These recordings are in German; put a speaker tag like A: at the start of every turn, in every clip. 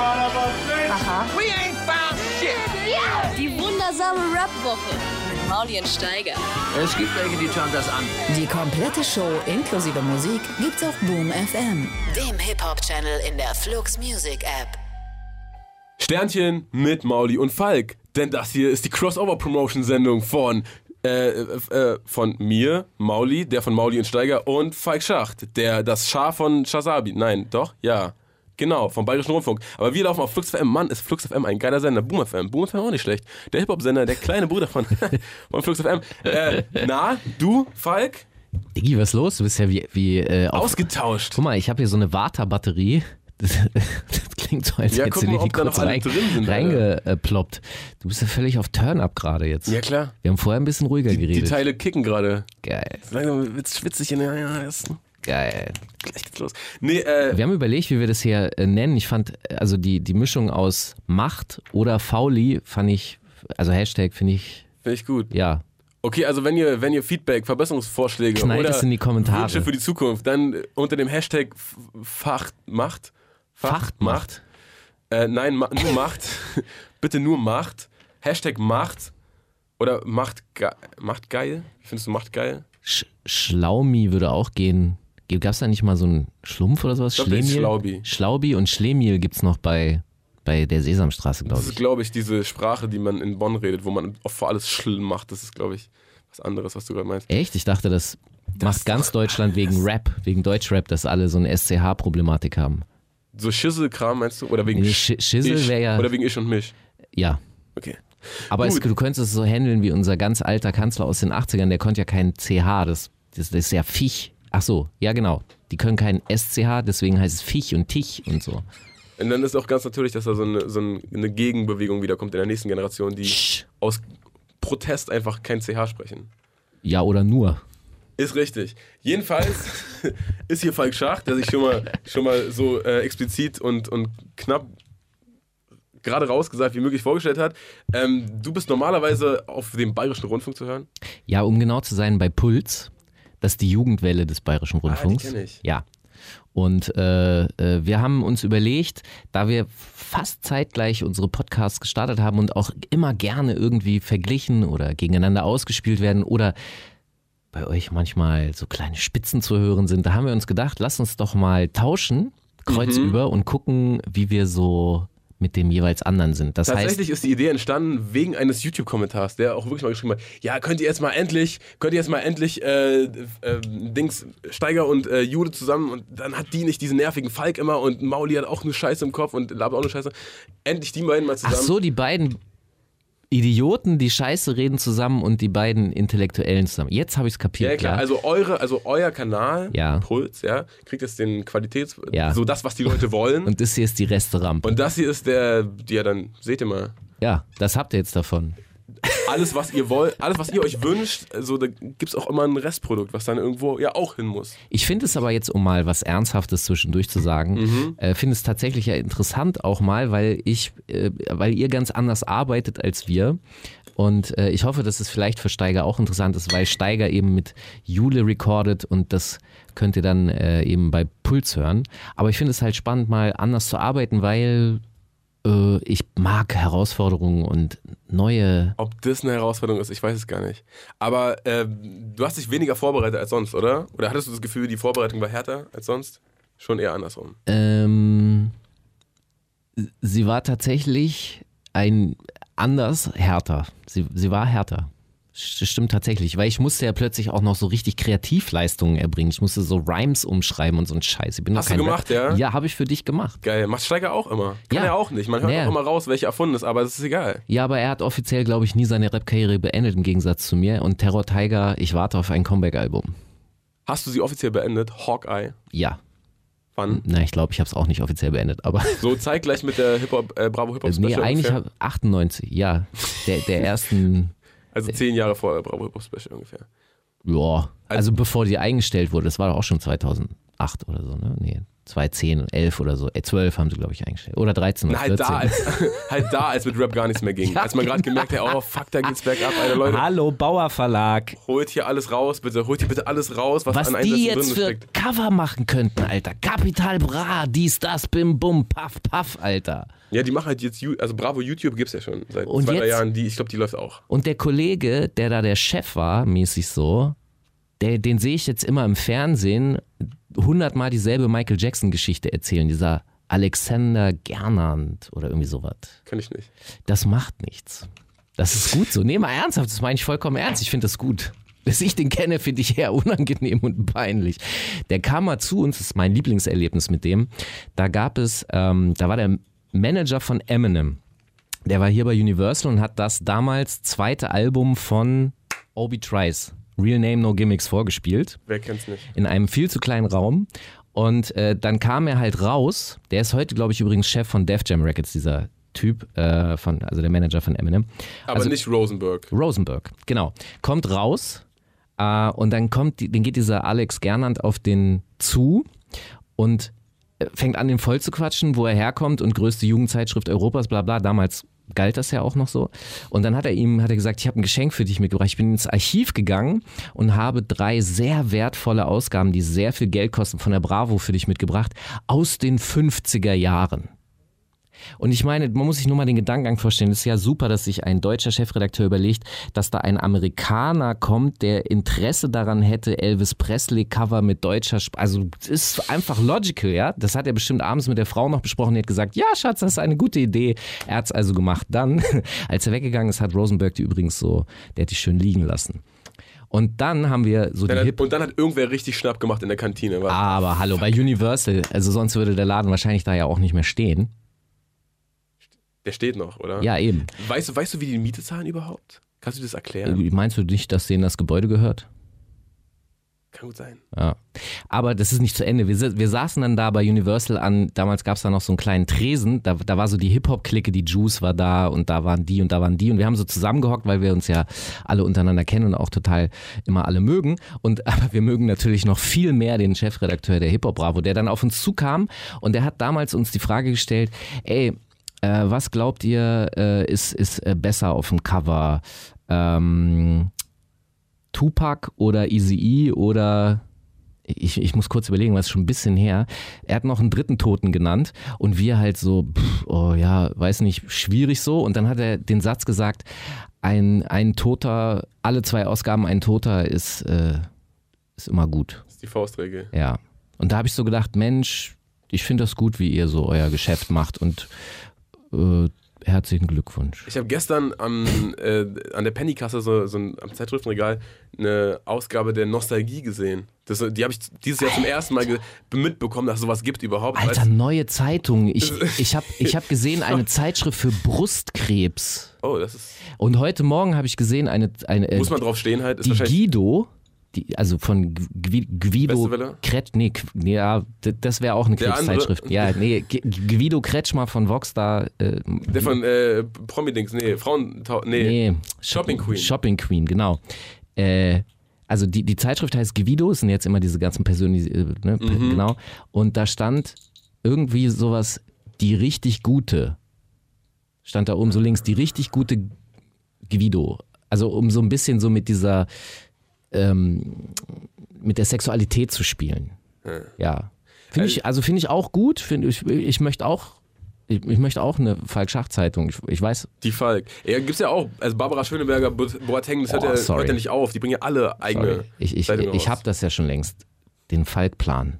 A: Aha.
B: We ain't found shit.
C: Die wundersame Rap-Woche mit Mauli und Steiger.
D: Es gibt welche, die schauen das an.
E: Die komplette Show inklusive Musik gibt's auf Boom FM, dem Hip-Hop-Channel in der Flux Music App.
F: Sternchen mit Mauli und Falk. Denn das hier ist die Crossover-Promotion-Sendung von, äh, äh, von mir, Mauli, der von Mauli und Steiger und Falk Schacht, der das Schar von Shazabi. Nein, doch? Ja. Genau, vom Bayerischen Rundfunk. Aber wir laufen auf Flux FM. Mann, ist Flux FM ein geiler Sender. Boom FM. Boom FM auch nicht schlecht. Der Hip-Hop-Sender, der kleine Bruder von, von Flux FM. Äh, na, du, Falk?
G: Diggi, was ist los? Du bist ja wie, wie äh, auf,
F: Ausgetauscht.
G: Guck mal, ich habe hier so eine Vata-Batterie. Das, das klingt so, als
F: Ja,
G: hättest du die kurz rein,
F: drin sind,
G: reingeploppt. Du bist ja völlig auf Turn-Up gerade jetzt.
F: Ja, klar.
G: Wir haben vorher ein bisschen ruhiger
F: Die
G: geredet.
F: Teile kicken gerade.
G: Geil,
F: Langsam wird's schwitzig. in- ja, ist,
G: geil.
F: gleich geht's los. Nee, äh,
G: Wir haben überlegt, wie wir das hier äh, nennen. Ich fand, also die, die Mischung aus Macht oder Fauli fand ich, also Hashtag finde ich,
F: finde ich gut.
G: ja,
F: Okay, also wenn ihr, wenn ihr Feedback, Verbesserungsvorschläge
G: Knallt
F: oder
G: es in die Kommentare.
F: Wünsche für die Zukunft, dann unter dem Hashtag Fachtmacht.
G: Fachtmacht.
F: Äh, nein, ma nur Macht. Bitte nur Macht. Hashtag Macht. Oder Macht, ge Macht geil. Findest du Macht geil?
G: Sch Schlaumi würde auch gehen. Gab es da nicht mal so einen Schlumpf oder sowas?
F: Ich
G: Schlemiel?
F: Schlaubi.
G: Schlaubi und Schlemiel gibt es noch bei, bei der Sesamstraße, glaube
F: Das ist,
G: ich.
F: glaube ich, diese Sprache, die man in Bonn redet, wo man oft vor alles schlimm macht. Das ist, glaube ich, was anderes, was du gerade meinst.
G: Echt? Ich dachte, das, macht ganz Deutschland wegen Rap, wegen Deutschrap, dass alle so eine SCH-Problematik haben.
F: So Schissel-Kram meinst du? Oder wegen
G: Nee,
F: Sch
G: Sch- Schissel
F: ich?
G: wär ja-
F: Oder wegen Ich und Mich?
G: Ja.
F: Okay.
G: Aber es, du könntest es so handeln wie unser ganz alter Kanzler aus den 80ern, der konnte ja kein CH, das, das, das ist ja Fisch. Ach so, ja genau. Die können kein SCH, deswegen heißt es Fisch und Tich und so.
F: Und dann ist auch ganz natürlich, dass da so eine, so eine Gegenbewegung wiederkommt in der nächsten Generation, die
G: Sch.
F: aus Protest einfach kein CH sprechen.
G: Ja oder nur.
F: Ist richtig. Jedenfalls ist hier Falk Schacht, der sich schon mal, schon mal so äh, explizit und, und knapp gerade rausgesagt wie möglich vorgestellt hat. Ähm, du bist normalerweise auf dem Bayerischen Rundfunk zu hören.
G: Ja, um genau zu sein, bei Puls, das ist die Jugendwelle des Bayerischen Rundfunks.
F: kenn ich.
G: Ja. Und äh, äh, wir haben uns überlegt, da wir fast zeitgleich unsere Podcasts gestartet haben und auch immer gerne irgendwie verglichen oder gegeneinander ausgespielt werden oder bei euch manchmal so kleine Spitzen zu hören sind, da haben wir uns gedacht, lass uns doch mal tauschen, kreuzüber
F: Mhm.
G: und gucken, wie wir so mit dem jeweils anderen sind. Das heißt,
F: Tatsächlich ist die Idee entstanden wegen eines YouTube-Kommentars, der auch wirklich mal geschrieben hat, ja, könnt ihr jetzt mal endlich, könnt ihr jetzt mal endlich äh, äh, Dings, Steiger und äh, Jude zusammen und dann hat die nicht diesen nervigen Falk immer und Mauli hat auch eine Scheiße im Kopf und labert auch eine Scheiße. Endlich die beiden mal zusammen.
G: Ach so, die beiden Idioten, die Scheiße reden zusammen und die beiden Intellektuellen zusammen. Jetzt habe ich es kapiert.
F: Ja, klar. Also eure, also euer Kanal,
G: Ja.
F: Puls, ja, kriegt jetzt den Qualitäts,
G: Ja.
F: so das, was die Leute wollen. Und,
G: und das hier ist die Resterampe.
F: das hier ist der, ja, dann seht ihr mal.
G: Ja, das habt ihr jetzt davon.
F: Alles, was ihr wollt, alles, was ihr euch wünscht, also da gibt es auch immer ein Restprodukt, was dann irgendwo ja auch hin muss.
G: Ich finde es aber jetzt, um mal was Ernsthaftes zwischendurch zu sagen,
F: Mhm.
G: äh, finde es tatsächlich ja interessant auch mal, weil ich, äh, weil ihr ganz anders arbeitet als wir. Und äh, ich hoffe, dass es vielleicht für Steiger auch interessant ist, weil Steiger eben mit Jule recordet und das könnt ihr dann äh, eben bei Puls hören. Aber ich finde es halt spannend, mal anders zu arbeiten, weil äh, ich mag Herausforderungen und neue.
F: Ob das eine Herausforderung ist, ich weiß es gar nicht. Aber äh, du hast dich weniger vorbereitet als sonst, oder? Oder hattest du das Gefühl, die Vorbereitung war härter als sonst? Schon eher andersrum.
G: Ähm, sie war tatsächlich ein anders härter. Sie, sie war härter. St- Stimmt tatsächlich, weil ich musste ja plötzlich auch noch so richtig Kreativleistungen erbringen. Ich musste so Rhymes umschreiben und so ein Scheiß. Ich bin
F: Hast du gemacht,
G: Rapper.
F: ja?
G: Ja, habe ich für dich gemacht.
F: Geil. Macht Steiger auch immer. Kann
G: Ja.
F: er auch nicht. Man hört
G: Naja.
F: auch immer raus, welche erfunden ist, aber das ist egal.
G: Ja, aber er hat offiziell, glaube ich, nie seine Rap-Karriere beendet im Gegensatz zu mir. Und Terror Tiger, ich warte auf ein Comeback-Album.
F: Hast du sie offiziell beendet? Hawkeye.
G: Ja.
F: Wann?
G: Na, ich glaube, ich habe es auch nicht offiziell beendet, aber
F: So zeitgleich mit der Hip-Hop, äh, Bravo Hip-Hop
G: nee,
F: Special.
G: eigentlich
F: ungefähr?
G: hab 98, ja, der, der ersten
F: Also zehn Jahre vor der Bravo Special ungefähr.
G: Ja, also bevor die eingestellt wurde, das war doch auch schon 2008 oder so, ne? Nee, 2010, 11 oder so. Äh, 12 haben sie, glaube ich, eingestellt. Oder 13 oder
F: Na, halt
G: 14.
F: da, als, halt da, als mit Rap gar nichts mehr ging.
G: Ja,
F: als man gerade gemerkt hat, oh fuck, da geht's bergab, Alter, Leute.
G: Hallo, Bauer Verlag.
F: Holt hier alles raus, bitte. Holt hier bitte alles raus, was,
G: Was
F: an
G: die
F: Einsätzen
G: jetzt
F: drin
G: für
F: steckt.
G: Cover machen könnten, Alter. Kapital Bra, dies, das, bim, bum, paff, paff, Alter.
F: Ja, die machen halt jetzt, also Bravo YouTube gibt's ja schon seit
G: Und
F: zwei, drei
G: jetzt-
F: Jahren. Die, ich glaube, die läuft auch.
G: Und der Kollege, der da der Chef war, mäßig so, der, den sehe ich jetzt immer im Fernsehen hundertmal dieselbe Michael Jackson-Geschichte erzählen. Dieser Alexander Gernand oder irgendwie sowas.
F: Kann ich nicht.
G: Das macht nichts. Das ist gut so. Nee, mal ernsthaft, das meine ich vollkommen ernst. Ich finde das gut. Dass ich den kenne, finde ich eher unangenehm und peinlich. Der kam mal zu uns, das ist mein Lieblingserlebnis mit dem. Da gab es, ähm, da war der Manager von Eminem. Der war hier bei Universal und hat das damals zweite Album von Obi Trice, Real Name No Gimmicks, vorgespielt
F: Wer kennt's nicht?
G: in einem viel zu kleinen Raum. Und äh, dann kam er halt raus. Der ist heute, glaube ich, übrigens Chef von Def Jam Records, dieser Typ, äh, von, also der Manager von Eminem.
F: Aber
G: Also-
F: nicht Rosenberg.
G: Rosenberg, genau. Kommt raus äh, und dann kommt, dann geht dieser Alex Gernand auf den zu und äh, fängt an, den voll zu quatschen, wo er herkommt und größte Jugendzeitschrift Europas, bla bla. Damals galt das ja auch noch so. Und dann hat er ihm, hat er gesagt, ich habe ein Geschenk für dich mitgebracht. Ich bin ins Archiv gegangen und habe drei sehr wertvolle Ausgaben, die sehr viel Geld kosten, von der Bravo für dich mitgebracht, aus den 50er Jahren. Und ich meine, man muss sich nur mal den Gedankengang vorstellen. Es ist ja super, dass sich ein deutscher Chefredakteur überlegt, dass da ein Amerikaner kommt, der Interesse daran hätte, Elvis Presley Cover mit deutscher Sp Also, es ist einfach logical, ja. Das hat er bestimmt abends mit der Frau noch besprochen. Die hat gesagt, ja, Schatz, das ist eine gute Idee. Er hat es also gemacht. Dann, als er weggegangen ist, hat Rosenberg die übrigens so, der hat die schön liegen lassen. Und dann haben wir so die
F: Dann
G: Hip
F: hat, und dann hat irgendwer richtig Schnapp gemacht in der Kantine. War.
G: aber hallo, bei Universal, also sonst würde der Laden wahrscheinlich da ja auch nicht mehr stehen.
F: Der steht noch, oder?
G: Ja, eben.
F: Weißt du, weißt du, wie die Miete zahlen überhaupt? Kannst du das erklären?
G: Meinst du nicht, dass denen das Gebäude gehört?
F: Kann gut sein.
G: Ja. Aber das ist nicht zu Ende. Wir, wir saßen dann da bei Universal an, damals gab es da noch so einen kleinen Tresen, da, da war so die Hip-Hop-Clique, die Juice war da und da waren die und da waren die und wir haben so zusammengehockt, weil wir uns ja alle untereinander kennen und auch total immer alle mögen. Und aber wir mögen natürlich noch viel mehr den Chefredakteur der Hip-Hop Bravo, der dann auf uns zukam und der hat damals uns die Frage gestellt, ey, äh, was glaubt ihr, äh, ist, ist äh, besser auf dem Cover? Ähm, Tupac oder Eazy-E oder ich, ich muss kurz überlegen, was ist schon ein bisschen her. Er hat noch einen dritten Toten genannt und wir halt so, pff, oh ja, weiß nicht, schwierig so. Und dann hat er den Satz gesagt, ein, ein Toter, alle zwei Ausgaben ein Toter ist, äh, ist immer gut.
F: Das ist die Faustregel.
G: Ja. Und da habe ich so gedacht, Mensch, ich finde das gut, wie ihr so euer Geschäft macht und äh, herzlichen Glückwunsch.
F: Ich habe gestern am, äh, an der Pennykasse so, so ein, am Zeitschriftenregal eine Ausgabe der Nostalgie gesehen. Das, die habe ich dieses Jahr zum ersten Mal mitbekommen, dass es sowas gibt überhaupt.
G: Alter, neue Zeitung. Ich, ich habe ich hab gesehen, eine Zeitschrift für Brustkrebs.
F: oh, das ist.
G: Und heute Morgen habe ich gesehen, eine, eine äh,
F: Muss man drauf stehen halt. Ist
G: die. Guido, die, also von Gui- Guido? Kretsch, nee, Qu- ja, das wäre auch eine? Krebszeitschrift. Ja, nee, Guido Kretschmer von Vox da. Äh,
F: Der von äh, Promi-Dings, nee, Frauen. Nee.
G: nee,
F: Shopping Queen.
G: Shopping Queen, genau. Äh, also die, die Zeitschrift heißt Guido, es sind jetzt immer diese ganzen persönlichen, ne, per-
F: Mhm.
G: genau. Und da stand irgendwie sowas, die richtig gute, stand da oben so links, die richtig gute Guido. Also um so ein bisschen so mit dieser, ähm, mit der Sexualität zu spielen. Ja. Finde ich, also finde ich auch gut. Find, ich, ich möchte auch, ich, ich möchte auch eine Falk-Schach-Zeitung. Ich, ich weiß,
F: Die Falk. Ja, gibt's ja auch. Also Barbara Schöneberger, Bo- Boateng, das hört,
G: Oh,
F: ja, hört ja nicht auf. Die bringen ja alle eigene.
G: Sorry. Ich, ich, ich habe das ja schon längst. Den Falkplan.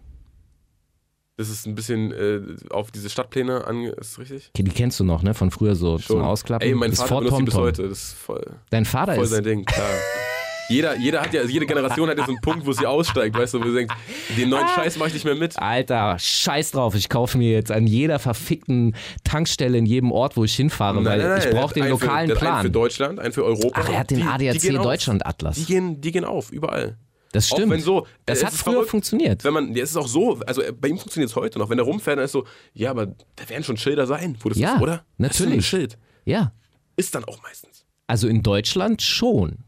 F: Das ist ein bisschen äh, auf diese Stadtpläne ange. Ist das richtig?
G: Die kennst du noch, ne? Von früher so zum Ausklappen.
F: Ey, mein Vater benutzt die bis heute. Das ist voll,
G: Dein Vater
F: voll
G: ist.
F: sein Ding, klar. Jeder, jeder hat ja, jede Generation hat ja so einen Punkt, wo sie aussteigt, weißt du, wo sie denkt, den neuen Scheiß mache ich nicht mehr mit.
G: Alter, scheiß drauf. Ich kaufe mir jetzt an jeder verfickten Tankstelle in jedem Ort, wo ich hinfahre, weil ich
F: der
G: brauche
F: hat
G: den
F: für-
G: lokalen
F: der hat Einen für
G: Plan.
F: Deutschland, einen für Europa.
G: Ach, er hat den ADAC
F: gehen auf.
G: Deutschland Atlas.
F: Die gehen, die gehen auf, überall.
G: Das
F: Auch
G: stimmt.
F: wenn so,
G: das hat früher
F: verrückt,
G: funktioniert.
F: Wenn man, ja, es ist auch so, also äh, bei ihm funktioniert es heute noch. Wenn er rumfährt, dann ist so, ja, aber da werden schon Schilder sein, wo das
G: Ja,
F: ist, oder? Das ist ein
G: natürlich.
F: Schild.
G: Ja.
F: Ist dann auch meistens.
G: Also in Deutschland schon.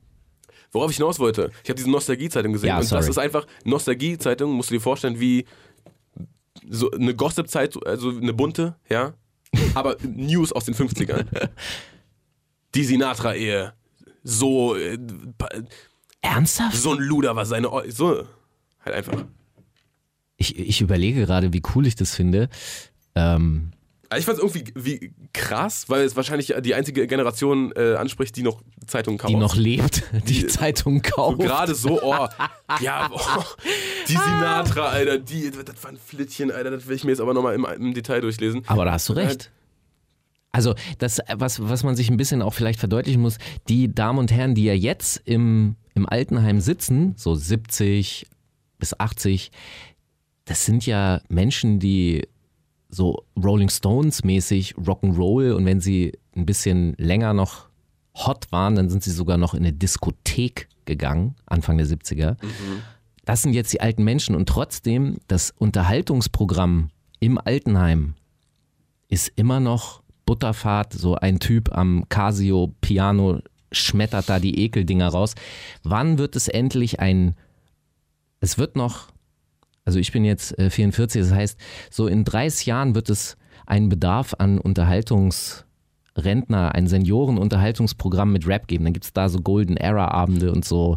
F: Worauf ich hinaus wollte, ich habe diese Nostalgie-Zeitung gesehen
G: Ja,
F: und das
G: sorry.
F: ist einfach, Nostalgie-Zeitung, musst du dir vorstellen, wie so eine Gossip-Zeit, also eine bunte, ja. Aber News aus den 50ern. Die Sinatra-Ehe. So, äh,
G: Ernsthaft?
F: so ein Luder war seine. Eu- So, halt einfach.
G: Ich, ich überlege gerade, wie cool ich das finde. Ähm,
F: ich fand es irgendwie wie krass, weil es wahrscheinlich die einzige Generation äh, anspricht, die noch Zeitungen kauft.
G: die noch lebt, die Zeitung
F: So
G: kauft.
F: Gerade so, oh, ja, oh, die Sinatra, Alter, die, das war ein Flittchen, Alter, das will ich mir jetzt aber nochmal im, im Detail durchlesen.
G: Aber da hast du recht. Also, das, was, was man sich ein bisschen auch vielleicht verdeutlichen muss, die Damen und Herren, die ja jetzt im, im Altenheim sitzen, so 70 bis 80, das sind ja Menschen, die so Rolling Stones mäßig Rock'n'Roll und wenn sie ein bisschen länger noch hot waren, dann sind sie sogar noch in eine Diskothek gegangen, Anfang der 70er. Das sind jetzt die alten Menschen und trotzdem das Unterhaltungsprogramm im Altenheim ist immer noch Butterfahrt, so ein Typ am Casio-Piano schmettert da die Ekeldinger raus. Wann wird es endlich ein, es wird noch, also ich bin jetzt äh, 44, das heißt, so in 30 Jahren wird es einen Bedarf an Unterhaltungsrentner, ein Seniorenunterhaltungsprogramm mit Rap geben. Dann gibt es da so Golden Era-Abende und so.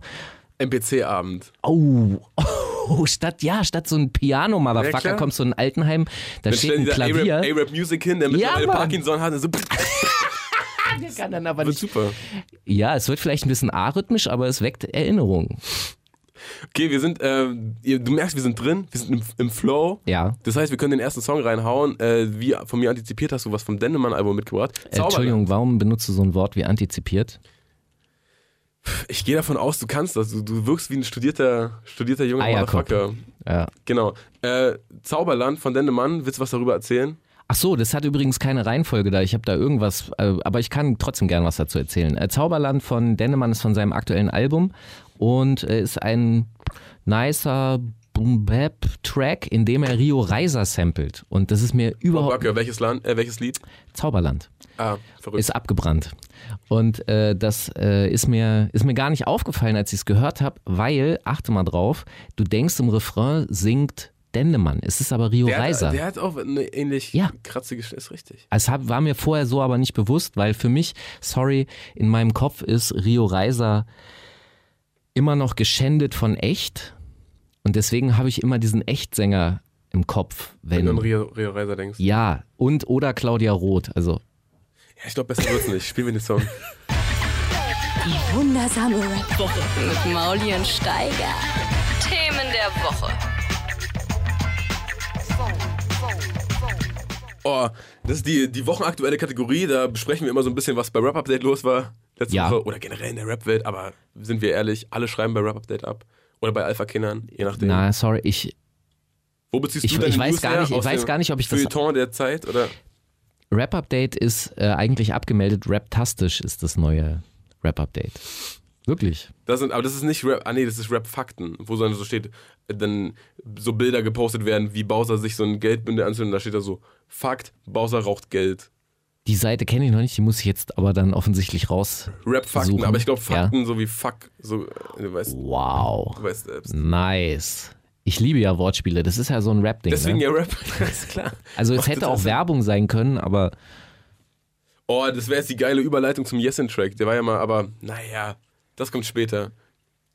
F: MPC-Abend.
G: Oh, oh, statt, ja, statt so ein
F: Ja,
G: Piano-Motherfucker
F: klar.
G: kommt so ein Altenheim, da
F: Dann
G: steht ein Klavier.
F: A-Rap Music hin, der mittlerweile
G: Mann.
F: Parkinson hat. Und so,
G: kann dann aber
F: wird
G: nicht.
F: super.
G: Ja, es wird vielleicht ein bisschen arrhythmisch, aber es weckt Erinnerungen.
F: Okay, wir sind, äh, du merkst, wir sind drin, wir sind im, im Flow.
G: Ja.
F: Das heißt, wir können den ersten Song reinhauen. Äh, wie von mir antizipiert hast du was vom Dendemann-Album mitgebracht.
G: Äh. Entschuldigung, warum benutzt du so ein Wort wie antizipiert?
F: Ich gehe davon aus, du kannst das. Du, du wirkst wie ein studierter, studierter junger
G: Eierkopf.
F: Motherfucker.
G: Ja.
F: Genau. Äh, Zauberland von Dendemann, willst du was darüber erzählen?
G: Ach so, das hat übrigens keine Reihenfolge da. Ich habe da irgendwas, äh, aber ich kann trotzdem gern was dazu erzählen. Äh, Zauberland von Dennemann ist von seinem aktuellen Album und ist ein nicer Boom-Bap-Track, in dem er Rio Reiser samplet. Und das ist mir
F: Oh,
G: überhaupt
F: Backe, welches Land, äh, welches Lied?
G: Zauberland.
F: Ah, verrückt.
G: ist abgebrannt. Und äh, das äh, ist, mir, ist mir gar nicht aufgefallen, als ich es gehört habe, weil, achte mal drauf, du denkst im Refrain singt Dendemann. Es ist aber Rio
F: der,
G: Reiser.
F: hat, der hat auch eine ähnlich
G: Ja.
F: kratzige Stimme, ist richtig.
G: Es hab, war mir vorher so aber nicht bewusst, weil für mich, sorry, in meinem Kopf ist Rio Reiser immer noch geschändet von echt. Und deswegen habe ich immer diesen Echtsänger im Kopf,
F: Wenn
G: wenn.
F: du an Rio, Rio Reiser denkst.
G: ja, und oder Claudia Roth. Also,
F: Ja, ich glaube, besser wird's nicht. Spielen wir den Song.
C: Die wundersame Rap-Woche mit Mauli und Steiger. Themen der Woche.
F: Oh, das ist die, die wochenaktuelle Kategorie. Da besprechen wir immer so ein bisschen, was bei Rap Update los war letzte
G: Ja.
F: Woche oder generell in der Rap-Welt. Aber sind wir ehrlich, alle schreiben bei Rap Update ab. Oder bei Alpha-Kindern, je nachdem.
G: na, sorry, ich,
F: Wo beziehst
G: ich-
F: du deine
G: ich weiß
F: News
G: gar nicht- ich weiß gar nicht, ob ich das-
F: Feuilleton der Zeit oder?
G: Rap-Update ist äh, eigentlich abgemeldet. Rap-tastisch ist das neue Rap-Update. Wirklich.
F: Das sind, aber das ist nicht Rap, ah nee, das ist Rap-Fakten, wo dann so steht, dann so Bilder gepostet werden, wie Bowser sich so ein Geldbündel anzündet und da steht da so, Fakt, Bowser raucht Geld.
G: Die Seite kenne ich noch nicht, die muss ich jetzt aber dann offensichtlich raus.
F: Rap-Fakten,
G: Suchen.
F: aber ich glaube
G: Ja.
F: Fakten so wie Fuck, so, du weißt,
G: Wow.
F: du weißt selbst.
G: Nice. Ich liebe ja Wortspiele. Das ist ja so ein Rap-Ding.
F: Deswegen
G: ne?
F: ja Rap, ist klar.
G: Also es
F: Macht
G: hätte auch. Werbung sein können, aber
F: Oh, das wäre jetzt die geile Überleitung zum Yesin-Track, der war ja mal, aber naja, das kommt später.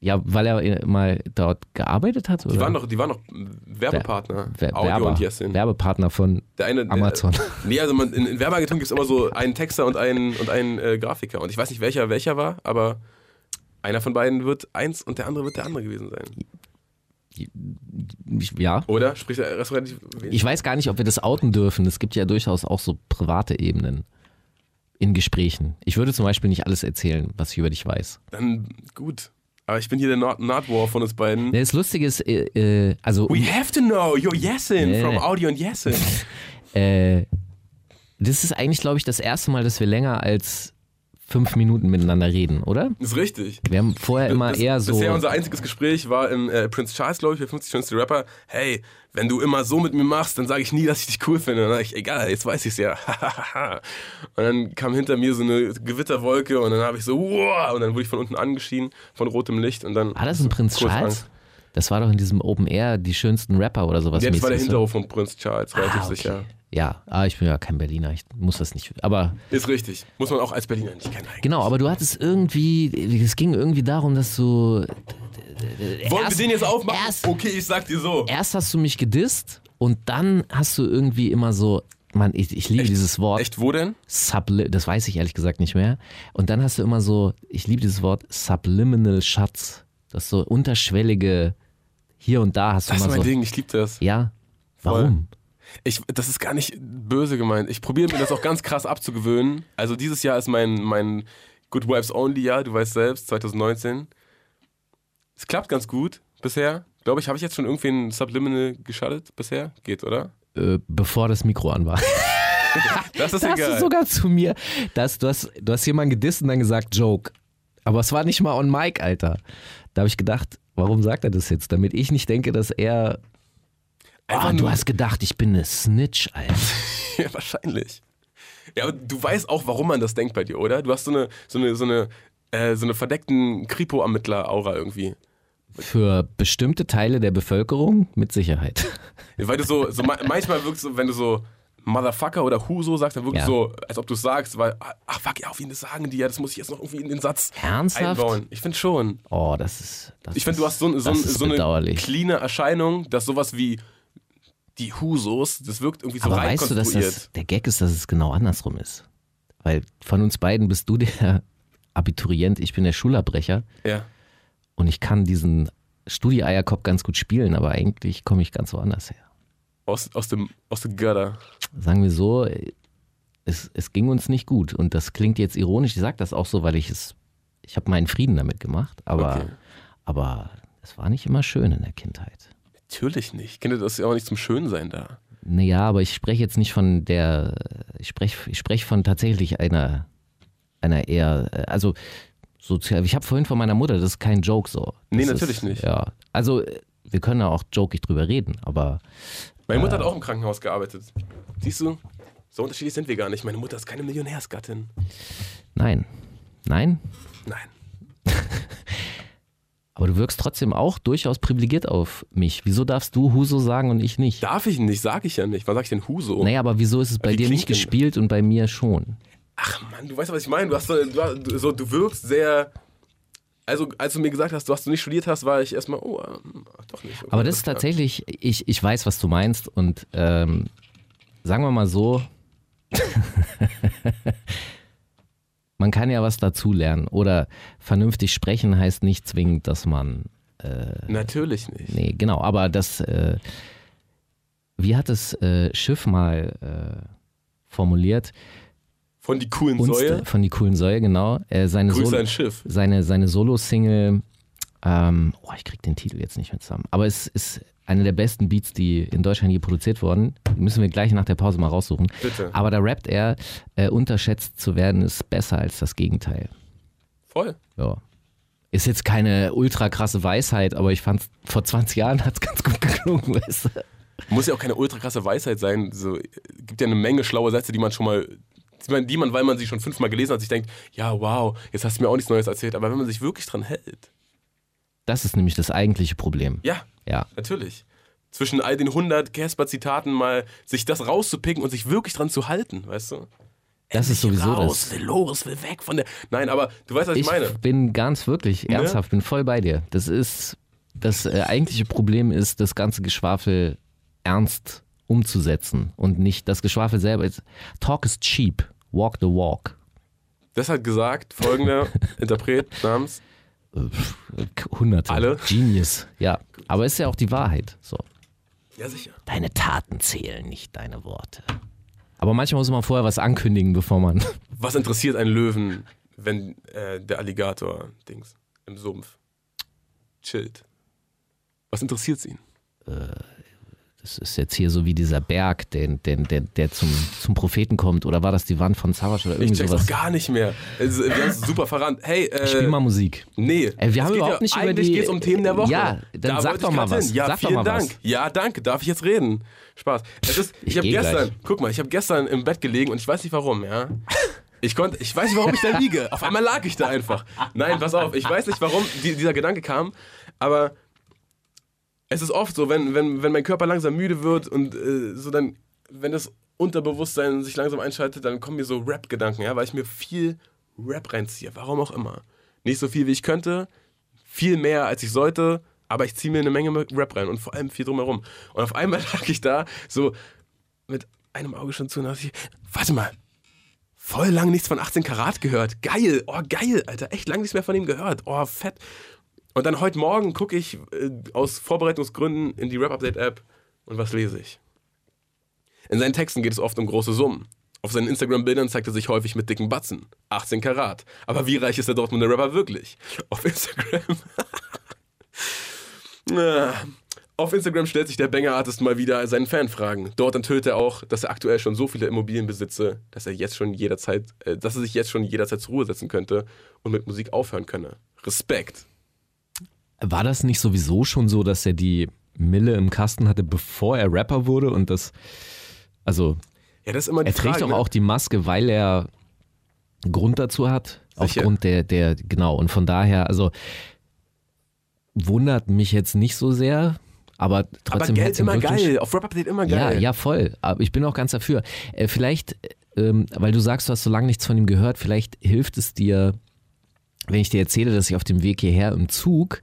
G: Ja, weil er äh, mal dort gearbeitet hat. Oder?
F: Die waren doch, die waren doch Werbepartner,
G: Wer-
F: Audio
G: Werber,
F: und Yesin.
G: Werbepartner von
F: Der eine, der-
G: Amazon.
F: Nee, also man, in, in Werbeagenturen gibt es immer so einen Texter und einen, und einen äh, Grafiker. Und ich weiß nicht, welcher welcher war, aber einer von beiden wird eins und der andere wird der andere gewesen sein.
G: Ja.
F: Oder? Sprich, äh, ist relativ wenig.
G: Ich weiß gar nicht, ob wir das outen dürfen. Es gibt ja durchaus auch so private Ebenen in Gesprächen. Ich würde zum Beispiel nicht alles erzählen, was ich über dich weiß.
F: Dann gut. Aber ich bin hier der Nord Nordwar von uns beiden.
G: Das Lustige ist, äh, äh, also
F: We have to know, you're Yesin
G: Nee.
F: from Audio und Yesin.
G: äh, das ist eigentlich, glaube ich, das erste Mal, dass wir länger als fünf Minuten miteinander reden, oder?
F: ist richtig.
G: Wir haben vorher immer
F: das,
G: eher so.
F: Bisher unser einziges Gespräch war im äh, Prince Charles, glaube ich, der 50 schönste Rapper. Hey, wenn du immer so mit mir machst, dann sage ich nie, dass ich dich cool finde. Und dann sage ich, egal, jetzt weiß ich es ja. und dann kam hinter mir so eine Gewitterwolke und dann habe ich so, wow, und dann wurde ich von unten angeschienen, von rotem Licht und dann.
G: War das ein Prinz Charles?
F: Angst.
G: Das war doch in diesem Open Air die schönsten Rapper oder sowas.
F: Ja, das war der
G: mäßig,
F: Hinterhof von Prinz Charles, relativ
G: Ah, okay.
F: sicher.
G: Ja, ah, ich bin ja kein Berliner, ich muss das nicht. Aber
F: Ist richtig. Muss man auch als Berliner nicht kennen. eigentlich.
G: genau, aber du hattest irgendwie, es ging irgendwie darum, dass du.
F: Wollen wir
G: erst-
F: den jetzt aufmachen?
G: erst-
F: okay, ich sag dir so.
G: Erst hast du mich gedisst und dann hast du irgendwie immer so. Mann, ich, ich liebe dieses Wort.
F: Echt, wo denn?
G: Subli das weiß ich ehrlich gesagt nicht mehr. Und dann hast du immer so, ich liebe dieses Wort, Subliminal Shots. Das so unterschwellige, hier und da hast du
F: Das ist mein
G: so.
F: Ding, ich liebe das.
G: Ja,
F: Voll.
G: warum?
F: Ich, das ist gar nicht böse gemeint. Ich probiere mir das auch ganz krass abzugewöhnen. Also dieses Jahr ist mein, mein Good Vibes Only Jahr, du weißt selbst, 2019. Es klappt ganz gut bisher. Glaube ich, habe ich jetzt schon irgendwen Subliminal geschaltet bisher? Geht, oder?
G: Äh, bevor das Mikro an war.
F: Das ist
G: Da hast
F: egal.
G: du sogar zu mir, das, du, hast, du hast jemanden gedisst und dann gesagt, Joke. Aber es war nicht mal on mic, Alter. Da habe ich gedacht, warum sagt er das jetzt? Damit ich nicht denke, dass er. Ah, du hast gedacht, ich bin eine Snitch, Alter.
F: Ja, wahrscheinlich. Ja, aber du weißt auch, warum man das denkt bei dir, oder? Du hast so eine, so eine, so eine, äh, so eine verdeckten Kripo-Ermittler-Aura irgendwie.
G: Für bestimmte Teile der Bevölkerung mit Sicherheit.
F: Weil du so, so ma- manchmal wirkst du, wenn du so Motherfucker oder Huso sagst, dann wirklich
G: Ja.
F: so, als ob du es sagst, weil, ach fuck, ja, auf ihn das sagen die ja, das muss ich jetzt noch irgendwie in den Satz
G: Ernsthaft?
F: einbauen. Ich finde schon.
G: Oh, das ist. Das
F: Ich finde, du hast so, so, so eine cleane Erscheinung, dass sowas wie die Husos, das wirkt irgendwie so
G: Aber
F: rein
G: weißt du, dass das, der Gag ist, dass es genau andersrum ist? Weil von uns beiden bist du der Abiturient, ich bin der Schulabbrecher
F: ja.
G: Und ich kann diesen Studi-Eierkopf ganz gut spielen, aber eigentlich komme ich ganz woanders her.
F: Aus, aus dem, aus dem Gutter.
G: Sagen wir so, es, es ging uns nicht gut und das klingt jetzt ironisch, ich sage das auch so, weil ich es, ich habe meinen Frieden damit gemacht, aber,
F: Okay.
G: aber es war nicht immer schön in der Kindheit.
F: Natürlich nicht. Kinder, das ist ja auch nicht zum Schönsein da.
G: Naja, aber ich spreche jetzt nicht von der, ich spreche ich sprech von tatsächlich einer, einer eher, also sozial, ich habe vorhin von meiner Mutter, das ist kein Joke so.
F: Nee,
G: Das
F: natürlich
G: ist,
F: nicht.
G: Ja, also äh, wir können ja auch jokig drüber reden, aber
F: Meine Mutter hat auch im Krankenhaus gearbeitet. Siehst du? So unterschiedlich sind wir gar nicht. Meine Mutter ist keine Millionärsgattin.
G: nein, nein,
F: Nein.
G: aber du wirkst trotzdem auch durchaus privilegiert auf mich. Wieso darfst du Huso sagen und ich nicht?
F: Darf ich nicht, sag ich ja nicht. Wann sag ich denn Huso?
G: Naja, aber wieso ist es bei
F: Wie
G: dir nicht gespielt und bei mir schon?
F: Ach Mann, du weißt, was ich meine. Du, hast so, du, so, du wirkst sehr. Also, als du mir gesagt hast, du hast du nicht studiert hast, war ich erstmal, oh, ähm, doch nicht.
G: Aber das ist tatsächlich, ich, ich weiß, was du meinst und ähm, sagen wir mal so, man kann ja was dazulernen oder vernünftig sprechen heißt nicht zwingend, dass man,
F: Natürlich nicht.
G: nee, genau, aber das, äh, wie hat das äh, Schiff mal äh, formuliert?
F: Von die coolen
G: Uns-
F: Säue.
G: Von die coolen Säue, genau. Äh, seine
F: Grüße
G: Solo-
F: ein Schiff.
G: seine, seine Solo-Single, ähm, oh, ich krieg den Titel jetzt nicht mehr zusammen, aber es ist eine der besten Beats, die in Deutschland je produziert wurden. Müssen wir gleich nach der Pause mal raussuchen.
F: Bitte.
G: Aber da rappt er, äh, unterschätzt zu werden ist besser als das Gegenteil.
F: Voll.
G: Ja. Ist jetzt keine ultra krasse Weisheit, aber ich fand vor 20 Jahren hat es ganz gut geklungen, weißt du?
F: Muss ja auch keine ultra krasse Weisheit sein. So, gibt ja eine Menge schlaue Sätze, die man schon mal, die man, die man, weil man sie schon fünfmal gelesen hat, sich denkt, ja, wow, jetzt hast du mir auch nichts Neues erzählt. Aber wenn man sich wirklich dran hält,
G: Das ist nämlich das eigentliche Problem.
F: ja,
G: Ja.
F: natürlich. Zwischen all den 100 Casper-Zitaten mal sich das rauszupicken und sich wirklich dran zu halten, weißt du?
G: Das ist sowieso
F: raus,
G: das.
F: will los, will weg von der. Nein, aber du weißt, was ich,
G: Ich
F: meine.
G: bin ganz wirklich
F: Ne?
G: ernsthaft, bin voll bei dir. Das ist das äh, eigentliche Problem ist, das ganze Geschwafel ernst umzusetzen und nicht das Geschwafel selber. Ist, Talk is cheap, walk the walk.
F: Das hat gesagt folgender Interpret namens.
G: Äh, Hunderte.
F: Alle?
G: Genius. Ja, aber ist ja auch die Wahrheit. So.
F: Ja, sicher.
G: Deine Taten zählen, nicht deine Worte. Aber manchmal muss man vorher was ankündigen, bevor man.
F: Was interessiert einen Löwen, wenn äh, der Alligator-Dings im Sumpf chillt? Was interessiert ihn?
G: Das ist jetzt hier so wie dieser Berg, den, den, der, der zum, zum Propheten kommt. Oder war das die Wand von Savage oder
F: Ich
G: irgendwie
F: check's
G: sowas?
F: gar nicht mehr. Es, wir haben es super verrannt. Hey, äh,
G: Spiel mal Musik.
F: Nee,
G: Ey, wir
F: es
G: haben überhaupt
F: ja,
G: nicht über
F: eigentlich
G: die-
F: geht's um Themen der Woche.
G: Ja, dann
F: Da
G: sag doch
F: ich
G: mal was.
F: hin. Ja,
G: Sag doch
F: vielen
G: mal
F: Dank.
G: was.
F: Ja, danke. Darf ich jetzt reden? Spaß. Es ist, ich
G: Ich
F: habe gestern,
G: gleich.
F: guck mal, ich habe gestern im Bett gelegen und ich weiß nicht warum, ja. Ich konnte, ich weiß nicht, warum ich da liege. Auf einmal lag ich da einfach. Nein, pass auf, ich weiß nicht, warum die, dieser Gedanke kam, aber Es ist oft so, wenn, wenn, wenn mein Körper langsam müde wird und äh, so dann, wenn das Unterbewusstsein sich langsam einschaltet, dann kommen mir so Rap-Gedanken, ja, weil ich mir viel Rap reinziehe. Warum auch immer. Nicht so viel, wie ich könnte, viel mehr, als ich sollte, aber ich ziehe mir eine Menge Rap rein und vor allem viel drumherum. Und auf einmal lag ich da, so mit einem Auge schon zu und dachte ich, warte mal, voll lang nichts von 18 Karat gehört. Geil, oh geil, Alter, echt lang nichts mehr von ihm gehört. Oh, fett. Und dann heute Morgen gucke ich äh, aus Vorbereitungsgründen in die Rap-Update-App und was lese ich? In seinen Texten geht es oft um große Summen. Auf seinen Instagram-Bildern zeigt er sich häufig mit dicken Batzen. 18 Karat. Aber wie reich ist der Dortmunder Rapper wirklich? Auf Instagram. Auf Instagram stellt sich der Banger-Artist mal wieder seinen Fanfragen. Dort enthüllt er auch, dass er aktuell schon so viele Immobilien besitze, dass er jetzt schon jederzeit, äh, dass er sich jetzt schon jederzeit zur Ruhe setzen könnte und mit Musik aufhören könne. Respekt.
G: War das nicht sowieso schon so, dass er die Mille im Kasten hatte, bevor er Rapper wurde und das, also
F: Ja, das ist immer die
G: er trägt
F: Frage.
G: doch
F: ne?
G: auch die Maske, weil er Grund dazu hat,
F: Sicher.
G: aufgrund der, der, genau, und von daher, also wundert mich jetzt nicht so sehr, aber
F: Aber
G: trotzdem
F: Geld
G: herzlichen
F: immer geil. Auf Rap-Update immer
G: Ja,
F: geil.
G: ja, voll. Aber ich bin auch ganz dafür. Äh, vielleicht, ähm, weil du sagst, du hast so lange nichts von ihm gehört, vielleicht hilft es dir, wenn ich dir erzähle, dass ich auf dem Weg hierher im Zug,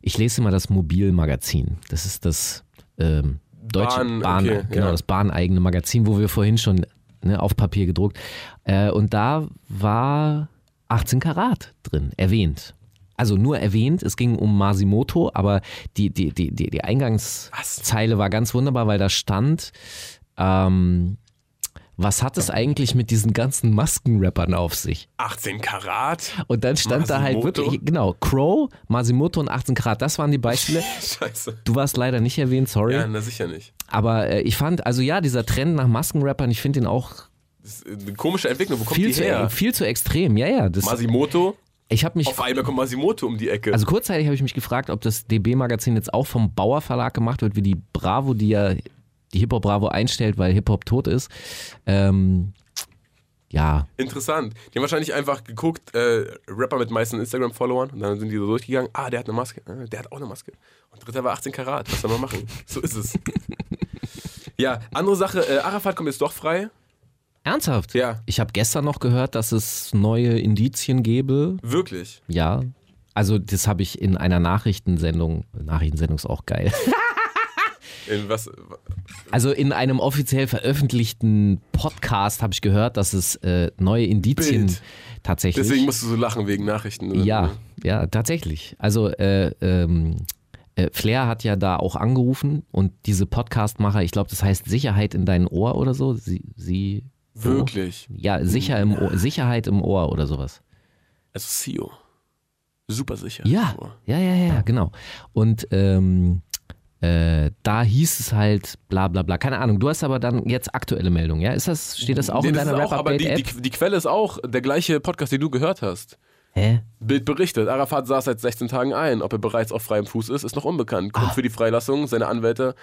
G: ich lese immer das Mobilmagazin. Das ist das ähm, deutsche
F: Bahn,
G: Bahn,
F: okay,
G: genau,
F: ja.
G: das bahneigene Magazin, wo wir vorhin schon ne, auf Papier gedruckt. Äh, und da war 18 Karat drin, erwähnt. Also nur erwähnt, es ging um Masimoto, aber die, die, die, die, die Eingangszeile war ganz wunderbar, weil da stand, ähm, was hat es eigentlich mit diesen ganzen Maskenrappern auf sich?
F: 18 Karat?
G: Und dann stand da halt
F: Masimoto?
G: wirklich, genau, Crow, Masimoto und 18 Grad, das waren die Beispiele.
F: Scheiße.
G: Du warst leider nicht erwähnt, sorry.
F: Ja, na sicher nicht.
G: Aber äh, ich fand, also ja, dieser Trend nach Maskenrappern, ich finde den auch
F: Das ist eine komische Entwicklung. Wo kommt
G: viel
F: die
G: zu,
F: her?
G: viel zu extrem. Ja, ja. Das,
F: Masimoto?
G: ich habe mich
F: Auf einmal kommt Masimoto um die Ecke.
G: Also kurzzeitig habe ich mich gefragt, ob das DB-Magazin jetzt auch vom Bauer Verlag gemacht wird, wie die Bravo, die ja die Hip-Hop Bravo einstellt, weil Hip-Hop tot ist. Ähm, ja,
F: Interessant. Die haben wahrscheinlich einfach geguckt, äh, Rapper mit meisten Instagram-Followern und dann sind die so durchgegangen. Ah, der hat eine Maske. Ah, der hat auch eine Maske. Und dritter war 18 Karat. Was soll man machen? So ist es. ja, andere Sache. Äh, Arafat kommt jetzt doch frei.
G: ernsthaft.
F: Ja.
G: Ich habe gestern noch gehört, dass es neue Indizien gäbe.
F: Wirklich.
G: Ja. Also das habe ich in einer Nachrichtensendung, Nachrichtensendung ist auch geil.
F: In was?
G: Also in einem offiziell veröffentlichten Podcast habe ich gehört, dass es äh, neue Indizien
F: Bild.
G: tatsächlich.
F: Deswegen musst du so lachen wegen Nachrichten. oder?
G: Ja, ja, tatsächlich. Also äh, ähm, äh, Flair hat ja da auch angerufen und diese Podcastmacher, ich glaube, das heißt Sicherheit in dein Ohr oder so. Sie, sie
F: Wirklich.
G: Ja, sicher im Ohr, Sicherheit im Ohr oder sowas.
F: Also CEO. Super sicher.
G: Ja, ja, ja, ja, genau. Und ähm, äh, da hieß es halt bla bla bla. Keine Ahnung. Du hast aber dann jetzt aktuelle Meldungen, ja? Ist das, steht das auch
F: Nee,
G: in deiner
F: auch, aber die, die, die Quelle ist auch der gleiche Podcast, den du gehört hast.
G: Hä?
F: Bild berichtet, Arafat saß seit 16 Tagen ein. Ob er bereits auf freiem Fuß ist, ist noch unbekannt.
G: Ah.
F: Grund für die Freilassung, seine Anwälte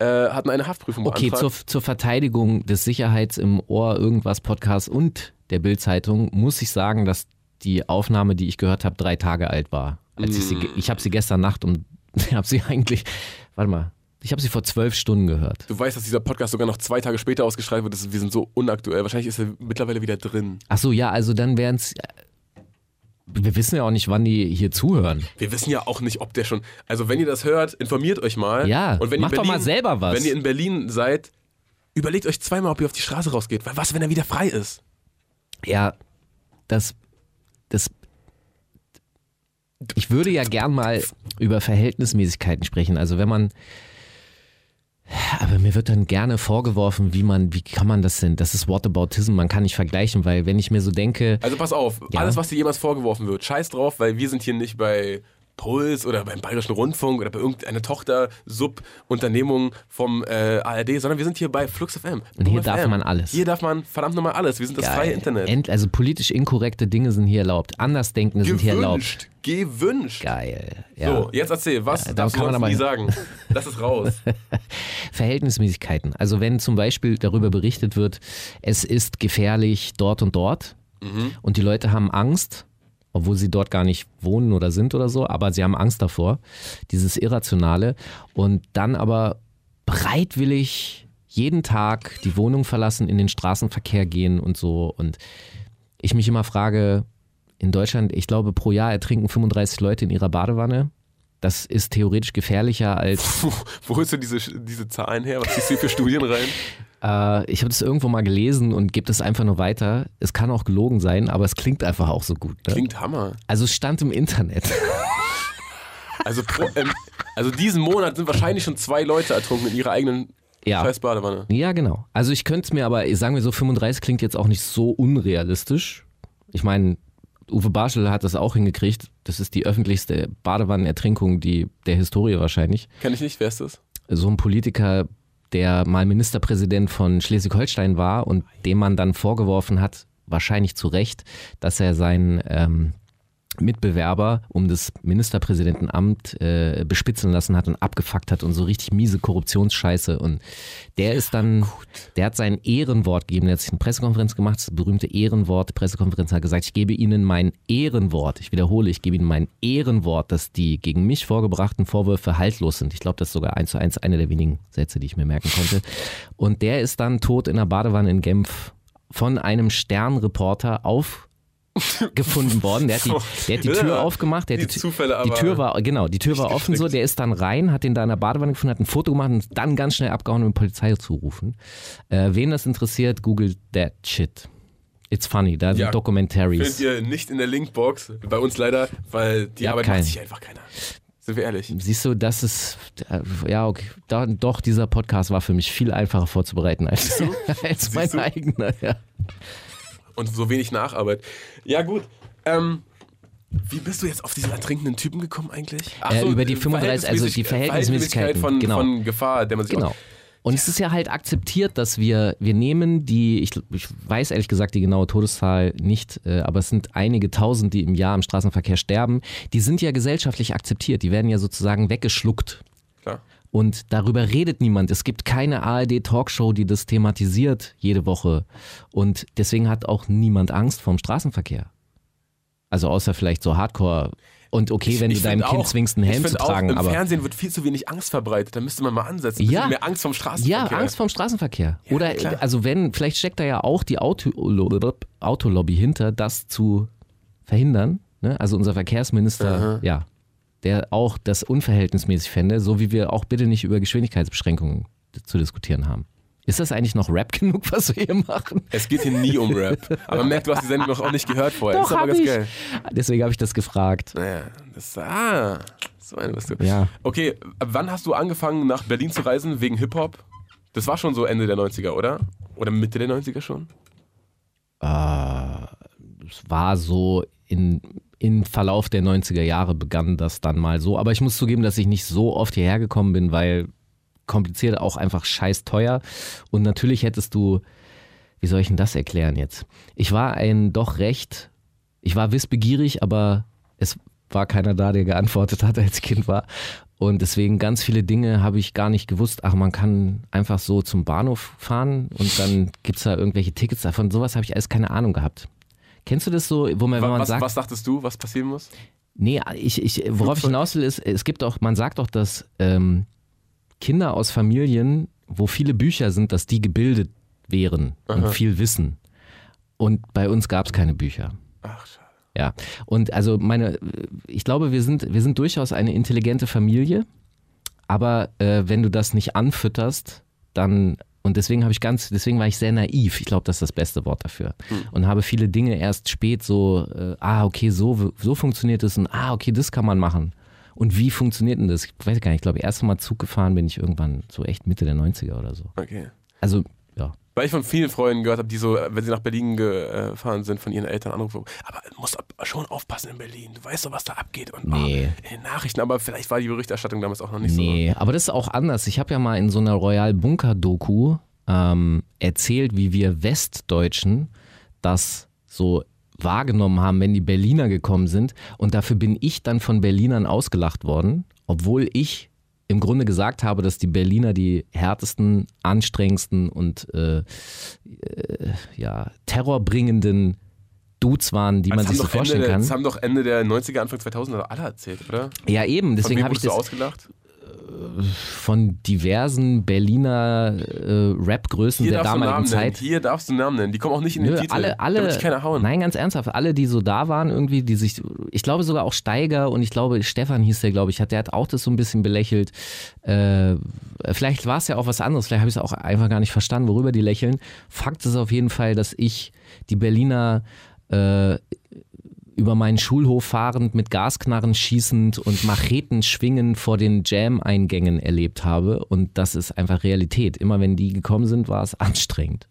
F: äh, hatten eine Haftprüfung
G: Okay,
F: beantragt.
G: zur, zur Verteidigung des Sicherheits im Ohr irgendwas Podcasts und der Bild-Zeitung muss ich sagen, dass die Aufnahme, die ich gehört habe, drei Tage alt war. Als ich sie, ge- ich habe sie gestern Nacht um, ich habe sie eigentlich, warte mal, ich habe sie vor zwölf Stunden gehört.
F: Du weißt, dass dieser Podcast sogar noch zwei Tage später ausgestrahlt wird. Ist, wir sind so unaktuell. Wahrscheinlich ist er mittlerweile wieder drin.
G: Ach so, ja, also dann wären es, wir wissen ja auch nicht, wann die hier zuhören.
F: Wir wissen ja auch nicht, ob der schon. Also, wenn ihr das hört, informiert euch mal.
G: Ja,
F: Und wenn
G: macht
F: ihr
G: doch
F: Berlin,
G: mal selber was.
F: Wenn ihr in Berlin seid, überlegt euch zweimal, ob ihr auf die Straße rausgeht. Weil was, wenn er wieder frei ist?
G: Ja, das, das, ich würde ja gern mal über Verhältnismäßigkeiten sprechen. Also wenn man, aber mir wird dann gerne vorgeworfen, wie man, wie kann man das denn? Das ist Whataboutism, man kann nicht vergleichen, weil wenn ich mir so denke,
F: Also pass auf,
G: Ja.
F: alles, was dir jemals vorgeworfen wird, scheiß drauf, weil wir sind hier nicht bei Puls oder beim Bayerischen Rundfunk oder bei irgendeiner Tochter-Subunternehmung vom äh, ARD, sondern wir sind hier bei Flux FM.
G: Und hier
F: Boom
G: darf
F: FM.
G: man alles.
F: Hier darf man verdammt nochmal alles. Wir sind das
G: geil,
F: freie Internet.
G: End, also politisch inkorrekte Dinge sind hier erlaubt, Andersdenkende sind hier erlaubt.
F: Gewünscht. Gewünscht.
G: Geil. Ja.
F: So, jetzt erzähl, was
G: Ja,
F: darfst du
G: kann man
F: sonst
G: aber-
F: nie sagen? Lass es raus.
G: Verhältnismäßigkeiten. Also wenn zum Beispiel darüber berichtet wird, es ist gefährlich dort und dort
F: Mhm.
G: und die Leute haben Angst obwohl sie dort gar nicht wohnen oder sind oder so, aber sie haben Angst davor, dieses Irrationale und dann aber bereitwillig jeden Tag die Wohnung verlassen, in den Straßenverkehr gehen und so und ich mich immer frage, in Deutschland, ich glaube, pro Jahr ertrinken 35 Leute in ihrer Badewanne. Das ist theoretisch gefährlicher als.
F: Wo, holst du diese, diese Zahlen her? Was siehst du hier für Studien rein?
G: Äh, ich habe das irgendwo mal gelesen und gebe das einfach nur weiter. Es kann auch gelogen sein, aber es klingt einfach auch so gut. Ne?
F: Klingt Hammer.
G: Also es stand im Internet.
F: Also, pro, ähm, also diesen Monat sind wahrscheinlich schon zwei Leute ertrunken in ihrer eigenen
G: Ja.
F: scheiß Badewanne.
G: Ja, genau. Also ich könnte es mir aber, sagen wir so, 35 klingt jetzt auch nicht so unrealistisch. Ich meine, Uwe Barschel hat das auch hingekriegt. Das ist die öffentlichste Badewannenertrinkung die, der Historie wahrscheinlich.
F: Kenn ich nicht, wer ist das?
G: so ein Politiker, der mal Ministerpräsident von Schleswig-Holstein war und dem man dann vorgeworfen hat, wahrscheinlich zu Recht, dass er seinen ähm, Mitbewerber um das Ministerpräsidentenamt äh, bespitzen lassen hat und abgefuckt hat und so richtig miese Korruptionsscheiße. Und der ist dann, der hat sein Ehrenwort gegeben, der hat sich eine Pressekonferenz gemacht, das berühmte Ehrenwort, Pressekonferenz hat gesagt, ich gebe Ihnen mein Ehrenwort, ich wiederhole, ich gebe Ihnen mein Ehrenwort, dass die gegen mich vorgebrachten Vorwürfe haltlos sind. Ich glaube, das ist sogar eins zu eins einer der wenigen Sätze, die ich mir merken konnte. Und der ist dann tot in der Badewanne in Genf von einem Sternreporter auf gefunden worden. Der hat die, der hat die Tür
F: Ja,
G: aufgemacht. Der
F: die
G: die,
F: Zufälle
G: die
F: aber
G: Tür war, genau, die Tür war offen so. Der ist dann rein, hat den da in der Badewanne gefunden, hat ein Foto gemacht und dann ganz schnell abgehauen, um die Polizei zu rufen. Äh, wen das interessiert, googelt that shit. It's funny, da sind
F: Ja,
G: Documentaries.
F: Findet ihr nicht in der Linkbox, bei uns leider, weil die
G: Ja,
F: Arbeit
G: kein-
F: macht sich einfach keiner. Sind wir ehrlich.
G: Siehst du, das ist, äh, ja, okay, da, doch, dieser Podcast war für mich viel einfacher vorzubereiten als, als mein eigener. Ja.
F: Und so wenig Nacharbeit. Ja, gut. Ähm, wie bist du jetzt auf diesen ertrinkenden Typen gekommen eigentlich? Ach
G: Äh, über die 35 also die
F: Verhältnismäßigkeit von,
G: genau.
F: von Gefahr, der man sich
G: Genau. Und es ist ja halt akzeptiert, dass wir, wir nehmen die, ich, ich weiß ehrlich gesagt die genaue Todeszahl nicht, äh, aber es sind einige tausend, die im Jahr im Straßenverkehr sterben. Die sind ja gesellschaftlich akzeptiert, die werden ja sozusagen weggeschluckt. Und darüber redet niemand. Es gibt keine ARD-Talkshow, die das thematisiert jede Woche. Und deswegen hat auch niemand Angst vorm Straßenverkehr. Also außer vielleicht so Hardcore. Und okay, wenn du
F: Ich
G: deinem
F: find
G: Kind
F: auch-
G: zwingst, einen
F: ich
G: Helm zu tragen.
F: Auch, Im
G: aber
F: Fernsehen wird viel zu wenig Angst verbreitet. Da müsste man mal ansetzen.
G: Ja.
F: mehr Angst vom
G: Ja,
F: Straßenverkehr.
G: Angst vorm Straßenverkehr.
F: Ja,
G: Oder
F: klar.
G: also wenn, vielleicht steckt da ja auch die Auto, Autolobby hinter, das zu verhindern. Ne? Also unser Verkehrsminister, ja, der auch das unverhältnismäßig fände, so wie wir auch bitte nicht über Geschwindigkeitsbeschränkungen zu diskutieren haben. Ist das eigentlich noch Rap genug, was wir hier machen?
F: Es geht hier nie um Rap. Aber merk, du hast die Sendung noch auch nicht gehört vorher.
G: Doch,
F: das ist aber ganz
G: ich.
F: geil.
G: Deswegen habe ich das gefragt.
F: Naja, das ah, so eine bist du.
G: Ja.
F: Okay, ab wann hast du angefangen, nach Berlin zu reisen wegen Hip-Hop? Das war schon so Ende der 90er, oder? Oder Mitte der 90er schon?
G: Es war so in, in Verlauf der 90er Jahre begann das dann mal so. Aber ich muss zugeben, dass ich nicht so oft hierher gekommen bin, weil kompliziert auch einfach scheiß teuer. Und natürlich hättest du, wie soll ich denn das erklären jetzt? Ich war ein doch recht, ich war wissbegierig, aber es war keiner da, der geantwortet hat, als Kind war. Und deswegen ganz viele Dinge habe ich gar nicht gewusst. Ach, man kann einfach so zum Bahnhof fahren und dann gibt es da irgendwelche Tickets davon. Sowas habe ich alles keine Ahnung gehabt. Kennst du das so, wo man, wenn man
F: Was,
G: sagt,
F: was dachtest du, was passieren muss?
G: Nee, ich, ich, worauf ich hinaus will, ist, es gibt auch, man sagt auch, dass ähm, Kinder aus Familien, wo viele Bücher sind, dass die gebildet wären und viel wissen. Und bei uns gab es keine Bücher.
F: Ach, schade.
G: Ja. Und also meine, ich glaube, wir sind, wir sind durchaus eine intelligente Familie, aber äh, wenn du das nicht anfütterst, dann und deswegen habe ich ganz, deswegen war ich sehr naiv. Ich glaube, das ist das beste Wort dafür. Und habe viele Dinge erst spät so, äh, ah, okay, so, so funktioniert es und ah, okay, das kann man machen. Und wie funktioniert denn das? Ich weiß gar nicht, ich glaube, erst Mal Zug gefahren bin ich irgendwann so echt Mitte der 90er oder so.
F: Okay.
G: Also.
F: Weil ich von vielen Freunden gehört habe, die so, wenn sie nach Berlin gefahren sind, von ihren Eltern anrufen. Aber du musst schon aufpassen in Berlin. Du weißt doch, was da abgeht. Und
G: Nee.
F: oh, in den Nachrichten, aber vielleicht war die Berichterstattung damals auch noch nicht
G: Nee, aber das ist auch anders. Ich habe ja mal in so einer Royal Bunker Doku ähm, erzählt, wie wir Westdeutschen das so wahrgenommen haben, wenn die Berliner gekommen sind. Und dafür bin ich dann von Berlinern ausgelacht worden, obwohl ich im Grunde gesagt habe, dass die Berliner die härtesten, anstrengendsten und äh, äh, ja, terrorbringenden Dudes waren, die man
F: Das
G: sich
F: haben,
G: so vorstellen
F: der-
G: kann.
F: das haben doch Ende der 90er, Anfang 2000er alle erzählt, oder?
G: Ja, eben, deswegen habe ich
F: du
G: das
F: ausgelacht?
G: Von diversen Berliner äh, Rap-Größen der damaligen
F: Namen nennen.
G: Zeit.
F: Hier darfst du Namen nennen. Die kommen auch nicht in den
G: Nö,
F: Titel.
G: alle, alle,
F: Da keiner hauen.
G: nein, ganz ernsthaft, alle, die so da waren, irgendwie, die sich, ich glaube sogar auch Steiger und ich glaube, Stefan hieß der, glaube ich, hat, der hat auch das so ein bisschen belächelt. Äh, vielleicht war es ja auch was anderes, vielleicht habe ich es auch einfach gar nicht verstanden, worüber die lächeln. Fakt ist auf jeden Fall, dass ich die Berliner äh, über meinen Schulhof fahrend, mit Gasknarren schießend und Macheten schwingend vor den Jam-Eingängen erlebt habe. Und das ist einfach Realität. Immer wenn die gekommen sind, war es anstrengend.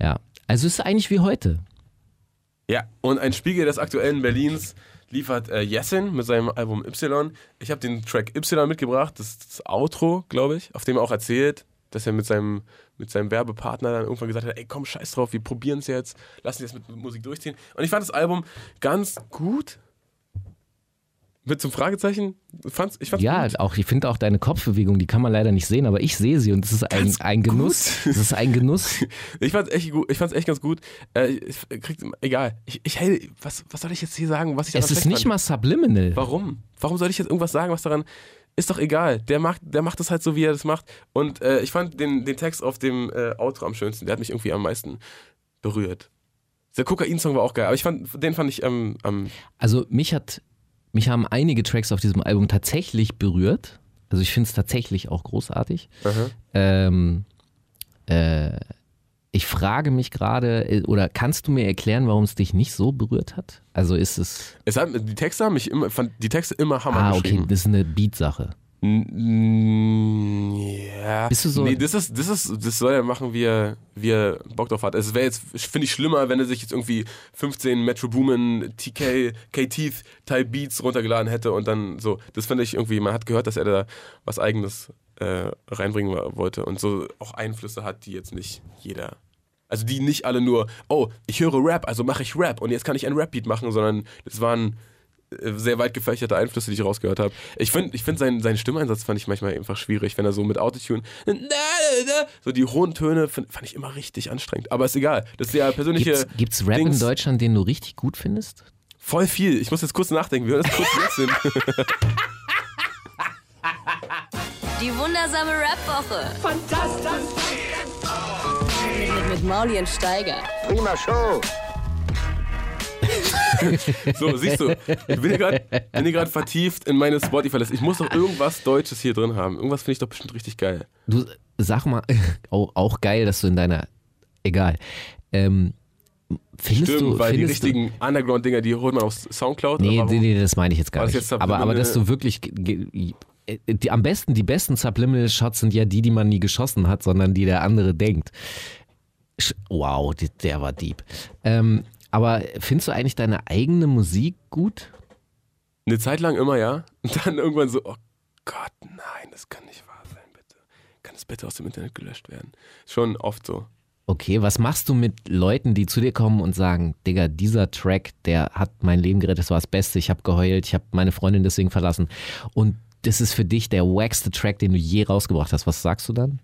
G: Ja. Also es ist eigentlich wie heute.
F: Ja, und ein Spiegel des aktuellen Berlins liefert äh, Jessin mit seinem Album Y. Ich habe den Track Y mitgebracht, das ist das Outro, glaube ich, auf dem er auch erzählt, dass er mit seinem, mit seinem Werbepartner dann irgendwann gesagt hat, ey komm, scheiß drauf, wir probieren es jetzt, lassen jetzt mit Musik durchziehen. Und ich fand das Album ganz gut. Mit zum Fragezeichen? Fand's, ich fand's
G: Ja,
F: gut.
G: auch ich finde auch deine Kopfbewegung, die kann man leider nicht sehen, aber ich sehe sie und es ist ein, ein Genuss. Es ist ein Genuss.
F: Ich fand's echt gut. Ich fand's echt ganz gut. Äh, ich, krieg, egal. Ich, ich, hey, was, was soll ich jetzt hier sagen, was ich
G: Es ist nicht
F: fand?
G: mal subliminal.
F: Warum? Warum soll ich jetzt irgendwas sagen, was daran ist doch egal. Der macht, der macht das halt so, wie er das macht. Und äh, ich fand den, den Text auf dem äh, Outro am schönsten. Der hat mich irgendwie am meisten berührt. Der Kokain-Song war auch geil, aber ich fand, den fand ich ähm, am.
G: Also mich hat, mich haben einige Tracks auf diesem Album tatsächlich berührt. Also ich finde es tatsächlich auch großartig. Ähm, äh, ich frage mich gerade, äh, oder kannst du mir erklären, warum es dich nicht so berührt hat? Also ist es.
F: es hat, die Texte haben mich immer, fand die Texte immer Hammer
G: Ah, okay, das ist eine Beat-Sache.
F: Ja.
G: Bist du so-
F: Nee, das ist, das ist, das soll er machen, wie er, wie er Bock drauf hat. Es wäre jetzt, finde ich, schlimmer, wenn er sich jetzt irgendwie 15 Metro Boomin, TK, K-Teeth Type Beats runtergeladen hätte und dann so. Das finde ich irgendwie, man hat gehört, dass er da was eigenes äh, reinbringen wollte und so auch Einflüsse hat, die jetzt nicht jeder. Also die nicht alle nur, oh, ich höre Rap, also mache ich Rap und jetzt kann ich ein Rap-Beat machen, sondern das waren äh, sehr weit gefächerte Einflüsse, die ich rausgehört habe. Ich finde, ich find seinen, seinen Stimmeinsatz fand ich manchmal einfach schwierig, wenn er so mit Autotune, so die hohen Töne find, fand ich immer richtig anstrengend. Aber ist egal. Das ist der persönliche.
G: Gibt's, gibt's Rap
F: Dings.
G: in Deutschland, den du richtig gut findest?
F: Voll viel. Ich muss jetzt kurz nachdenken. Wir hören das kurz jetzt hin.
C: Die wundersame Rap-Woche. Fantastisch. Mit, mit, mit Mauli und Steiger.
A: Prima Show.
F: So, siehst du, ich bin hier gerade vertieft in meine Spotify-Liste. Ich muss doch irgendwas Deutsches hier drin haben. Irgendwas finde ich doch bestimmt richtig geil.
G: Du sag mal, auch, auch geil, dass du in deiner. Egal. Ähm, findest
F: Stimmt,
G: du.
F: weil die
G: findest du,
F: richtigen Underground-Dinger, die holt man auf Soundcloud.
G: Nee, nee, nee, das meine ich jetzt gar nicht.
F: jetzt
G: aber, aber dass du wirklich. Äh, Die, am besten, die besten Subliminal-Shots sind ja die, die man nie geschossen hat, sondern die der andere denkt. Wow, der war deep. Ähm, aber findest du eigentlich deine eigene Musik gut?
F: Eine Zeit lang immer, ja. Und dann irgendwann so, oh Gott, nein, das kann nicht wahr sein, bitte. Kann das bitte aus dem Internet gelöscht werden? Schon oft so.
G: Okay, was machst du mit Leuten, die zu dir kommen und sagen, Digga, dieser Track, der hat mein Leben gerettet, das war das Beste, ich habe geheult, ich habe meine Freundin deswegen verlassen und das ist für dich der wackste Track, den du je rausgebracht hast. Was sagst du dann?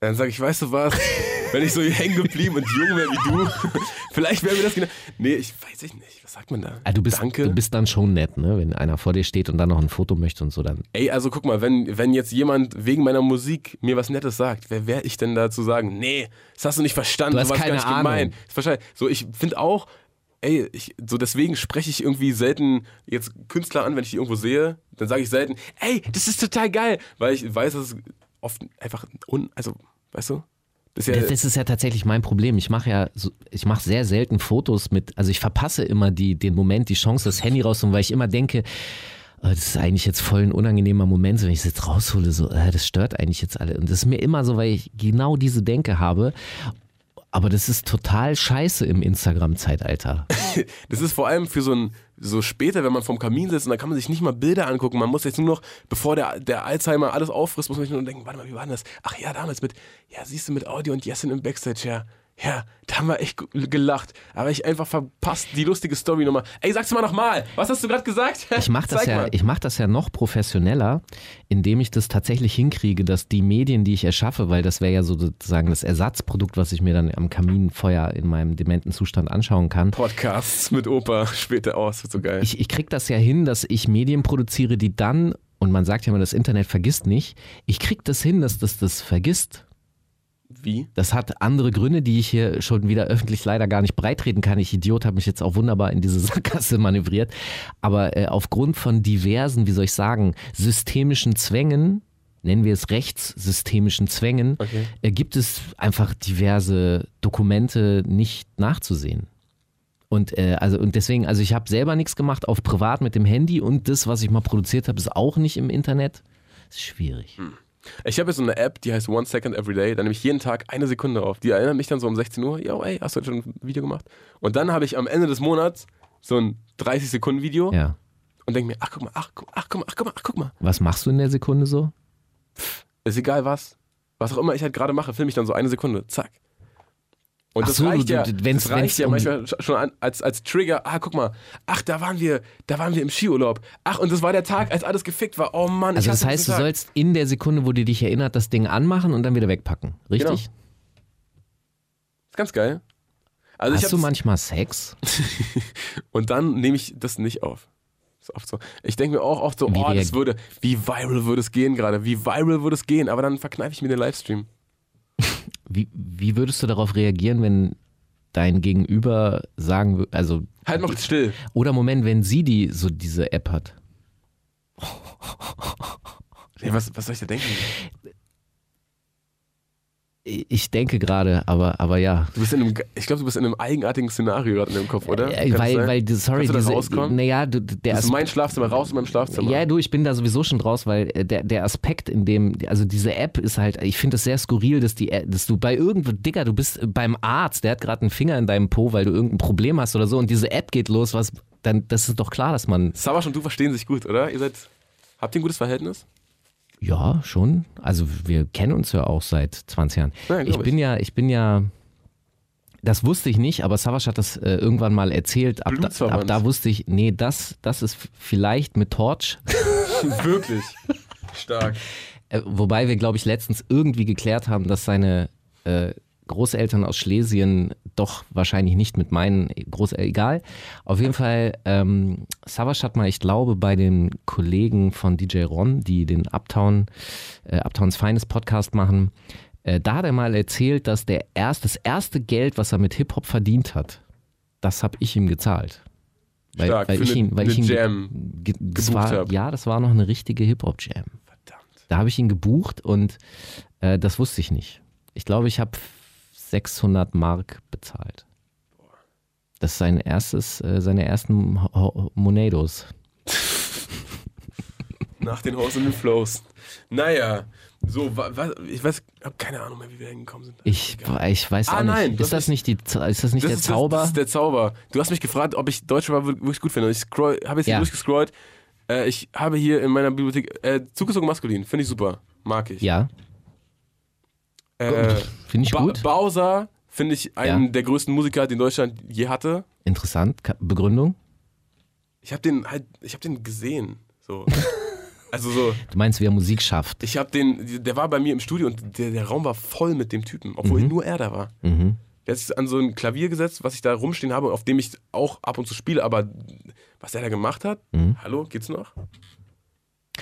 F: Dann sag ich, weißt du was? Wenn ich so hängen geblieben und jung wäre wie du, vielleicht wäre mir das genau. Nee, ich weiß ich nicht. Was sagt man da?
G: Ah, du, bist,
F: Danke.
G: du bist dann schon nett, ne? Wenn einer vor dir steht und dann noch ein Foto möchte und so, dann.
F: Ey, also guck mal, wenn, wenn jetzt jemand wegen meiner Musik mir was Nettes sagt, wer wäre ich denn da zu sagen? Nee, das hast du nicht verstanden,
G: Du hast
F: so war's
G: keine
F: gemeint.
G: Ahnung.
F: Verstehe- So, ich finde auch, ey, ich, so deswegen spreche ich irgendwie selten jetzt Künstler an, wenn ich die irgendwo sehe, dann sage ich selten, ey, das ist total geil, weil ich weiß, dass es oft einfach un, also, weißt du? Das ist ja,
G: Das, ist ja tatsächlich mein Problem. Ich mache ja, ich mache sehr selten Fotos mit, also ich verpasse immer die, den Moment, die Chance, das Handy rauszuholen, weil ich immer denke, äh, das ist eigentlich jetzt voll ein unangenehmer Moment, wenn ich es jetzt raushole, so, äh, das stört eigentlich jetzt alle. Und das ist mir immer so, weil ich genau diese Denke habe. Aber das ist total scheiße im Instagram-Zeitalter.
F: Das ist vor allem für so ein, so später, wenn man vom Kamin sitzt und da kann man sich nicht mal Bilder angucken. Man muss jetzt nur noch, bevor der, der Alzheimer alles auffrisst, muss man sich nur denken, warte mal, wie war denn das? Ach ja, damals mit, ja, siehst du, mit Audio und Jessin im Backstage, ja. Ja, da haben wir echt gelacht. Aber ich einfach verpasst die lustige Story nochmal. Ey, sag's mal nochmal. Was hast du gerade gesagt?
G: Ich mache das, ja,
F: mal.
G: ich mach das ja noch professioneller, indem ich das tatsächlich hinkriege, dass die Medien, die ich erschaffe, weil das wäre ja so sozusagen das Ersatzprodukt, was ich mir dann am Kaminfeuer in meinem dementen Zustand anschauen kann.
F: Podcasts mit Opa später aus. Wird so geil.
G: Ich, ich krieg das ja hin, dass ich Medien produziere, die dann, und man sagt ja immer, das Internet vergisst nicht, ich krieg das hin, dass das das vergisst.
F: Wie?
G: Das hat andere Gründe, die ich hier schon wieder öffentlich leider gar nicht breitreden kann. Ich Idiot habe mich jetzt auch wunderbar in diese Sackgasse manövriert. Aber äh, aufgrund von diversen, wie soll ich sagen, systemischen Zwängen, nennen wir es rechtssystemischen Zwängen,
F: Okay.
G: äh, gibt es einfach diverse Dokumente nicht nachzusehen. Und äh, also und deswegen, also ich habe selber nichts gemacht auf privat mit dem Handy und das, was ich mal produziert habe, ist auch nicht im Internet. ist schwierig.
F: Hm. Ich habe jetzt so eine App, die heißt One Second Every Day. Da nehme ich jeden Tag eine Sekunde auf. Die erinnert mich dann so um 16 Uhr. Yo, ey, hast du heute schon ein Video gemacht? Und dann habe ich am Ende des Monats so ein 30-Sekunden-Video
G: Ja.
F: und denke mir, ach guck mal, ach, guck- ach guck mal, ach guck mal, ach guck mal.
G: Was machst du in der Sekunde so?
F: Ist egal was. Was auch immer ich halt gerade mache, filme ich dann so eine Sekunde. Zack. Und
G: Ach
F: das
G: so,
F: reicht ja,
G: wenn's-
F: das reicht
G: wenn's
F: ja
G: um-
F: manchmal sch- schon an, als, als Trigger. Ah, guck mal. Ach, da waren wir, da waren wir im Skiurlaub. Ach, und das war der Tag, als alles gefickt war. Oh Mann,
G: Also das heißt, du
F: Tag.
G: sollst in der Sekunde, wo dir dich erinnert, das Ding anmachen und dann wieder wegpacken. Richtig?
F: Genau. Ist ganz geil. Also ich
G: Hast du manchmal Sex?
F: Und dann nehme ich das nicht auf. Ist oft so. Ich denke mir auch oft so,
G: Wie
F: oh, das würde, wie viral würde es gehen gerade? Wie viral würde es gehen? Aber dann verkneife ich mir den Livestream.
G: Wie, wie würdest du darauf reagieren, wenn dein Gegenüber sagen würde, also
F: Halt mal still.
G: oder Moment, wenn sie die so diese App hat?
F: Nee, was, was soll ich da denken?
G: Ich denke gerade, aber, aber ja.
F: Du bist in einem, ich glaube, du bist in einem eigenartigen Szenario gerade in deinem Kopf, oder?
G: Äh,
F: Kann
G: weil, weil, sorry,
F: Kannst du
G: diese,
F: rauskommen?
G: naja, du- der
F: Das ist mein Schlafzimmer, raus in meinem Schlafzimmer.
G: Ja, du, ich bin da sowieso schon draus, weil äh, der, der Aspekt in dem, also diese App ist halt, ich finde es sehr skurril, dass die, dass du bei irgendwo, Digga, du bist beim Arzt, der hat gerade einen Finger in deinem Po, weil du irgendein Problem hast oder so und diese App geht los, was, dann, das ist doch klar, dass man,
F: Savasch und du verstehen sich gut, oder? Ihr seid, habt ihr ein gutes Verhältnis?
G: Ja, schon, also wir kennen uns ja auch seit 20 Jahren.
F: Ja, glaub
G: ich bin ja, ich bin ja, das wusste ich nicht, aber Savasch hat das äh, irgendwann mal erzählt. Ab da, ab da wusste ich, nee, das, das ist vielleicht mit Torch.
F: Wirklich. Stark.
G: Äh, wobei wir, glaube ich, letztens irgendwie geklärt haben, dass seine äh, Großeltern aus Schlesien doch wahrscheinlich nicht mit meinen Großeltern, egal. Auf jeden Fall, ähm, Savas hat mal, ich glaube, bei den Kollegen von DJ Ron, die den Uptown, äh, Uptowns Feines Podcast machen, äh, da hat er mal erzählt, dass der erst, das erste Geld, was er mit Hip-Hop verdient hat, das habe ich ihm gezahlt. Weil,
F: Stark,
G: weil ich ihn, weil ich ihn
F: Jam
G: ge das war,
F: hab.
G: Ja, das war noch eine richtige Hip-Hop-Jam.
F: Verdammt.
G: Da habe ich ihn gebucht und äh, das wusste ich nicht. Ich glaube, ich habe 600 Mark bezahlt. Das ist sein erstes, äh, seine ersten Ho- Monedos.
F: Nach den Hoes und den Flows. Naja, so, wa, wa, ich weiß, habe keine Ahnung mehr, wie wir hingekommen sind.
G: Ich, ich weiß
F: Ah,
G: auch
F: nein,
G: nicht.
F: du
G: Ist das nicht, die, ist das nicht
F: Das
G: der
F: ist,
G: Zauber?
F: Das, das ist der Zauber. Du hast mich gefragt, ob ich Deutsche war wirklich gut finde. Ich habe jetzt hier
G: Ja.
F: durchgescrollt. Äh, ich habe hier in meiner Bibliothek äh, zugezogen maskulin. Finde ich super. Mag ich.
G: ja,
F: Äh,
G: finde ich
F: ba
G: gut.
F: Bowser finde ich einen
G: Ja.
F: der größten Musiker, den Deutschland je hatte.
G: Interessant. Begründung?
F: Ich habe den halt, ich habe den gesehen. So. also so,
G: Du meinst, wie er Musik schafft.
F: ich habe den, der war bei mir im Studio und der, der Raum war voll mit dem Typen, obwohl nur er da war.
G: Mhm.
F: Der hat sich an so ein Klavier gesetzt, was ich da rumstehen habe, auf dem ich auch ab und zu spiele, aber was er da gemacht hat,
G: Mhm.
F: hallo, geht's noch?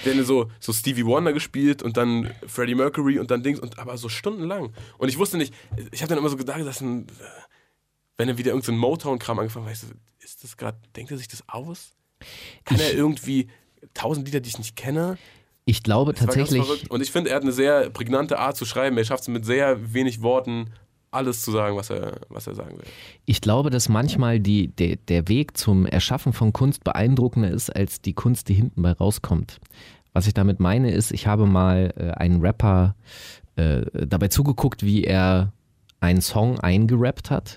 F: Der hat so, so Stevie Wonder gespielt und dann Freddie Mercury und dann Dings und aber so stundenlang. Und ich wusste nicht, ich habe dann immer so gedacht, dass ein, wenn er wieder irgendein so Motown-Kram angefangen hat, weißt du, ist das gerade, denkt er sich das aus? Kann er irgendwie tausend Lieder, die ich nicht kenne?
G: Ich glaube
F: Das
G: tatsächlich.
F: Und ich finde, er hat eine sehr prägnante Art zu schreiben. Er schafft es mit sehr wenig Worten, alles zu sagen, was er, was er sagen will.
G: Ich glaube, dass manchmal die, der, der Weg zum Erschaffen von Kunst beeindruckender ist, als die Kunst, die hinten bei rauskommt. Was ich damit meine, ist, ich habe mal äh, einen Rapper äh, dabei zugeguckt, wie er einen Song eingerappt hat.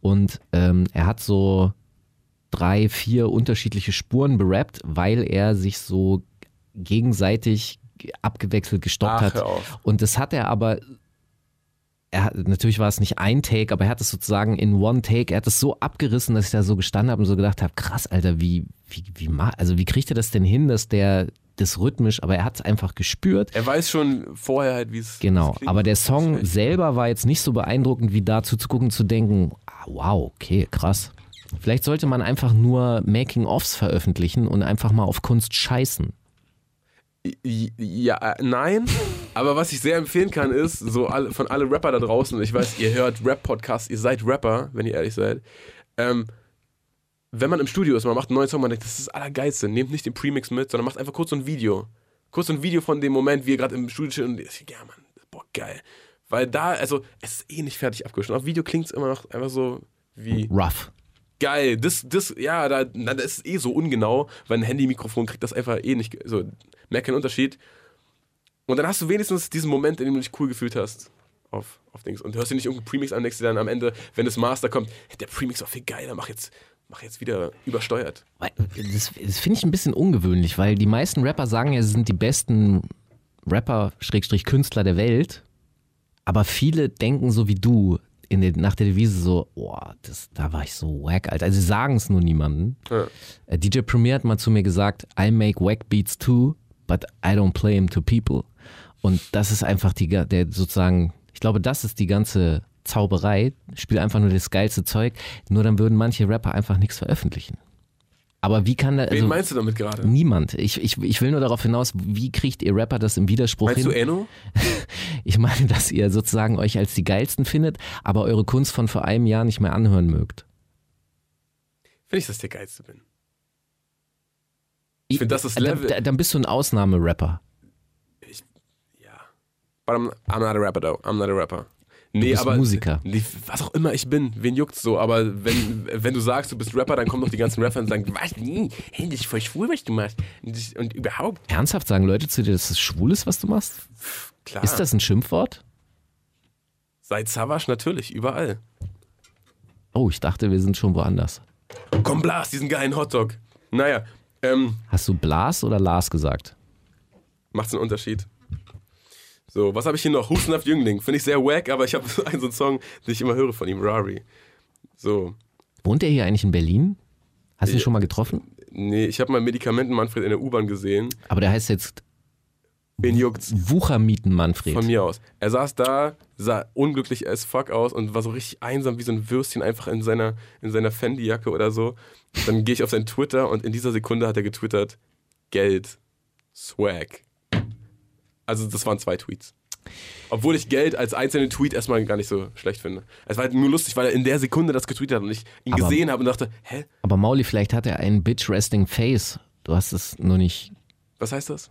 G: Und ähm, er hat so drei, vier unterschiedliche Spuren berappt, weil er sich so gegenseitig abgewechselt gestoppt
F: Ach,
G: hat. Und das hat er aber er hat, natürlich war es nicht ein Take, aber er hat es sozusagen in one Take, er hat es so abgerissen, dass ich da so gestanden habe und so gedacht habe, krass, Alter, wie, wie, wie, also wie kriegt er das denn hin, dass der das rhythmisch, aber er hat es einfach gespürt.
F: Er weiß schon vorher halt, wie es
G: Genau, aber der Song selber war jetzt nicht so beeindruckend, wie dazu zu gucken, zu denken, ah, wow, okay, krass. Vielleicht sollte man einfach nur Making-ofs veröffentlichen und einfach mal auf Kunst scheißen.
F: Ja, äh, nein. Aber was ich sehr empfehlen kann, ist, so alle, von alle Rapper da draußen, ich weiß, ihr hört Rap-Podcasts, ihr seid Rapper, wenn ihr ehrlich seid. Ähm, wenn man im Studio ist, man macht einen neuen Song, man denkt, das ist das Allergeilste, nehmt nicht den Premix mit, sondern macht einfach kurz so ein Video. Kurz so ein Video von dem Moment, wie ihr gerade im Studio steht und ich, ja, Mann, boah, geil. Weil da, also, es ist eh nicht fertig abgeschnitten. Auf Video klingt es immer noch einfach so wie
G: Rough.
F: geil. Das, das, ja, da, na, das ist eh so ungenau, weil ein Handy-Mikrofon kriegt das einfach eh nicht, so, merkt keinen Unterschied. Und dann hast du wenigstens diesen Moment, in dem du dich cool gefühlt hast. Auf, auf Dings. Und hörst dir nicht irgendeinen Premix an, denkst dir dann am Ende, wenn das Master kommt, der Premix war viel geiler, mach jetzt, mach jetzt wieder übersteuert.
G: Das, das finde ich ein bisschen ungewöhnlich, weil die meisten Rapper sagen ja, sie sind die besten Rapper-Künstler der Welt. Aber viele denken so wie du in der, nach der Devise so, boah, das, da war ich so wack, Alter. Also sie sagen es nur niemandem.
F: Ja.
G: Äh, DJ Premier hat mal zu mir gesagt, I make wack beats too, but I don't play them to people. Und das ist einfach die, der sozusagen, ich glaube, das ist die ganze Zauberei. Spiel einfach nur das geilste Zeug. Nur dann würden manche Rapper einfach nichts veröffentlichen. Aber wie kann da,
F: Wen
G: also
F: meinst du damit gerade?
G: niemand. Ich, ich, ich will nur darauf hinaus, wie kriegt ihr Rapper das im Widerspruch
F: Meinst
G: hin?
F: du Enno?
G: Ich meine, dass ihr sozusagen euch als die geilsten findet, aber eure Kunst von vor einem Jahr nicht mehr anhören mögt.
F: Finde ich, dass ich der Geilste bin. Ich finde, das ist Level.
G: da- Dann bist du ein Ausnahmerapper.
F: But I'm, I'm not a rapper, though. I'm not a rapper. Nee,
G: bist
F: aber.
G: Musiker.
F: Nee, was auch immer ich bin, wen juckt's so? Aber wenn, wenn du sagst, du bist Rapper, dann kommen doch die ganzen Rapper und sagen, was? Nee, hey, das ist voll schwul, was du machst. Und, und überhaupt,
G: Ernsthaft sagen Leute zu dir, dass es schwul ist, was du machst?
F: klar.
G: Ist das ein Schimpfwort?
F: Seit Savage natürlich, überall.
G: Oh, ich dachte, wir sind schon woanders.
F: Komm, blas diesen geilen Hotdog. Naja, ähm,
G: Hast du Blas oder Lars gesagt?
F: macht's einen Unterschied. So, was habe ich hier noch? Hustenhaft Jüngling. Finde ich sehr wack, aber ich habe einen so einen Song, den ich immer höre von ihm, Rari. So.
G: Wohnt er hier eigentlich in Berlin? Hast du ihn schon mal getroffen?
F: Nee, ich habe mal Medikamenten Manfred in der U-Bahn gesehen.
G: Aber der heißt jetzt
F: Wen juckt's?
G: Wuchermieten Manfred.
F: Von mir aus. Er saß da, sah unglücklich as fuck aus und war so richtig einsam wie so ein Würstchen einfach in seiner, in seiner Fendi-Jacke oder so. Dann gehe ich auf sein Twitter und in dieser Sekunde hat er getwittert: Geld, Swag. Also, das waren zwei Tweets. Obwohl ich Geld als einzelnen Tweet erstmal gar nicht so schlecht finde. Es war halt nur lustig, weil er in der Sekunde das getweetet hat und ich ihn
G: Aber-
F: gesehen habe und dachte: Hä?
G: Aber Mauli, vielleicht hat er einen Bitch-Resting-Face. Du hast es nur nicht
F: Was heißt das?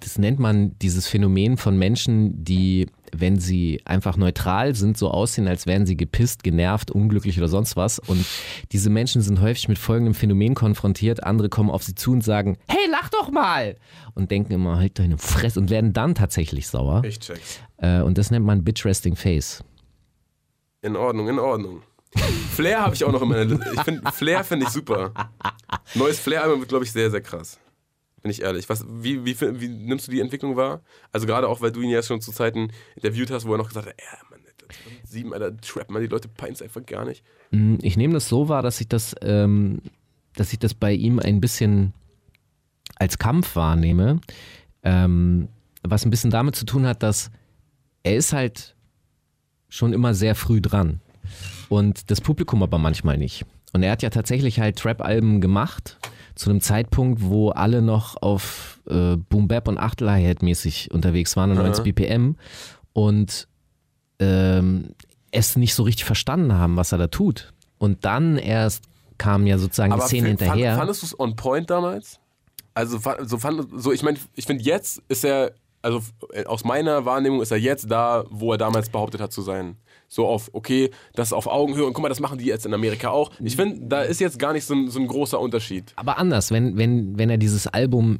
G: das nennt man dieses Phänomen von Menschen, die, wenn sie einfach neutral sind, so aussehen, als wären sie gepisst, genervt, unglücklich oder sonst was. Und diese Menschen sind häufig mit folgendem Phänomen konfrontiert. Andere kommen auf sie zu und sagen, hey, lach doch mal! Und denken immer, halt deine Fresse und werden dann tatsächlich sauer.
F: Ich check's.
G: Äh, und das nennt man Bitch Resting Face.
F: In Ordnung, in Ordnung. Flair habe ich auch noch in meiner Liste. Ich find, Flair finde ich super. Neues Flair-Album wird, glaube ich, sehr, sehr krass. Bin ich ehrlich. Was, wie, wie, wie nimmst du die Entwicklung wahr? Also gerade auch, weil du ihn ja schon zu Zeiten interviewt hast, wo er noch gesagt hat, ja, Mann, 2007, Alter, Trap, man, die Leute pein's einfach gar nicht.
G: Mm, Ich nehme das so wahr, dass ich das, ähm, dass ich das bei ihm ein bisschen als Kampf wahrnehme, ähm, was ein bisschen damit zu tun hat, dass er ist halt schon immer sehr früh dran und das Publikum aber manchmal nicht. Und er hat ja tatsächlich halt Trap-Alben gemacht zu einem Zeitpunkt, wo alle noch auf äh, Boom Bap und Achtel-Hi-Hat mäßig unterwegs waren und 90 BPM und ähm, es nicht so richtig verstanden haben, was er da tut. Und dann erst kam ja sozusagen die Szene
F: find-
G: hinterher.
F: Fand, fandest du es on point damals? Also, so, fand, so ich meine, ich finde, jetzt ist er, also äh, aus meiner Wahrnehmung ist er jetzt da, wo er damals behauptet hat zu sein. So auf, okay, das ist auf Augenhöhe und guck mal, das machen die jetzt in Amerika auch. Ich finde, da ist jetzt gar nicht so ein, so ein großer Unterschied.
G: Aber anders, wenn, wenn, wenn er dieses Album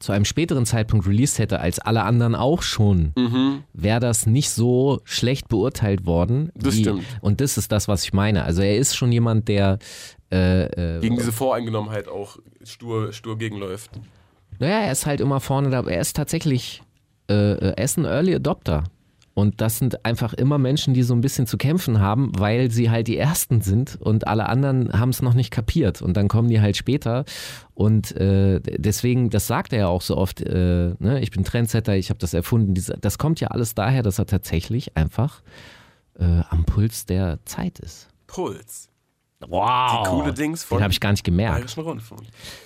G: zu einem späteren Zeitpunkt released hätte, als alle anderen auch schon,
F: Mhm.
G: wäre das nicht so schlecht beurteilt worden.
F: Das stimmt.
G: Und das ist das, was ich meine. Also er ist schon jemand, der äh, äh,
F: Gegen diese Voreingenommenheit auch stur, stur gegenläuft.
G: Naja, er ist halt immer vorne da. Er ist tatsächlich, äh, äh, er ist ein Early Adopter. Und das sind einfach immer Menschen, die so ein bisschen zu kämpfen haben, weil sie halt die Ersten sind und alle anderen haben es noch nicht kapiert. Und dann kommen die halt später. Und äh, deswegen, das sagt er ja auch so oft, äh, ne? ich bin Trendsetter, ich habe das erfunden. Das kommt ja alles daher, dass er tatsächlich einfach äh, am Puls der Zeit ist.
F: Puls.
G: Wow.
F: Die coole Dings von
G: Den habe ich gar nicht gemerkt.
F: Bayerischen Rundfunk.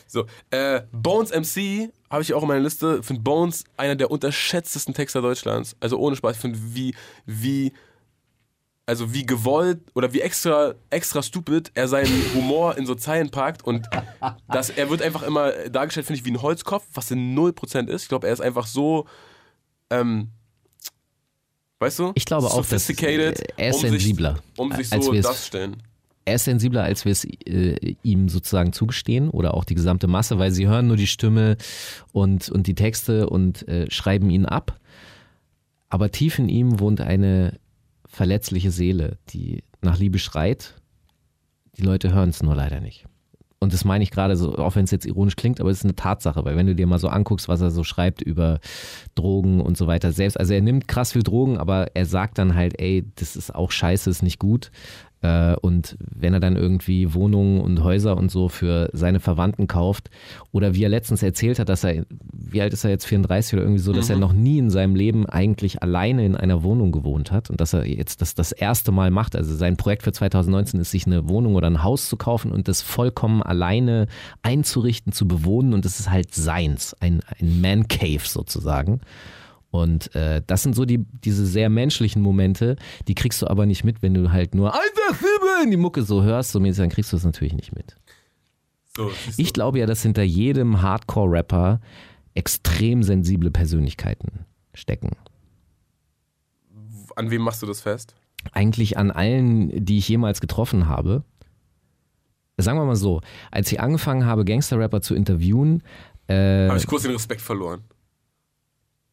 F: So, äh, Bones MC habe ich auch in meiner Liste. Ich finde Bones einer der unterschätztesten Texter Deutschlands. Also ohne Spaß. Ich finde, wie, wie, also wie gewollt oder wie extra, extra stupid er seinen Humor in so Zeilen packt und das, er wird einfach immer dargestellt, finde ich, wie ein Holzkopf, was in 0% ist. Ich glaube, er ist einfach so, ähm, weißt du?
G: Ich glaube auch, dass,
F: Sophisticated,
G: äh, er ist
F: um
G: sensibler,
F: Sich, um sich
G: als
F: so darzustellen.
G: Er ist sensibler, als wir es äh, ihm sozusagen zugestehen oder auch die gesamte Masse, weil sie hören nur die Stimme und, und die Texte und äh, schreiben ihn ab. Aber tief in ihm wohnt eine verletzliche Seele, die nach Liebe schreit. Die Leute hören es nur leider nicht. Und das meine ich gerade so, auch wenn es jetzt ironisch klingt, aber es ist eine Tatsache, weil wenn du dir mal so anguckst, was er so schreibt über Drogen und so weiter, selbst, also er nimmt krass viel Drogen, aber er sagt dann halt, ey, das ist auch scheiße, ist nicht gut. Äh, Und wenn er dann irgendwie Wohnungen und Häuser und so für seine Verwandten kauft, oder wie er letztens erzählt hat, dass er, wie alt ist er jetzt, 34 oder irgendwie so, dass er noch nie in seinem Leben eigentlich alleine in einer Wohnung gewohnt hat und dass er jetzt das das erste Mal macht. Also sein Projekt für 2019 ist, sich eine Wohnung oder ein Haus zu kaufen und das vollkommen alleine einzurichten, zu bewohnen und das ist halt seins, ein, ein Man Cave sozusagen. Und äh, das sind so die, diese sehr menschlichen Momente, die kriegst du aber nicht mit, wenn du halt nur Filme in die Mucke so hörst, so mäßig, dann kriegst du das natürlich nicht mit.
F: So.
G: Ich glaube ja, dass hinter jedem Hardcore-Rapper extrem sensible Persönlichkeiten stecken.
F: An wem machst du das fest?
G: Eigentlich an allen, die ich jemals getroffen habe. Sagen wir mal so, als ich angefangen habe, Gangster-Rapper zu interviewen, äh,
F: Habe ich kurz den Respekt verloren.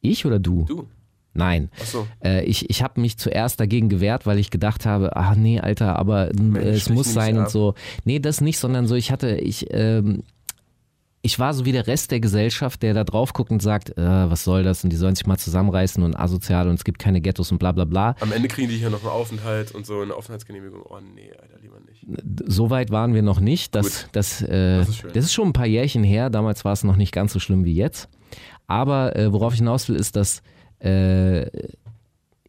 G: Ich oder du?
F: Du?
G: Nein.
F: Achso.
G: Äh, ich ich habe mich zuerst dagegen gewehrt, weil ich gedacht habe, ach nee, Alter, aber äh, es
F: stich
G: muss sein und so. Nee, das nicht, sondern so, ich hatte, ich, ähm, ich war so wie der Rest der Gesellschaft, der da drauf guckt und sagt, äh, was soll das und die sollen sich mal zusammenreißen und asozial und es gibt keine Ghettos und bla bla bla.
F: Am Ende kriegen die hier noch einen Aufenthalt und so eine Aufenthaltsgenehmigung. Oh nee, Alter, lieber nicht.
G: So weit waren wir noch nicht. Das,
F: Gut.
G: das, äh,
F: Das
G: das,
F: ist schön.
G: ist schon ein paar Jährchen her. Damals war es noch nicht ganz so schlimm wie jetzt. Aber äh, worauf ich hinaus will, ist, dass äh,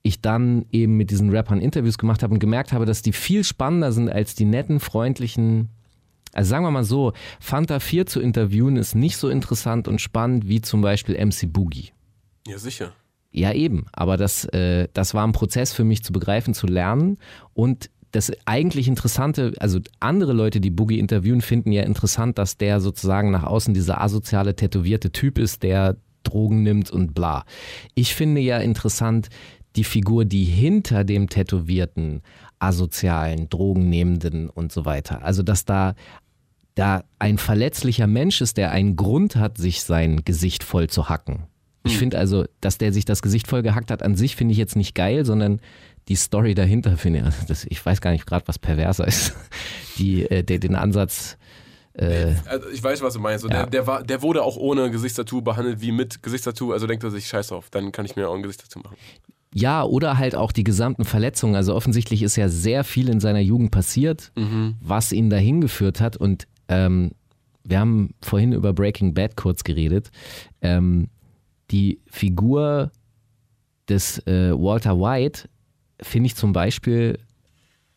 G: ich dann eben mit diesen Rappern Interviews gemacht habe und gemerkt habe, dass die viel spannender sind als die netten, freundlichen. Also sagen wir mal so, Fanta 4 zu interviewen ist nicht so interessant und spannend wie zum Beispiel MC Boogie.
F: Ja, sicher.
G: Ja, eben. Aber das, äh, das war ein Prozess für mich zu begreifen, zu lernen. Und das eigentlich Interessante, also andere Leute, die Boogie interviewen, finden ja interessant, dass der sozusagen nach außen dieser asoziale, tätowierte Typ ist, der Drogen nimmt und bla. Ich finde ja interessant die Figur, die hinter dem tätowierten, asozialen, Drogennehmenden und so weiter. Also, dass da da ein verletzlicher Mensch ist, der einen Grund hat, sich sein Gesicht voll zu hacken. Ich finde also, dass der sich das Gesicht voll gehackt hat, an sich finde ich jetzt nicht geil, sondern die Story dahinter finde ich, also das, ich weiß gar nicht gerade, was perverser ist. Die, äh, der, den Ansatz, äh,
F: Also ich weiß, was du meinst. So,
G: Ja.
F: der, der, war, der wurde auch ohne Gesichtstattoo behandelt wie mit Gesichtstattoo. Also denkt er sich, scheiß auf, dann kann ich mir auch ein Gesichtstattoo machen.
G: ja, oder halt auch die gesamten Verletzungen. Also offensichtlich ist ja sehr viel in seiner Jugend passiert, was ihn dahin geführt hat. Und ähm, wir haben vorhin über Breaking Bad kurz geredet. Ähm, die Figur des äh, Walter White finde ich zum Beispiel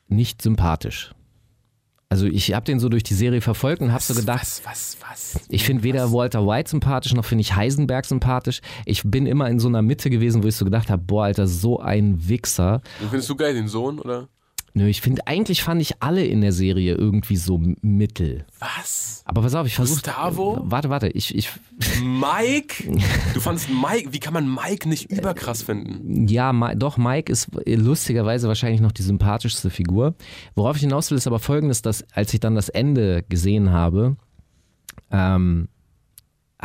G: nicht sympathisch. Also ich habe den so durch die Serie verfolgt und habe so gedacht,
F: Was, was, was?
G: ich finde weder Walter White sympathisch noch finde ich Heisenberg sympathisch. Ich bin immer in so einer Mitte gewesen, wo ich so gedacht habe, boah, Alter, so ein Wichser.
F: Den findest du geil, den Sohn, oder?
G: Nö, ich finde, eigentlich fand ich alle in der Serie irgendwie so mittel.
F: Was?
G: Aber pass auf, ich versuche.
F: Gustavo?
G: Warte, warte, ich, ich,
F: Mike? Du fandest Mike, wie kann man Mike nicht überkrass finden?
G: Ja, Ma doch, Mike ist lustigerweise wahrscheinlich noch die sympathischste Figur. Worauf ich hinaus will, ist aber folgendes, dass als ich dann das Ende gesehen habe, ähm,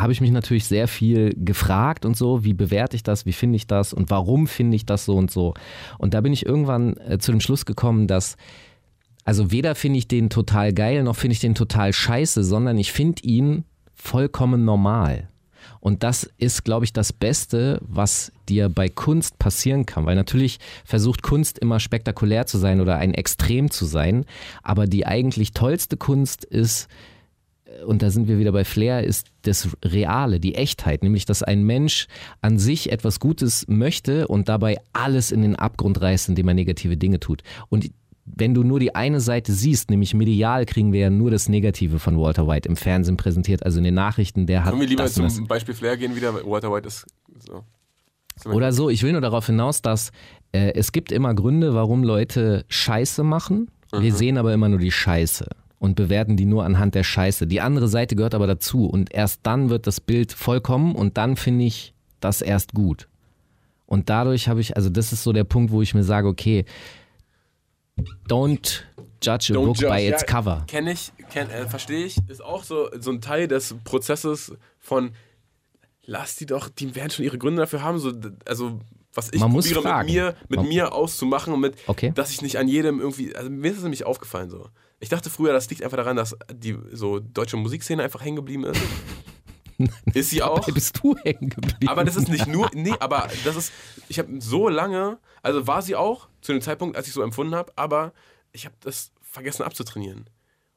G: habe ich mich natürlich sehr viel gefragt und so, wie bewerte ich das, wie finde ich das und warum finde ich das so und so. Und da bin ich irgendwann äh, zu dem Schluss gekommen, dass, also weder finde ich den total geil, noch finde ich den total scheiße, sondern ich finde ihn vollkommen normal. Und das ist, glaube ich, das Beste, was dir bei Kunst passieren kann. Weil natürlich versucht Kunst immer spektakulär zu sein oder ein Extrem zu sein. Aber die eigentlich tollste Kunst ist, und da sind wir wieder bei Flair, ist das Reale, die Echtheit, nämlich dass ein Mensch an sich etwas Gutes möchte und dabei alles in den Abgrund reißt, indem er negative Dinge tut. Und wenn du nur die eine Seite siehst, nämlich medial kriegen wir ja nur das Negative von Walter White im Fernsehen präsentiert, also in den Nachrichten, der hat
F: Können wir lieber
G: das und das.
F: zum Beispiel Flair gehen wieder, weil Walter White ist so.
G: Oder so, ich will nur darauf hinaus, dass äh, es gibt immer Gründe, warum Leute Scheiße machen. Wir sehen aber immer nur die Scheiße und bewerten die nur anhand der Scheiße. Die andere Seite gehört aber dazu und erst dann wird das Bild vollkommen und dann finde ich das erst gut. Und dadurch habe ich, also das ist so der Punkt, wo ich mir sage, okay, don't judge a
F: Don't
G: book
F: judge.
G: by its
F: Ja,
G: cover.
F: Kenne ich, kenn, äh, verstehe ich. Ist auch so, so ein Teil des Prozesses von, lass die doch, die werden schon ihre Gründe dafür haben. So, also, was ich
G: Man
F: probiere mit mir, mit
G: Man-
F: mir auszumachen und mit,
G: Okay.
F: dass ich nicht an jedem irgendwie, also mir ist es nämlich aufgefallen so. Ich dachte früher, das liegt einfach daran, dass die so deutsche Musikszene einfach hängen geblieben ist. ist sie auch.
G: Bist du hängen geblieben.
F: Aber das ist nicht nur, nee, aber das ist, ich habe so lange, also war sie auch zu dem Zeitpunkt, als ich so empfunden habe, aber ich habe das vergessen abzutrainieren.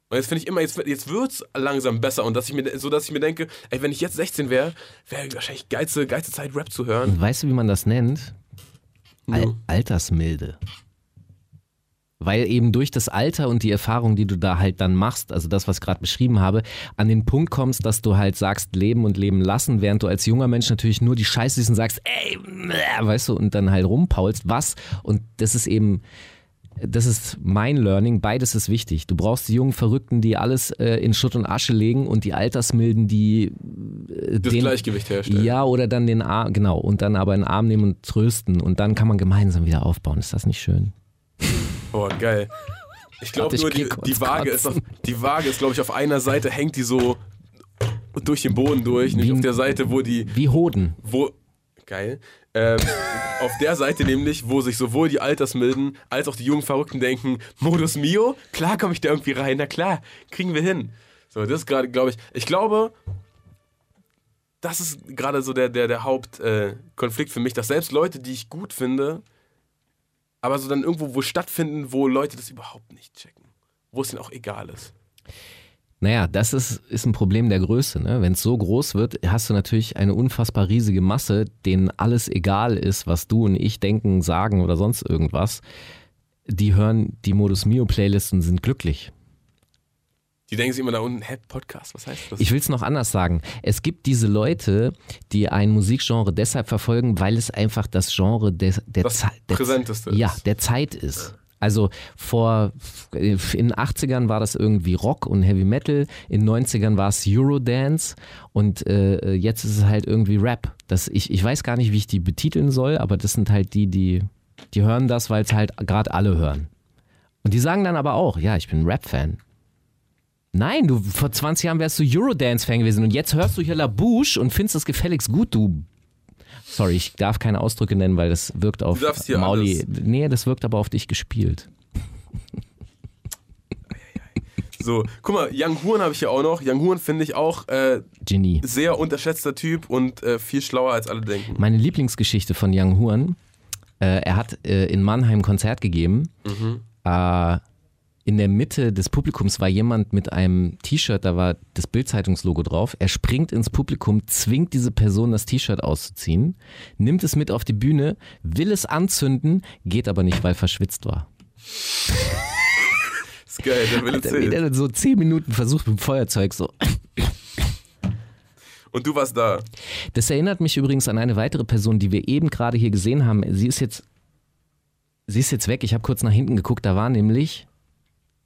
F: Und jetzt finde ich immer, jetzt, jetzt wird es langsam besser und dass ich mir, so dass ich mir denke, ey, wenn ich jetzt 16 wäre, wäre wahrscheinlich geilste, geilste Zeit, Rap zu hören.
G: Und weißt du, wie man das nennt? Al. Altersmilde. Weil eben durch das Alter und die Erfahrung, die du da halt dann machst, also das, was ich gerade beschrieben habe, an den Punkt kommst, dass du halt sagst, leben und leben lassen, während du als junger Mensch natürlich nur die Scheiße siehst und sagst, ey, weißt du, und dann halt rumpaulst, was? Und das ist eben, das ist mein Learning, beides ist wichtig. Du brauchst die jungen Verrückten, die alles äh, in Schutt und Asche legen und die Altersmilden, die äh,
F: Das
G: den,
F: Gleichgewicht herstellen.
G: ja, oder dann den Arm, genau, und dann aber in den Arm nehmen und trösten und dann kann man gemeinsam wieder aufbauen. Ist das nicht schön?
F: Oh, geil. Ich glaube nur, die, die Waage ist, auf, die Waage ist, glaube ich, auf einer Seite hängt die so durch den Boden durch, nicht
G: Wie-
F: auf der Seite, wo die,
G: Wie Hoden.
F: wo geil ähm, auf der Seite nämlich, wo sich sowohl die Altersmilden als auch die jungen Verrückten denken, Modus Mio, klar komme ich da irgendwie rein, na klar, kriegen wir hin. So, das ist gerade, glaube ich, ich glaube, das ist gerade so der, der, der Hauptkonflikt äh, für mich, dass selbst Leute, die ich gut finde, aber so dann irgendwo wo stattfinden, wo Leute das überhaupt nicht checken. Wo es ihnen auch egal ist.
G: Naja, das ist, ist ein Problem der Größe. Ne? Wenn es so groß wird, hast du natürlich eine unfassbar riesige Masse, denen alles egal ist, was du und ich denken, sagen oder sonst irgendwas. Die hören die Modus Mio Playlist und sind glücklich.
F: Die denken sich immer da unten, hä, Podcast, was heißt das?
G: Ich will es noch anders sagen. Es gibt diese Leute, die ein Musikgenre deshalb verfolgen, weil es einfach das Genre der, der,
F: Das
G: Zei- der
F: Präsenteste
G: Ja, der Zeit ist. Also vor in den 80ern war das irgendwie Rock und Heavy Metal, in den 90ern war es Eurodance und äh, jetzt ist es halt irgendwie Rap. Das, ich, ich weiß gar nicht, wie ich die betiteln soll, aber das sind halt die, die, die hören das, weil es halt gerade alle hören. Und die sagen dann aber auch, ja, ich bin Rap-Fan. Nein, du vor 20 Jahren wärst du Eurodance-Fan gewesen und jetzt hörst du hier La Bouche und findest das gefälligst gut, du. Sorry, ich darf keine Ausdrücke nennen, weil das wirkt auf
F: Du darfst hier
G: Mauli.
F: alles.
G: Nee, das wirkt aber auf dich gespielt.
F: So, guck mal, Young Huren habe ich ja auch noch. Young Huren finde ich auch äh,
G: Genie.
F: sehr unterschätzter Typ und äh, viel schlauer als alle denken.
G: Meine Lieblingsgeschichte von Young Huren, äh, er hat äh, in Mannheim ein Konzert gegeben. Äh, in der Mitte des Publikums war jemand mit einem T-Shirt, da war das Bild-Zeitungslogo drauf. Er springt ins Publikum, zwingt diese Person das T-Shirt auszuziehen, nimmt es mit auf die Bühne, will es anzünden, geht aber nicht, weil verschwitzt war.
F: ist geil, der will
G: Alter, der dann so zehn Minuten versucht mit dem Feuerzeug so.
F: Und du warst da.
G: Das erinnert mich übrigens an eine weitere Person, die wir eben gerade hier gesehen haben. Sie ist jetzt, sie ist jetzt weg. Ich habe kurz nach hinten geguckt. Da war nämlich,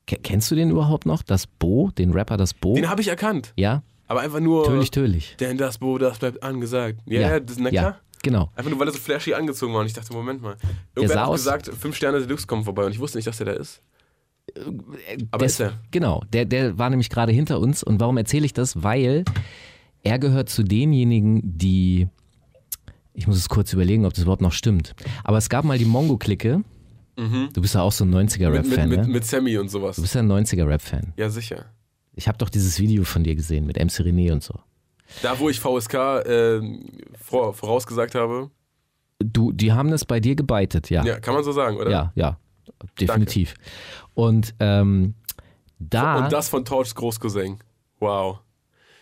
G: kennst du den überhaupt noch? Das Bo, den Rapper das Bo?
F: Den habe ich erkannt.
G: ja,
F: Aber einfach nur.
G: tödlich, tödlich.
F: Denn das Bo, das bleibt angesagt. Ja, ja, das, na klar.
G: ja, genau.
F: Einfach nur, weil er so flashy angezogen war. Und ich dachte, Moment mal. Irgendwer hat gesagt, fünf Sterne Deluxe kommen vorbei. Und ich wusste nicht, dass der da ist. Aber
G: Der
F: ist er?
G: Genau, der, der war nämlich gerade hinter uns. Und warum erzähle ich das? Weil er gehört zu denjenigen, die. Ich muss es kurz überlegen, ob das überhaupt noch stimmt. Aber es gab mal die Mongo-Clique. Du bist ja auch so ein
F: Mhm. Mit,
G: 90er-Rap-Fan,
F: mit, mit,
G: ne?
F: mit Sammy und sowas.
G: Du bist ja ein 90er-Rap-Fan.
F: Ja, sicher.
G: Ich habe doch dieses Video von dir gesehen mit MC René und so.
F: Da, wo ich VSK äh, vor, vorausgesagt habe.
G: Du, die haben es bei dir gebeitet, ja.
F: Ja, kann man so sagen, oder?
G: Ja, ja, definitiv. Und ähm, da.
F: Und das von Torchs Großcousin. Wow.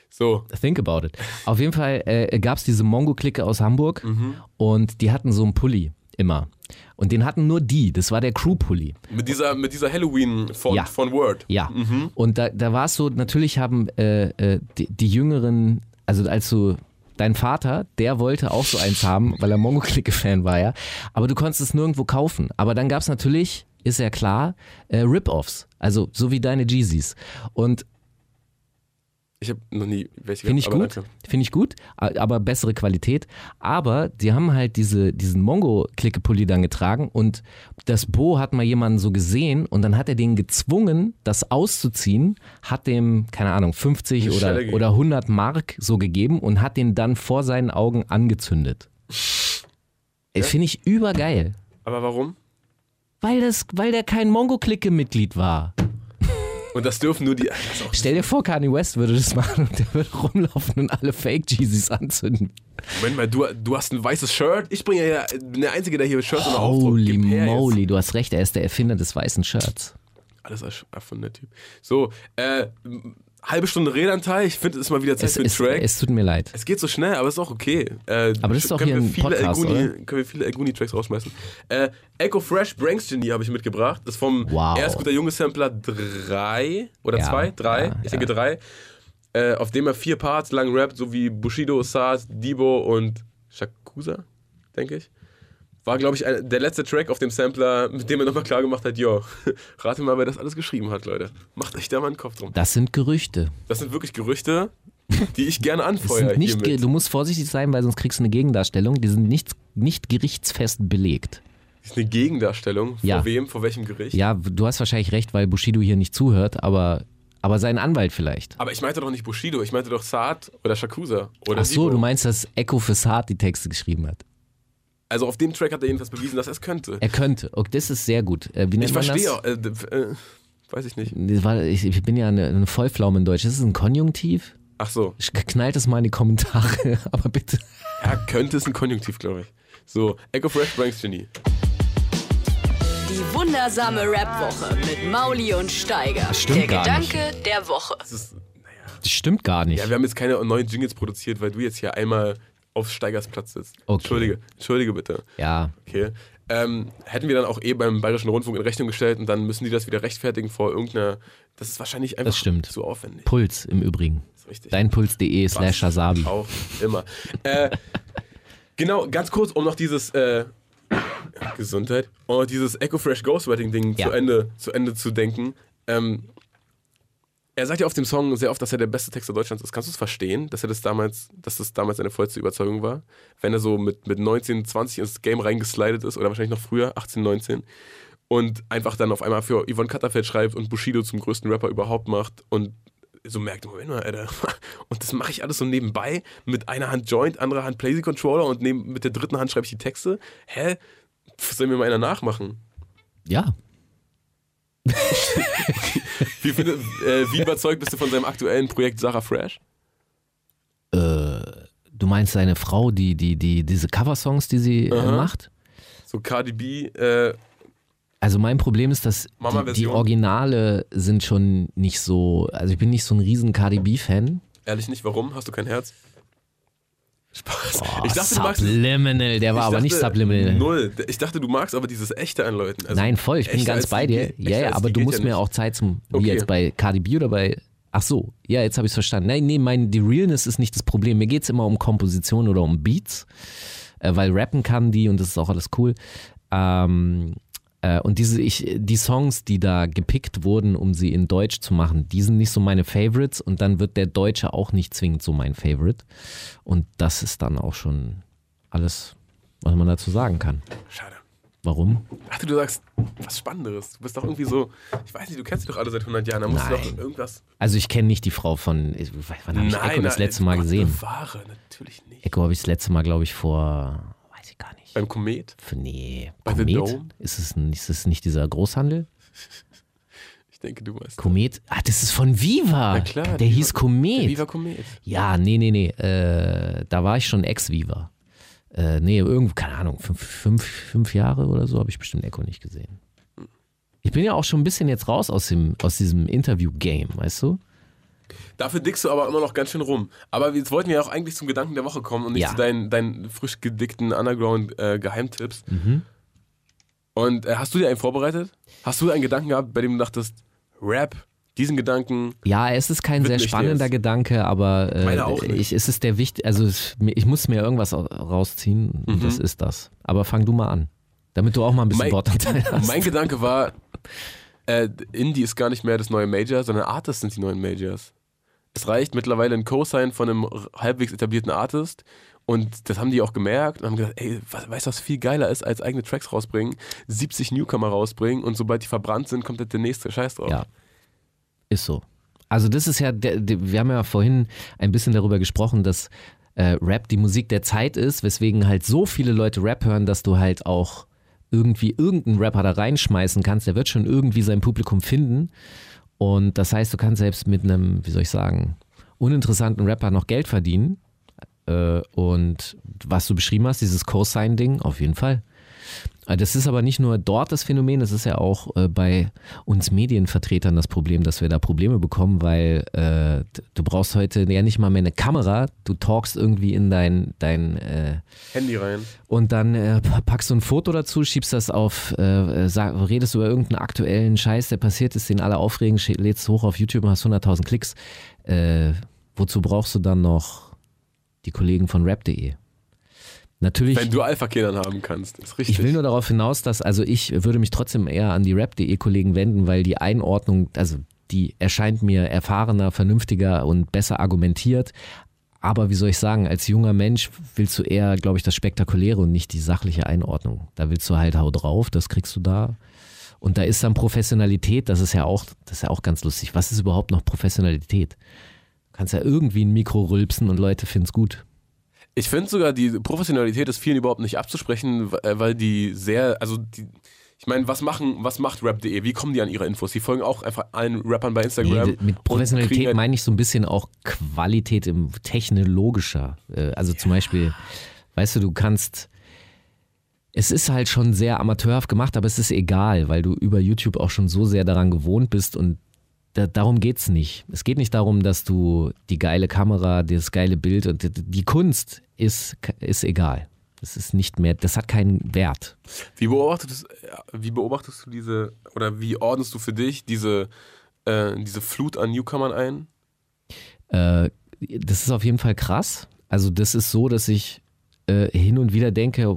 F: So.
G: Think about it. Auf jeden Fall äh, gab es diese Mongo-Clique aus Hamburg
F: Mhm.
G: und die hatten so einen Pulli immer. Und den hatten nur die. Das war der Crew-Pulli.
F: Mit dieser, mit dieser Halloween-Font
G: Ja.
F: von Word.
G: Ja. Und da, da war es so, natürlich haben äh, äh, die, die Jüngeren, also als du. Dein Vater, der wollte auch so eins haben, weil er Mongo-Clique-Fan war, ja. Aber du konntest es nirgendwo kaufen. Aber dann gab es natürlich, ist ja klar, äh, Rip-Offs. Also so wie deine Jeezys. Und
F: Ich habe noch nie welche
G: Finde ich gut, finde ich gut, aber bessere Qualität. Aber die haben halt diese, diesen Mongo-Klicke-Pulli dann getragen und das Bo hat mal jemanden so gesehen und dann hat er den gezwungen, das auszuziehen, hat dem, keine Ahnung, 50
F: Eine
G: oder, oder 100 Mark so gegeben und hat den dann vor seinen Augen angezündet. Ey, Finde ich übergeil.
F: Aber warum?
G: Weil, das, weil der kein Mongo-Clique-Mitglied war.
F: Und das dürfen nur die.
G: Stell dir vor, Kanye West würde das machen und der würde rumlaufen und alle Fake-Jeezys anzünden.
F: Moment mal, du, du hast ein weißes Shirt. Ich bringe ja bin der Einzige, der hier Shirts unter Aufdruck
G: Holy
F: her jetzt.
G: moly, du hast recht, er ist der Erfinder des weißen Shirts.
F: Alles erfunden, der Typ. So, äh, halbe Stunde Redanteil. Ich finde, es ist mal wieder Zeit
G: Es,
F: für einen
G: es,
F: Track.
G: es tut mir leid.
F: Es geht so schnell, aber es ist auch okay. Äh,
G: Aber das ist doch hier ein Podcast,
F: Elguni? Können wir viele Elguni-Tracks rausschmeißen. Äh, Echo Fresh Branks Genie habe ich mitgebracht. Das ist vom
G: Wow.
F: Erst guter Junge Sampler 3 oder
G: Ja,
F: 2? 3?
G: ja,
F: ich
G: ja.
F: denke 3. Äh, auf dem er vier Parts lang rappt, so wie Bushido, Saad, Debo und Shakusa, denke ich. War, glaube ich, der letzte Track auf dem Sampler, mit dem er nochmal klar gemacht hat, jo, rate mal, wer das alles geschrieben hat, Leute. Macht euch da mal einen Kopf drum.
G: Das sind Gerüchte.
F: Das sind wirklich Gerüchte, die ich gerne anfeuere
G: nicht,
F: hiermit.
G: du musst vorsichtig sein, weil sonst kriegst du eine Gegendarstellung. Die sind nicht, nicht gerichtsfest belegt.
F: Das ist eine Gegendarstellung.
G: Ja.
F: Vor wem? Vor welchem Gericht?
G: Ja, du hast wahrscheinlich recht, weil Bushido hier nicht zuhört, aber, aber sein Anwalt vielleicht.
F: Aber ich meinte doch nicht Bushido, ich meinte doch Saad oder Shakusa. Oder
G: Ach so,
F: Debo.
G: du meinst, dass Echo für Saad die Texte geschrieben hat.
F: Also auf dem Track hat er jedenfalls bewiesen, dass er es könnte.
G: Er könnte. Okay, das ist sehr gut. Äh,
F: Ich verstehe
G: das?
F: auch. Äh, äh, weiß ich nicht.
G: Das ich, ich bin ja eine, eine Vollpflaume in Deutsch. Ist es ein Konjunktiv?
F: Ach so.
G: Knallt es mal in die Kommentare, aber bitte.
F: Ja, könnte es ein Konjunktiv, glaube ich. So, Echo Fresh Branks Genie.
C: Die wundersame Rap-Woche mit Mauli und Steiger.
G: stimmt
C: der
G: gar
C: Gedanke der Woche.
F: Das ist,
G: Das stimmt gar nicht.
F: ja, wir haben jetzt keine neuen Jingles produziert, weil du jetzt hier einmal auf Steigers Platz sitzt.
G: Okay.
F: Entschuldige, entschuldige bitte.
G: Ja,
F: Okay. Ähm, hätten wir dann auch eh beim Bayerischen Rundfunk in Rechnung gestellt und dann müssen die das wieder rechtfertigen vor irgendeiner. Das ist wahrscheinlich einfach
G: Das stimmt.
F: zu aufwendig.
G: Puls im Übrigen.
F: Richtig.
G: Deinpuls.de slash Shazabi.
F: Auch immer. äh, genau, ganz kurz, um noch dieses äh, Gesundheit, um noch dieses Echo Fresh Ghostwriting-Ding
G: Ja.
F: zu, Ende, zu Ende zu denken. Ähm, er sagt ja auf dem Song sehr oft, dass er der beste Texter Deutschlands ist. Kannst du es verstehen, dass er das damals, dass das damals seine vollste Überzeugung war? Wenn er so mit, mit 19, 20 ins Game reingeslidet ist oder wahrscheinlich noch früher, 18, 19 und einfach dann auf einmal für Yvonne Katterfeld schreibt und Bushido zum größten Rapper überhaupt macht und so merkt, Moment mal, Alter. Und das mache ich alles so nebenbei. Mit einer Hand Joint, anderer Hand Playsy Controller und neben, mit der dritten Hand schreibe ich die Texte. Hä? Pff, Soll mir mal einer nachmachen?
G: Ja.
F: Wie, findet, äh, wie überzeugt bist du von seinem aktuellen Projekt Sarah Fresh?
G: Du meinst seine Frau, die, die, die diese Coversongs, die sie äh, macht?
F: So Cardi B, äh,
G: Also mein Problem ist, dass die, die. Originale sind schon nicht so, also ich bin nicht so ein riesen Cardi B-Fan.
F: ehrlich nicht, warum? Hast du kein Herz? Spaß. ich dachte, du magst.
G: Subliminal, der war aber nicht
F: dachte,
G: Subliminal.
F: Null. Ich dachte, du magst aber dieses Echte an Leuten. Also
G: Nein, voll, ich bin ganz bei dir. Ja, ja, aber du musst
F: ja
G: mir
F: nicht.
G: auch Zeit zum, wie
F: Okay.
G: jetzt bei Cardi B oder bei, ach so, ja, jetzt habe ich es verstanden. Nein, nee, mein, die Realness ist nicht das Problem. Mir geht es immer um Komposition oder um Beats, äh, weil rappen kann die und das ist auch alles cool. Ähm, äh, und diese, ich, die Songs, die da gepickt wurden, um sie in Deutsch zu machen, die sind nicht so meine Favorites und dann wird der Deutsche auch nicht zwingend so mein Favorite. Und das ist dann auch schon alles, was man dazu sagen kann.
F: Schade.
G: Warum?
F: Ach du, du sagst was Spannenderes. Du bist doch irgendwie so, ich weiß nicht, du kennst sie doch alle seit 100 Jahren. Da musst du
G: Nein.
F: doch irgendwas.
G: Also ich kenne nicht die Frau von, wann habe ich Echo das letzte Mal gesehen?
F: Bewahre, natürlich nicht.
G: Echo habe ich das letzte Mal, glaube ich, vor, weiß ich gar nicht.
F: Beim Komet?
G: Nee,
F: Bei The
G: Komet?
F: Dome?
G: Ist es, ist es nicht dieser Großhandel?
F: Ich denke, du weißt.
G: Komet. Ah, das ist von Viva.
F: Na klar,
G: der
F: Viva-
G: hieß Komet.
F: Der Viva Komet.
G: Ja, nee, nee, nee. Äh, da war ich schon Ex-Viva. Äh, nee, irgendwie, keine Ahnung, fünf, fünf, fünf Jahre oder so habe ich bestimmt Echo nicht gesehen. Ich bin ja auch schon ein bisschen jetzt raus aus, dem, aus diesem Interview-Game, weißt du?
F: Dafür dickst du aber immer noch ganz schön rum. Aber wir wollten ja auch eigentlich zum Gedanken der Woche kommen und nicht
G: Ja.
F: zu deinen, deinen frisch gedickten Underground-Geheimtipps.
G: Mhm.
F: Und äh, hast du dir einen vorbereitet? Hast du einen Gedanken gehabt, bei dem du dachtest, Rap, diesen Gedanken,
G: Ja, es ist kein sehr spannender
F: jetzt.
G: Gedanke, aber äh,
F: Meiner auch nicht.
G: ich, es ist der wichtig, also es, ich muss mir irgendwas au- rausziehen und das ist das. Aber fang du mal an, damit du auch mal ein bisschen
F: Mein-
G: Wortanteil hast.
F: mein Gedanke war, äh, Indie ist gar nicht mehr das neue Major, sondern Artists sind die neuen Majors. Es reicht mittlerweile ein Co-Sign von einem halbwegs etablierten Artist und das haben die auch gemerkt und haben gesagt, ey, weißt du, was viel geiler ist, als eigene Tracks rausbringen, 70 Newcomer rausbringen und sobald die verbrannt sind, kommt der nächste Scheiß drauf.
G: Ja, ist so. Also das ist ja, wir haben ja vorhin ein bisschen darüber gesprochen, dass äh, Rap die Musik der Zeit ist, weswegen halt so viele Leute Rap hören, dass du halt auch irgendwie irgendeinen Rapper da reinschmeißen kannst. Der wird schon irgendwie sein Publikum finden. Und das heißt, du kannst selbst mit einem, wie soll ich sagen, uninteressanten Rapper noch Geld verdienen. Äh, und was du beschrieben hast, dieses Co-Sign-Ding, auf jeden Fall. Äh, Das ist aber nicht nur dort das Phänomen, das ist ja auch äh, bei uns Medienvertretern das Problem, dass wir da Probleme bekommen, weil äh, du brauchst heute ja nicht mal mehr eine Kamera, du talkst irgendwie in dein, dein äh,
F: Handy rein.
G: und dann äh, packst du ein Foto dazu, schiebst das auf, äh, sag, redest über irgendeinen aktuellen Scheiß, der passiert ist, den alle aufregen, lädst es hoch auf YouTube und hast 100.000 Klicks. Wozu brauchst du dann noch die Kollegen von rap.de? Natürlich.
F: Wenn du Alpha-Kindern haben kannst, ist richtig.
G: Ich will nur darauf hinaus, dass, also ich würde mich trotzdem eher an die Rap.de-Kollegen wenden, weil die Einordnung, also die erscheint mir erfahrener, vernünftiger und besser argumentiert. Aber wie soll ich sagen, als junger Mensch willst du eher, glaube ich, das Spektakuläre und nicht die sachliche Einordnung. Da willst du halt hau drauf, das kriegst du da. Und da ist dann Professionalität, das ist ja auch, das ist ja auch ganz lustig. Was ist überhaupt noch Professionalität? Du kannst ja irgendwie ein Mikro rülpsen und Leute finden es gut.
F: Ich finde sogar, die Professionalität ist vielen überhaupt nicht abzusprechen, äh, weil die sehr, also die, ich meine, was machen, was macht Rap.de? Wie kommen die an ihre Infos? Die folgen auch einfach allen Rappern bei Instagram.
G: Nee, mit Professionalität
F: halt-
G: meine ich so ein bisschen auch Qualität im technologischer. Äh, Also zum Beispiel, weißt du, du kannst. Es ist halt schon sehr amateurhaft gemacht, aber es ist egal, weil du über YouTube auch schon so sehr daran gewohnt bist und da, darum geht's nicht. Es geht nicht darum, dass du die geile Kamera, das geile Bild und die, die Kunst ist, ist egal. Das ist nicht mehr, das hat keinen Wert.
F: Wie beobachtest, wie beobachtest du diese, oder wie ordnest du für dich diese, äh, diese Flut an Newcomern ein?
G: Äh, das ist auf jeden Fall krass. Also das ist so, dass ich äh, hin und wieder denke,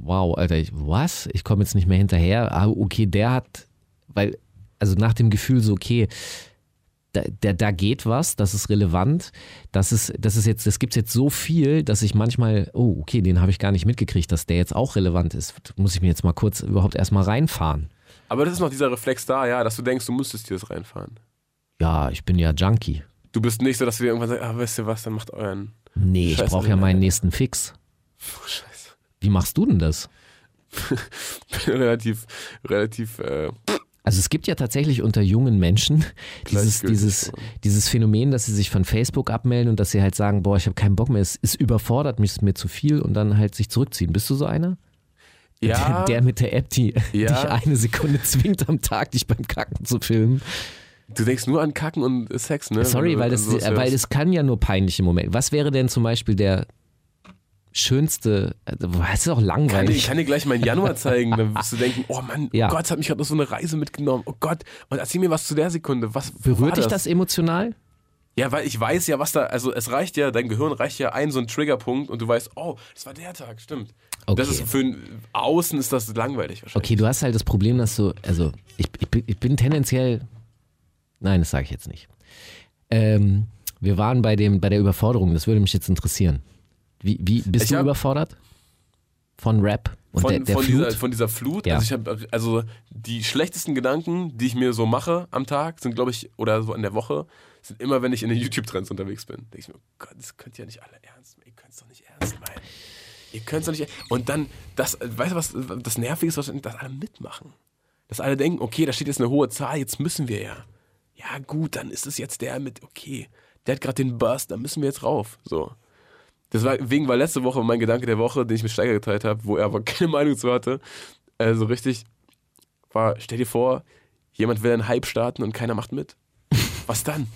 G: wow, Alter, ich, was? Ich komme jetzt nicht mehr hinterher. Ah, okay, der hat, weil, also nach dem Gefühl so, okay, da, da, da geht was, das ist relevant, das ist, das ist jetzt, das gibt jetzt so viel, dass ich manchmal, oh, okay, den habe ich gar nicht mitgekriegt, dass der jetzt auch relevant ist. Muss ich mir jetzt mal kurz überhaupt erstmal reinfahren.
F: Aber das ist noch dieser Reflex da, ja, dass du denkst, du müsstest dir das reinfahren.
G: Ja, ich bin ja Junkie.
F: Du bist nicht so, dass du dir irgendwann sagst, ah, weißt du was, dann macht euren.
G: Nee, ich
F: Scheiße,
G: brauche ja meinen nächsten Fix.
F: Oh, Scheiße.
G: Wie machst du denn das?
F: Bin relativ, relativ, äh,
G: Also es gibt ja tatsächlich unter jungen Menschen dieses, dieses, dieses Phänomen, dass sie sich von Facebook abmelden und dass sie halt sagen, boah, ich habe keinen Bock mehr, es ist überfordert, mich ist mir zu viel und dann halt sich zurückziehen. Bist du so einer?
F: ja.
G: Der, der mit der App, die
F: Ja.
G: dich eine Sekunde zwingt am Tag, dich beim Kacken zu filmen.
F: du denkst nur an Kacken und Sex, ne?
G: Sorry, weil das, weil das kann ja nur peinliche Momente. Was wäre denn zum Beispiel der schönste, also, es ist auch
F: Kann dir,
G: langweilig.
F: ich kann dir gleich meinen Januar zeigen, dann wirst du denken, oh Mann,
G: Ja.
F: oh Gott, es hat mich gerade auf so eine Reise mitgenommen. Oh Gott, und erzähl mir was zu der Sekunde. Was
G: Berührt dich das emotional?
F: Ja, weil ich weiß ja, was da, also es reicht ja, dein Gehirn reicht ja ein so ein Triggerpunkt und du weißt, oh, das war der Tag, stimmt. Das
G: Okay.
F: ist für ein- außen ist das langweilig wahrscheinlich.
G: Okay, du hast halt das Problem, dass du, also ich, ich, bin, ich bin tendenziell, nein, das sage ich jetzt nicht. Ähm, wir waren bei, dem, bei der Überforderung, das würde mich jetzt interessieren. Wie, wie bist
F: Ich
G: du überfordert? Von Rap und
F: von,
G: der, der
F: von,
G: Flut?
F: Dieser, von dieser Flut.
G: Ja.
F: Also ich habe also die schlechtesten Gedanken, die ich mir so mache am Tag, sind glaube ich oder so in der Woche, sind immer, wenn ich in den YouTube Trends unterwegs bin. Denke ich mir, oh Gott, das könnt ihr ja nicht alle ernst meinen. Ihr könnt es doch nicht ernst meinen. Ihr könnt es doch nicht. Und dann das, weißt du was? Das Nervige ist, dass alle mitmachen. dass alle denken, okay, da steht jetzt eine hohe Zahl, jetzt müssen wir ja. Ja, gut, dann ist es jetzt der mit, okay, der hat gerade den Bust, da müssen wir jetzt rauf. So. Deswegen war letzte Woche mein Gedanke der Woche, den ich mit Steiger geteilt habe, wo er aber keine Meinung zu hatte. Also richtig, war, stell dir vor, jemand will einen Hype starten und keiner macht mit. Was dann?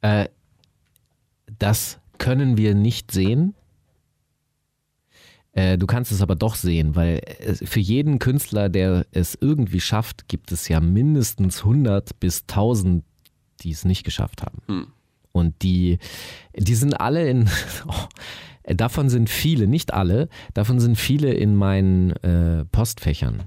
G: Äh, das können wir nicht sehen. Äh, du kannst es aber doch sehen, weil es, für jeden Künstler, der es irgendwie schafft, gibt es ja mindestens 100 bis 1000, die es nicht geschafft haben.
F: Hm.
G: Und die, die sind alle in, oh, davon sind viele, nicht alle, davon sind viele in meinen äh, Postfächern.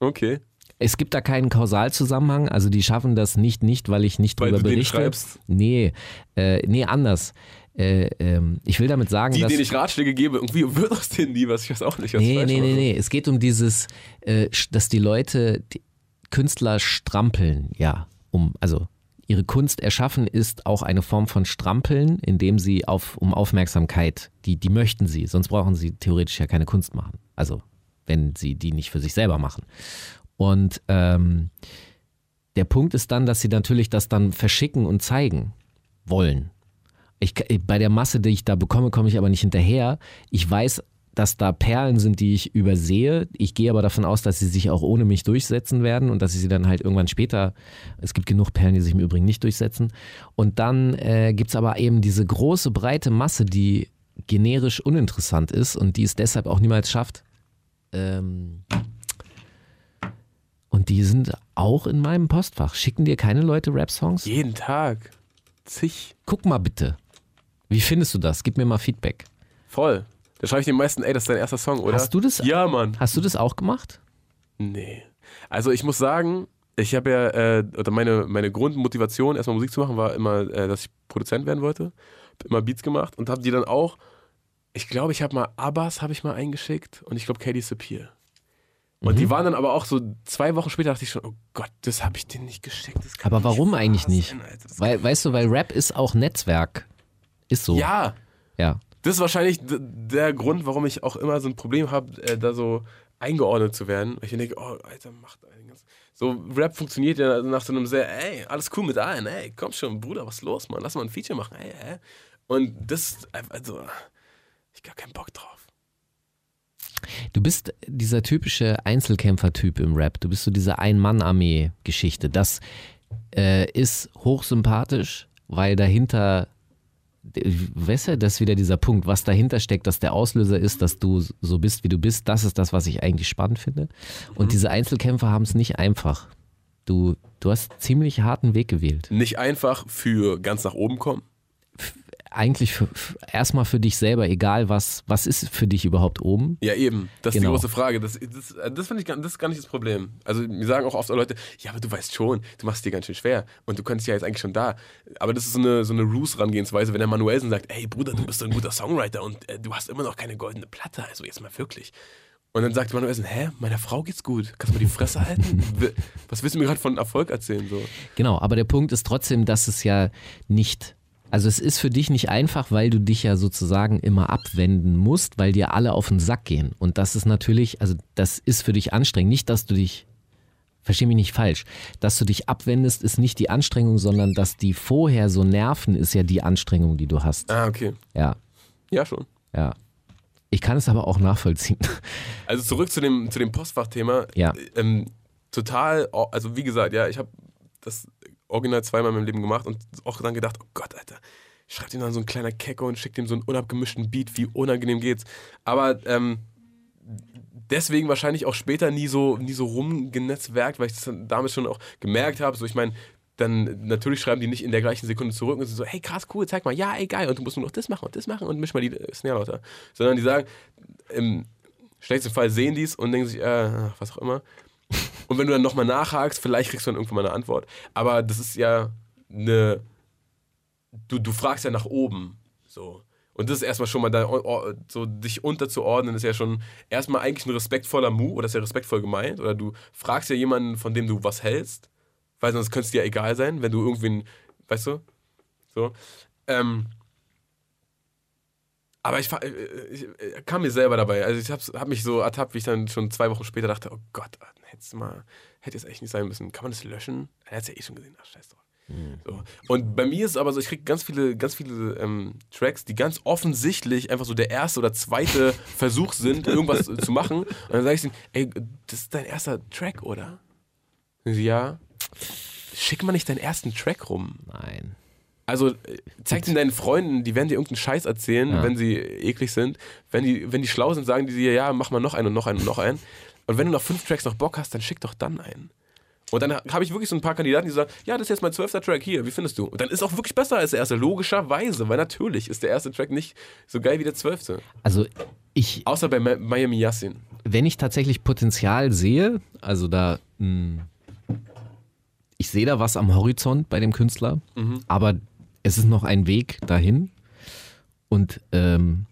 F: Okay.
G: Es gibt da keinen Kausalzusammenhang, also die schaffen das nicht, nicht, weil ich nicht
F: Weil
G: drüber berichte.
F: schreibst?
G: Nee, äh, nee, anders. Äh, ähm, ich will damit sagen,
F: Die,
G: dass.
F: denen ich Ratschläge gebe, irgendwie wird aus denen nie was. Ich weiß auch nicht, was
G: Nee, nee, nee, nee. Es geht um dieses, äh, dass die Leute, die Künstler strampeln, ja. Um, also ihre Kunst erschaffen ist auch eine Form von Strampeln, indem sie auf, um Aufmerksamkeit, die, die möchten sie, sonst brauchen sie theoretisch ja keine Kunst machen. Also, wenn sie die nicht für sich selber machen. Und ähm, der Punkt ist dann, dass sie natürlich das dann verschicken und zeigen wollen. Ich, bei der Masse, die ich da bekomme, komme ich aber nicht hinterher. Ich weiß, dass da Perlen sind, die ich übersehe. Ich gehe aber davon aus, dass sie sich auch ohne mich durchsetzen werden und dass ich sie dann halt irgendwann später, es gibt genug Perlen, die sich im Übrigen nicht durchsetzen. Und dann äh, gibt es aber eben diese große, breite Masse, die generisch uninteressant ist und die es deshalb auch niemals schafft. Ähm und die sind auch in meinem Postfach. Schicken dir keine Leute Rap-Songs?
F: Jeden Tag. Zig.
G: Guck mal bitte. Wie findest du das? Gib mir mal Feedback.
F: Voll. Da schreibe ich den meisten, ey, das ist dein erster Song, oder?
G: Hast du das-
F: Ja, Mann.
G: Hast du das auch gemacht?
F: Nee. Also ich muss sagen, ich habe ja, äh, oder meine, meine Grundmotivation, erstmal Musik zu machen, war immer, äh, dass ich Produzent werden wollte. Hab immer Beats gemacht und habe die dann auch, ich glaube, ich habe mal Abbas habe ich mal eingeschickt und ich glaube Katie Sapir. Und
G: Mhm.
F: die waren dann aber auch so zwei Wochen später dachte ich schon, oh Gott, das habe ich denen nicht geschickt.
G: Aber
F: nicht
G: warum
F: wahr
G: eigentlich nicht?
F: sein, Alter.
G: Weil, weißt du, weil Rap ist auch Netzwerk. Ist so.
F: ja,
G: Ja.
F: Das ist wahrscheinlich der Grund, warum ich auch immer so ein Problem habe, äh, da so eingeordnet zu werden. Weil ich denke, oh, Alter, macht einiges. So, Rap funktioniert ja nach so einem sehr, ey, alles cool mit allen, ey, komm schon, Bruder, was ist los, Mann? Lass mal ein Feature machen, ey, ey. Und das, also, ich gar keinen Bock drauf.
G: Du bist dieser typische Einzelkämpfer-Typ im Rap. Du bist so diese Ein-Mann-Armee-Geschichte. Das äh, ist hochsympathisch, weil dahinter, weißt du, das ist wieder dieser Punkt, was dahinter steckt, dass der Auslöser ist, dass du so bist, wie du bist. Das ist das, was ich eigentlich spannend finde. Und diese Einzelkämpfer haben es nicht einfach. Du, du hast ziemlich harten Weg gewählt.
F: Nicht einfach für ganz nach oben kommen.
G: Eigentlich für, erstmal für dich selber, egal was, was ist für dich überhaupt oben.
F: Ja, eben. Das ist
G: Genau.
F: die große Frage. Das, das, das finde ich gar- das ist gar nicht das Problem. Also, mir sagen auch oft Leute, ja, aber du weißt schon, du machst es dir ganz schön schwer. Und du könntest ja jetzt eigentlich schon da. Aber das ist so eine, so eine Ruse-Rangehensweise, wenn der Manuelsen sagt, ey Bruder, du bist so ein guter Songwriter und äh, du hast immer noch keine goldene Platte. Also jetzt mal wirklich. Und dann sagt Manuelsen, hä, meiner Frau geht's gut. Kannst du mal die Fresse halten? Was willst du mir gerade von Erfolg erzählen? So?
G: Genau, aber der Punkt ist trotzdem, dass es ja nicht, also es ist für dich nicht einfach, weil du dich ja sozusagen immer abwenden musst, weil dir alle auf den Sack gehen. Und das ist natürlich, also das ist für dich anstrengend. Nicht, dass du dich, versteh mich nicht falsch, dass du dich abwendest, ist nicht die Anstrengung, sondern dass die vorher so nerven, ist ja die Anstrengung, die du hast.
F: Ah, okay.
G: Ja,
F: Ja, schon.
G: ja. Ich kann es aber auch nachvollziehen.
F: Also zurück zu dem, zu dem Postfachthema.
G: Ja.
F: Ähm, total, also wie gesagt, ja, ich habe das original zweimal in meinem Leben gemacht und auch dann gedacht, oh Gott, Alter, schreibt ihm dann so ein kleiner Kecko und schickt ihm so einen unabgemischten Beat, wie unangenehm geht's. Aber ähm, deswegen wahrscheinlich auch später nie so, nie so rumgenetzwerkt, weil ich das damit schon auch gemerkt habe. So, ich meine, dann natürlich schreiben die nicht in der gleichen Sekunde zurück und sind so, hey krass, cool, zeig mal, ja, ey, geil, und du musst nur noch das machen und das machen und misch mal die Snare lauter. Sondern die sagen, im schlechtesten Fall sehen die es und denken sich, äh, was auch immer. Und wenn du dann nochmal nachhakst, vielleicht kriegst du dann irgendwann mal eine Antwort. Aber das ist ja eine, du, du fragst ja nach oben, so. Und das ist erstmal schon mal da, so dich unterzuordnen, ist ja schon erstmal eigentlich ein respektvoller Move oder ist ja respektvoll gemeint. Oder du fragst ja jemanden, von dem du was hältst, weil sonst könnte es dir ja egal sein, wenn du irgendwen, weißt du? So. Ähm, Aber ich, fa- äh, ich äh, kam mir selber dabei. Also ich habe hab mich so ertappt, wie ich dann schon zwei Wochen später dachte, oh Gott, hättest du mal, hätte es echt nicht sein müssen. Kann man das löschen? Er hat es ja eh schon gesehen. Ach, scheiß drauf. So. Und bei mir ist es aber so, ich kriege ganz viele, ganz viele ähm, Tracks, die ganz offensichtlich einfach so der erste oder zweite Versuch sind, irgendwas zu machen. Und dann sage ich denen, ey, das ist dein erster Track, oder? Und sie, ja. Schick mal nicht deinen ersten Track rum.
G: Nein.
F: Also äh, zeig den deinen Freunden, die werden dir irgendeinen Scheiß erzählen,
G: Ja.
F: wenn sie eklig sind. Wenn die, wenn die schlau sind, sagen die dir, ja, mach mal noch einen und noch einen und noch einen. Und wenn du noch fünf Tracks noch Bock hast, dann schick doch dann einen. Und dann habe ich wirklich so ein paar Kandidaten, die sagen, ja, das ist jetzt mein zwölfter Track hier, wie findest du? Und dann ist auch wirklich besser als der erste, logischerweise, weil natürlich ist der erste Track nicht so geil wie der zwölfte.
G: Also ich,
F: Außer bei Mi- Miami Yassin.
G: wenn ich tatsächlich Potenzial sehe, also da, mh, ich sehe da was am Horizont bei dem Künstler, aber es ist noch ein Weg dahin und ähm,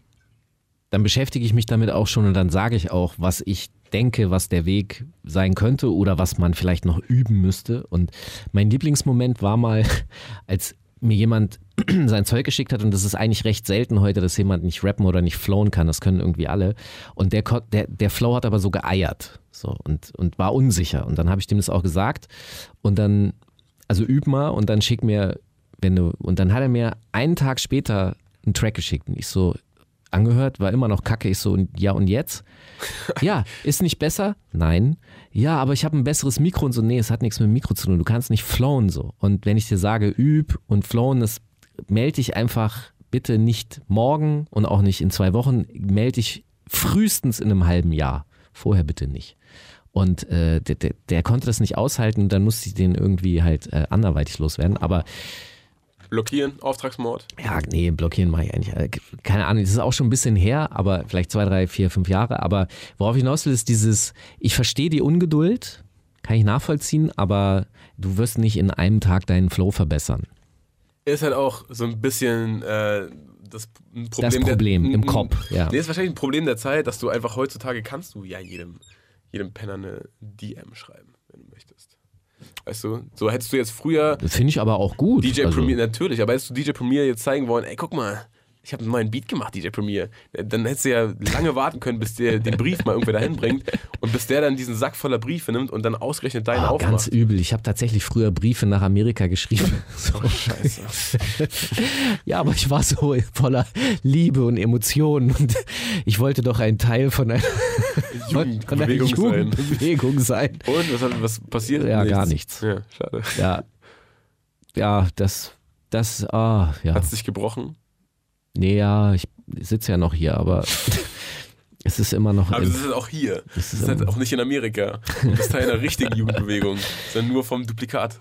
G: dann beschäftige ich mich damit auch schon und dann sage ich auch, was ich denke, was der Weg sein könnte oder was man vielleicht noch üben müsste. Und mein Lieblingsmoment war mal, als mir jemand sein Zeug geschickt hat und das ist eigentlich recht selten heute, dass jemand nicht rappen oder nicht flowen kann, das können irgendwie alle. Und der, der, der Flow hat aber so geeiert so, und, und war unsicher. Und dann habe ich dem das auch gesagt und dann, also üb mal und dann schick mir, wenn du, und dann hat er mir einen Tag später einen Track geschickt und ich so, angehört, war immer noch kacke. Ich so, ja und jetzt? Ja, ist nicht besser? Nein. Ja, aber ich habe ein besseres Mikro und so. Nee, es hat nichts mit dem Mikro zu tun. Du kannst nicht flowen so. Und wenn ich dir sage, üb und flowen, das melde dich einfach bitte nicht morgen und auch nicht in zwei Wochen. Melde dich frühestens in einem halben Jahr. Vorher bitte nicht. Und äh, der, der, der konnte das nicht aushalten und dann musste ich den irgendwie halt äh, anderweitig loswerden. Aber
F: Blockieren, Auftragsmord.
G: ja, nee, blockieren mache ich eigentlich. äh, Keine Ahnung, das ist auch schon ein bisschen her, aber vielleicht zwei, drei, vier, fünf Jahre. Aber worauf ich hinaus will, ist dieses, ich verstehe die Ungeduld, kann ich nachvollziehen, aber du wirst nicht in einem Tag deinen Flow verbessern.
F: Ist halt auch so ein bisschen äh, das Problem,
G: Das Problem
F: der,
G: im Kopf, ja.
F: Nee, ist wahrscheinlich ein Problem der Zeit, dass du einfach heutzutage kannst du ja jedem, jedem Penner eine DM schreiben. Weißt du, so hättest du jetzt früher
G: Das finde ich aber auch gut.
F: DJ
G: also,
F: Premier, natürlich, aber hättest du DJ Premier jetzt zeigen wollen, ey, guck mal, ich habe einen neuen Beat gemacht, DJ Premier. Dann hättest du ja lange warten können, bis der den Brief mal irgendwer dahin bringt und bis der dann diesen Sack voller Briefe nimmt und dann ausgerechnet deinen
G: Oh, ganz
F: aufmacht.
G: übel. Ich habe tatsächlich früher Briefe nach Amerika geschrieben. So.
F: Oh, scheiße.
G: Ja, aber ich war so voller Liebe und Emotionen und ich wollte doch ein Teil von einer, von einer
F: Jugendbewegung sein.
G: Jugendbewegung sein.
F: Und, was, hat, was passiert?
G: Ja, gar nichts.
F: Ja, schade.
G: Ja, ja, das, das, ah, ja.
F: Hat es dich gebrochen?
G: Nee, ja, ich sitze ja noch hier, aber es ist immer noch.
F: Aber
G: im-
F: das ist auch hier. Das
G: ist
F: halt auch nicht in Amerika. Du bist Teil einer richtigen Jugendbewegung, sondern nur vom Duplikat.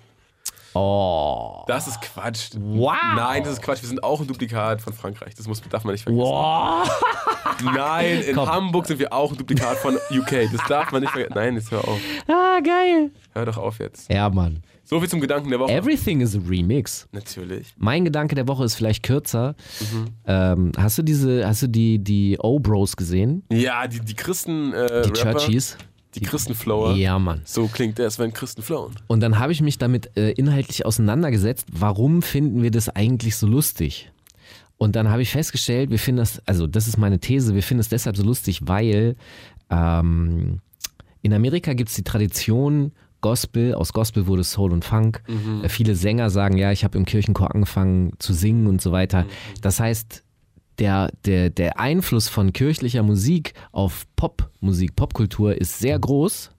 G: oh.
F: Das ist Quatsch.
G: Wow.
F: Nein, das ist Quatsch. Wir sind auch ein Duplikat von Frankreich. Das muss, darf man nicht vergessen.
G: Wow.
F: Nein, in
G: Komm.
F: Hamburg sind wir auch ein Duplikat von UK. Das darf man nicht vergessen. Nein, jetzt hör auf.
G: Ah, geil.
F: Hör doch auf jetzt.
G: Ja, Mann.
F: So viel zum Gedanken der Woche.
G: Everything is a Remix.
F: Natürlich.
G: Mein Gedanke der Woche ist vielleicht kürzer.
F: Mhm.
G: Ähm, hast du diese, hast du die, die O-Bros gesehen?
F: Ja, die, die Christen äh,
G: Die
F: Rapper,
G: Churchies?
F: die Christenflower.
G: Ja, Mann.
F: So klingt es, wenn Christen flowen.
G: Und dann habe ich mich damit äh, inhaltlich auseinandergesetzt, warum finden wir das eigentlich so lustig? Und dann habe ich festgestellt, wir finden das, also das ist meine These, wir finden es deshalb so lustig, weil ähm, in Amerika gibt es die Tradition, Gospel, aus Gospel wurde Soul und Funk. Äh, viele Sänger sagen, ja, ich habe im Kirchenchor angefangen zu singen und so weiter. Das heißt, der, der, der Einfluss von kirchlicher Musik auf Popmusik, Popkultur ist sehr groß.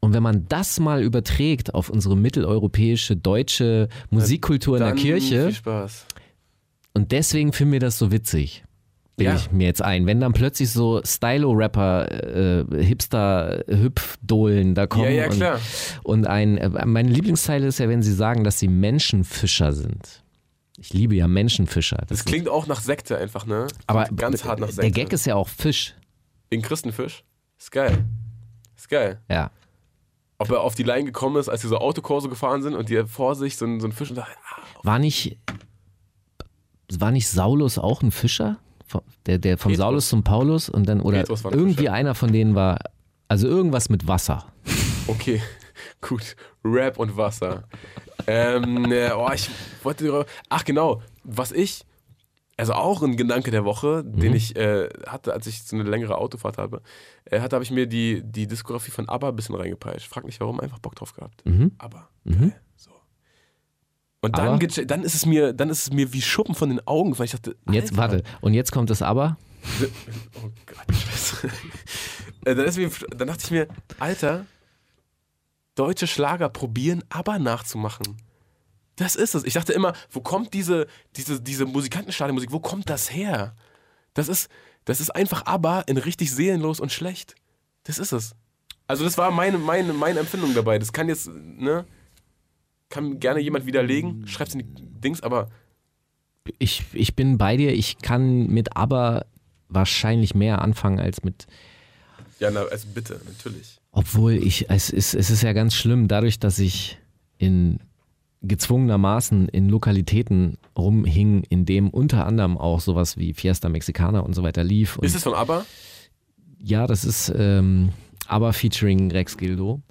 G: Und wenn man das mal überträgt auf unsere mitteleuropäische, deutsche Musikkultur in der Kirche,
F: Viel Spaß.
G: und deswegen finden wir das so witzig. Bilde
F: Ja.
G: ich mir jetzt ein. Wenn dann plötzlich so Stylo-Rapper, äh, Hipster-Hüpfdohlen da kommen.
F: Ja, ja, klar.
G: Und, und ein, äh, meine Lieblingsteile ist ja, wenn sie sagen, dass sie Menschenfischer sind. Ich liebe ja Menschenfischer. Das
F: Das klingt auch nach Sekte einfach, ne?
G: aber
F: ganz hart nach Sekte.
G: der Gag ist ja auch Fisch.
F: Wegen Christenfisch? Ist geil. Ist geil.
G: Ja.
F: Ob er auf die Line gekommen ist, als sie so Autokurse gefahren sind und die vor sich so ein, so ein Fisch und dachte, ah,
G: War nicht, war nicht Saulus auch ein Fischer? Der, der vom
F: Petrus.
G: Saulus zum Paulus und dann, oder irgendwie einer von denen war, also irgendwas mit Wasser.
F: okay, gut. Rap und Wasser. ähm, äh, oh, ich wollte. Ach, genau. Was ich also auch ein Gedanke der Woche, den ich äh, hatte, als ich so eine längere Autofahrt habe, äh, hatte, habe ich mir die, die Diskografie von ABBA ein bisschen reingepeitscht. Frag nicht warum, einfach Bock drauf gehabt.
G: Mhm.
F: ABBA.
G: Mhm.
F: Geil. So. Und dann, dann, ist es mir, dann ist es mir wie Schuppen von den Augen, weil ich dachte,
G: Jetzt,
F: Alter,
G: warte. Und jetzt kommt das Aber.
F: Oh Gott, Scheiße. Äh, dann, ist mir, dann dachte ich mir, Alter, deutsche Schlager probieren, aber nachzumachen. Das ist es. Ich dachte immer, wo kommt diese, diese, diese Musikantenstadionmusik, wo kommt das her? Das ist, das ist einfach aber in richtig seelenlos und schlecht. Das ist es. Also das war meine, meine, meine Empfindung dabei. Das kann jetzt, ne, kann gerne jemand widerlegen, schreibt's in die Dings, aber
G: Ich, ich bin bei dir. Ich kann mit Aber wahrscheinlich mehr anfangen als mit
F: ja, na, also bitte, natürlich.
G: Obwohl ich, es ist, es ist ja ganz schlimm, dadurch, dass ich in gezwungenermaßen in Lokalitäten rumhing, in dem unter anderem auch sowas wie Fiesta Mexicana und so weiter lief.
F: Ist es von ABBA?
G: ja, das ist ähm, aber featuring Rex Gildo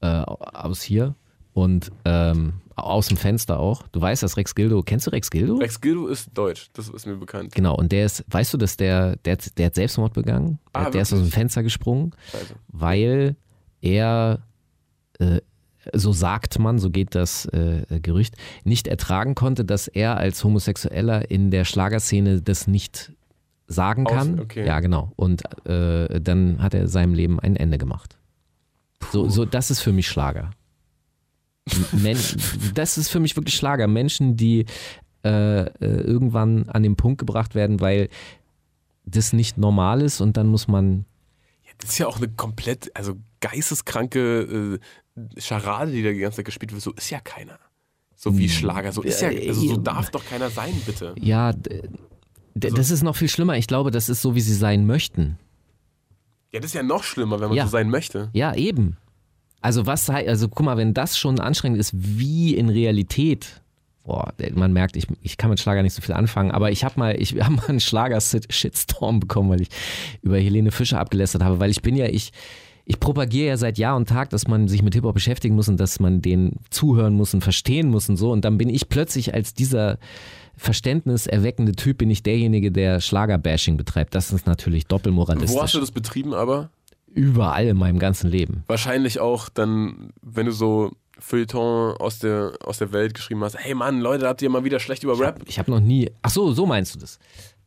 G: äh, aus hier und ähm, aus dem Fenster auch. Du weißt, dass Rex Gildo, kennst du Rex Gildo?
F: Rex Gildo ist deutsch, das ist mir bekannt.
G: Genau, und der ist, weißt du, dass der, der, hat- der hat Selbstmord begangen? Der,
F: Ah,
G: der ist aus dem? Fenster gesprungen.
F: Scheiße.
G: weil er, äh, so sagt man, so geht das äh, Gerücht, nicht ertragen konnte, dass er als Homosexueller in der Schlagerszene das nicht sagen
F: Aus-
G: kann.
F: okay.
G: Ja, genau. Und äh, dann hat er seinem Leben ein Ende gemacht. So, so, das ist für mich Schlager. Men das ist für mich wirklich Schlager. Menschen, die äh, äh, irgendwann an den Punkt gebracht werden, weil das nicht normal ist und dann muss man
F: Das ist ja auch eine komplett, also geisteskranke äh, Scharade, die da die ganze Zeit gespielt wird. So ist ja keiner. So wie Schlager. So ist ja, also so darf doch keiner sein, bitte.
G: Ja,
F: Also
G: das ist noch viel schlimmer. Ich glaube, das ist so, wie sie sein möchten.
F: Ja, das ist ja noch schlimmer, wenn man
G: Ja.
F: so sein möchte.
G: Ja, eben. Also was, also guck mal, wenn das schon anstrengend ist, wie in Realität. Boah, man merkt, ich, ich kann mit Schlager nicht so viel anfangen, aber ich habe mal, ich habe mal einen Schlager-Shitstorm bekommen, weil ich über Helene Fischer abgelästert habe, weil ich bin ja, ich, ich propagiere ja seit Jahr und Tag, dass man sich mit Hip-Hop beschäftigen muss und dass man den zuhören muss und verstehen muss und so. Und dann bin ich plötzlich als dieser verständniserweckende Typ, bin ich derjenige, der Schlager-Bashing betreibt. Das ist natürlich doppelmoralistisch.
F: Wo hast du das betrieben, aber?
G: Überall in meinem ganzen Leben.
F: Wahrscheinlich auch dann, wenn du so Feuilleton aus der, aus der Welt geschrieben hast. Hey Mann, Leute, habt ihr mal wieder schlecht über Rap?
G: Ich habe noch nie. Ach so, so meinst du das?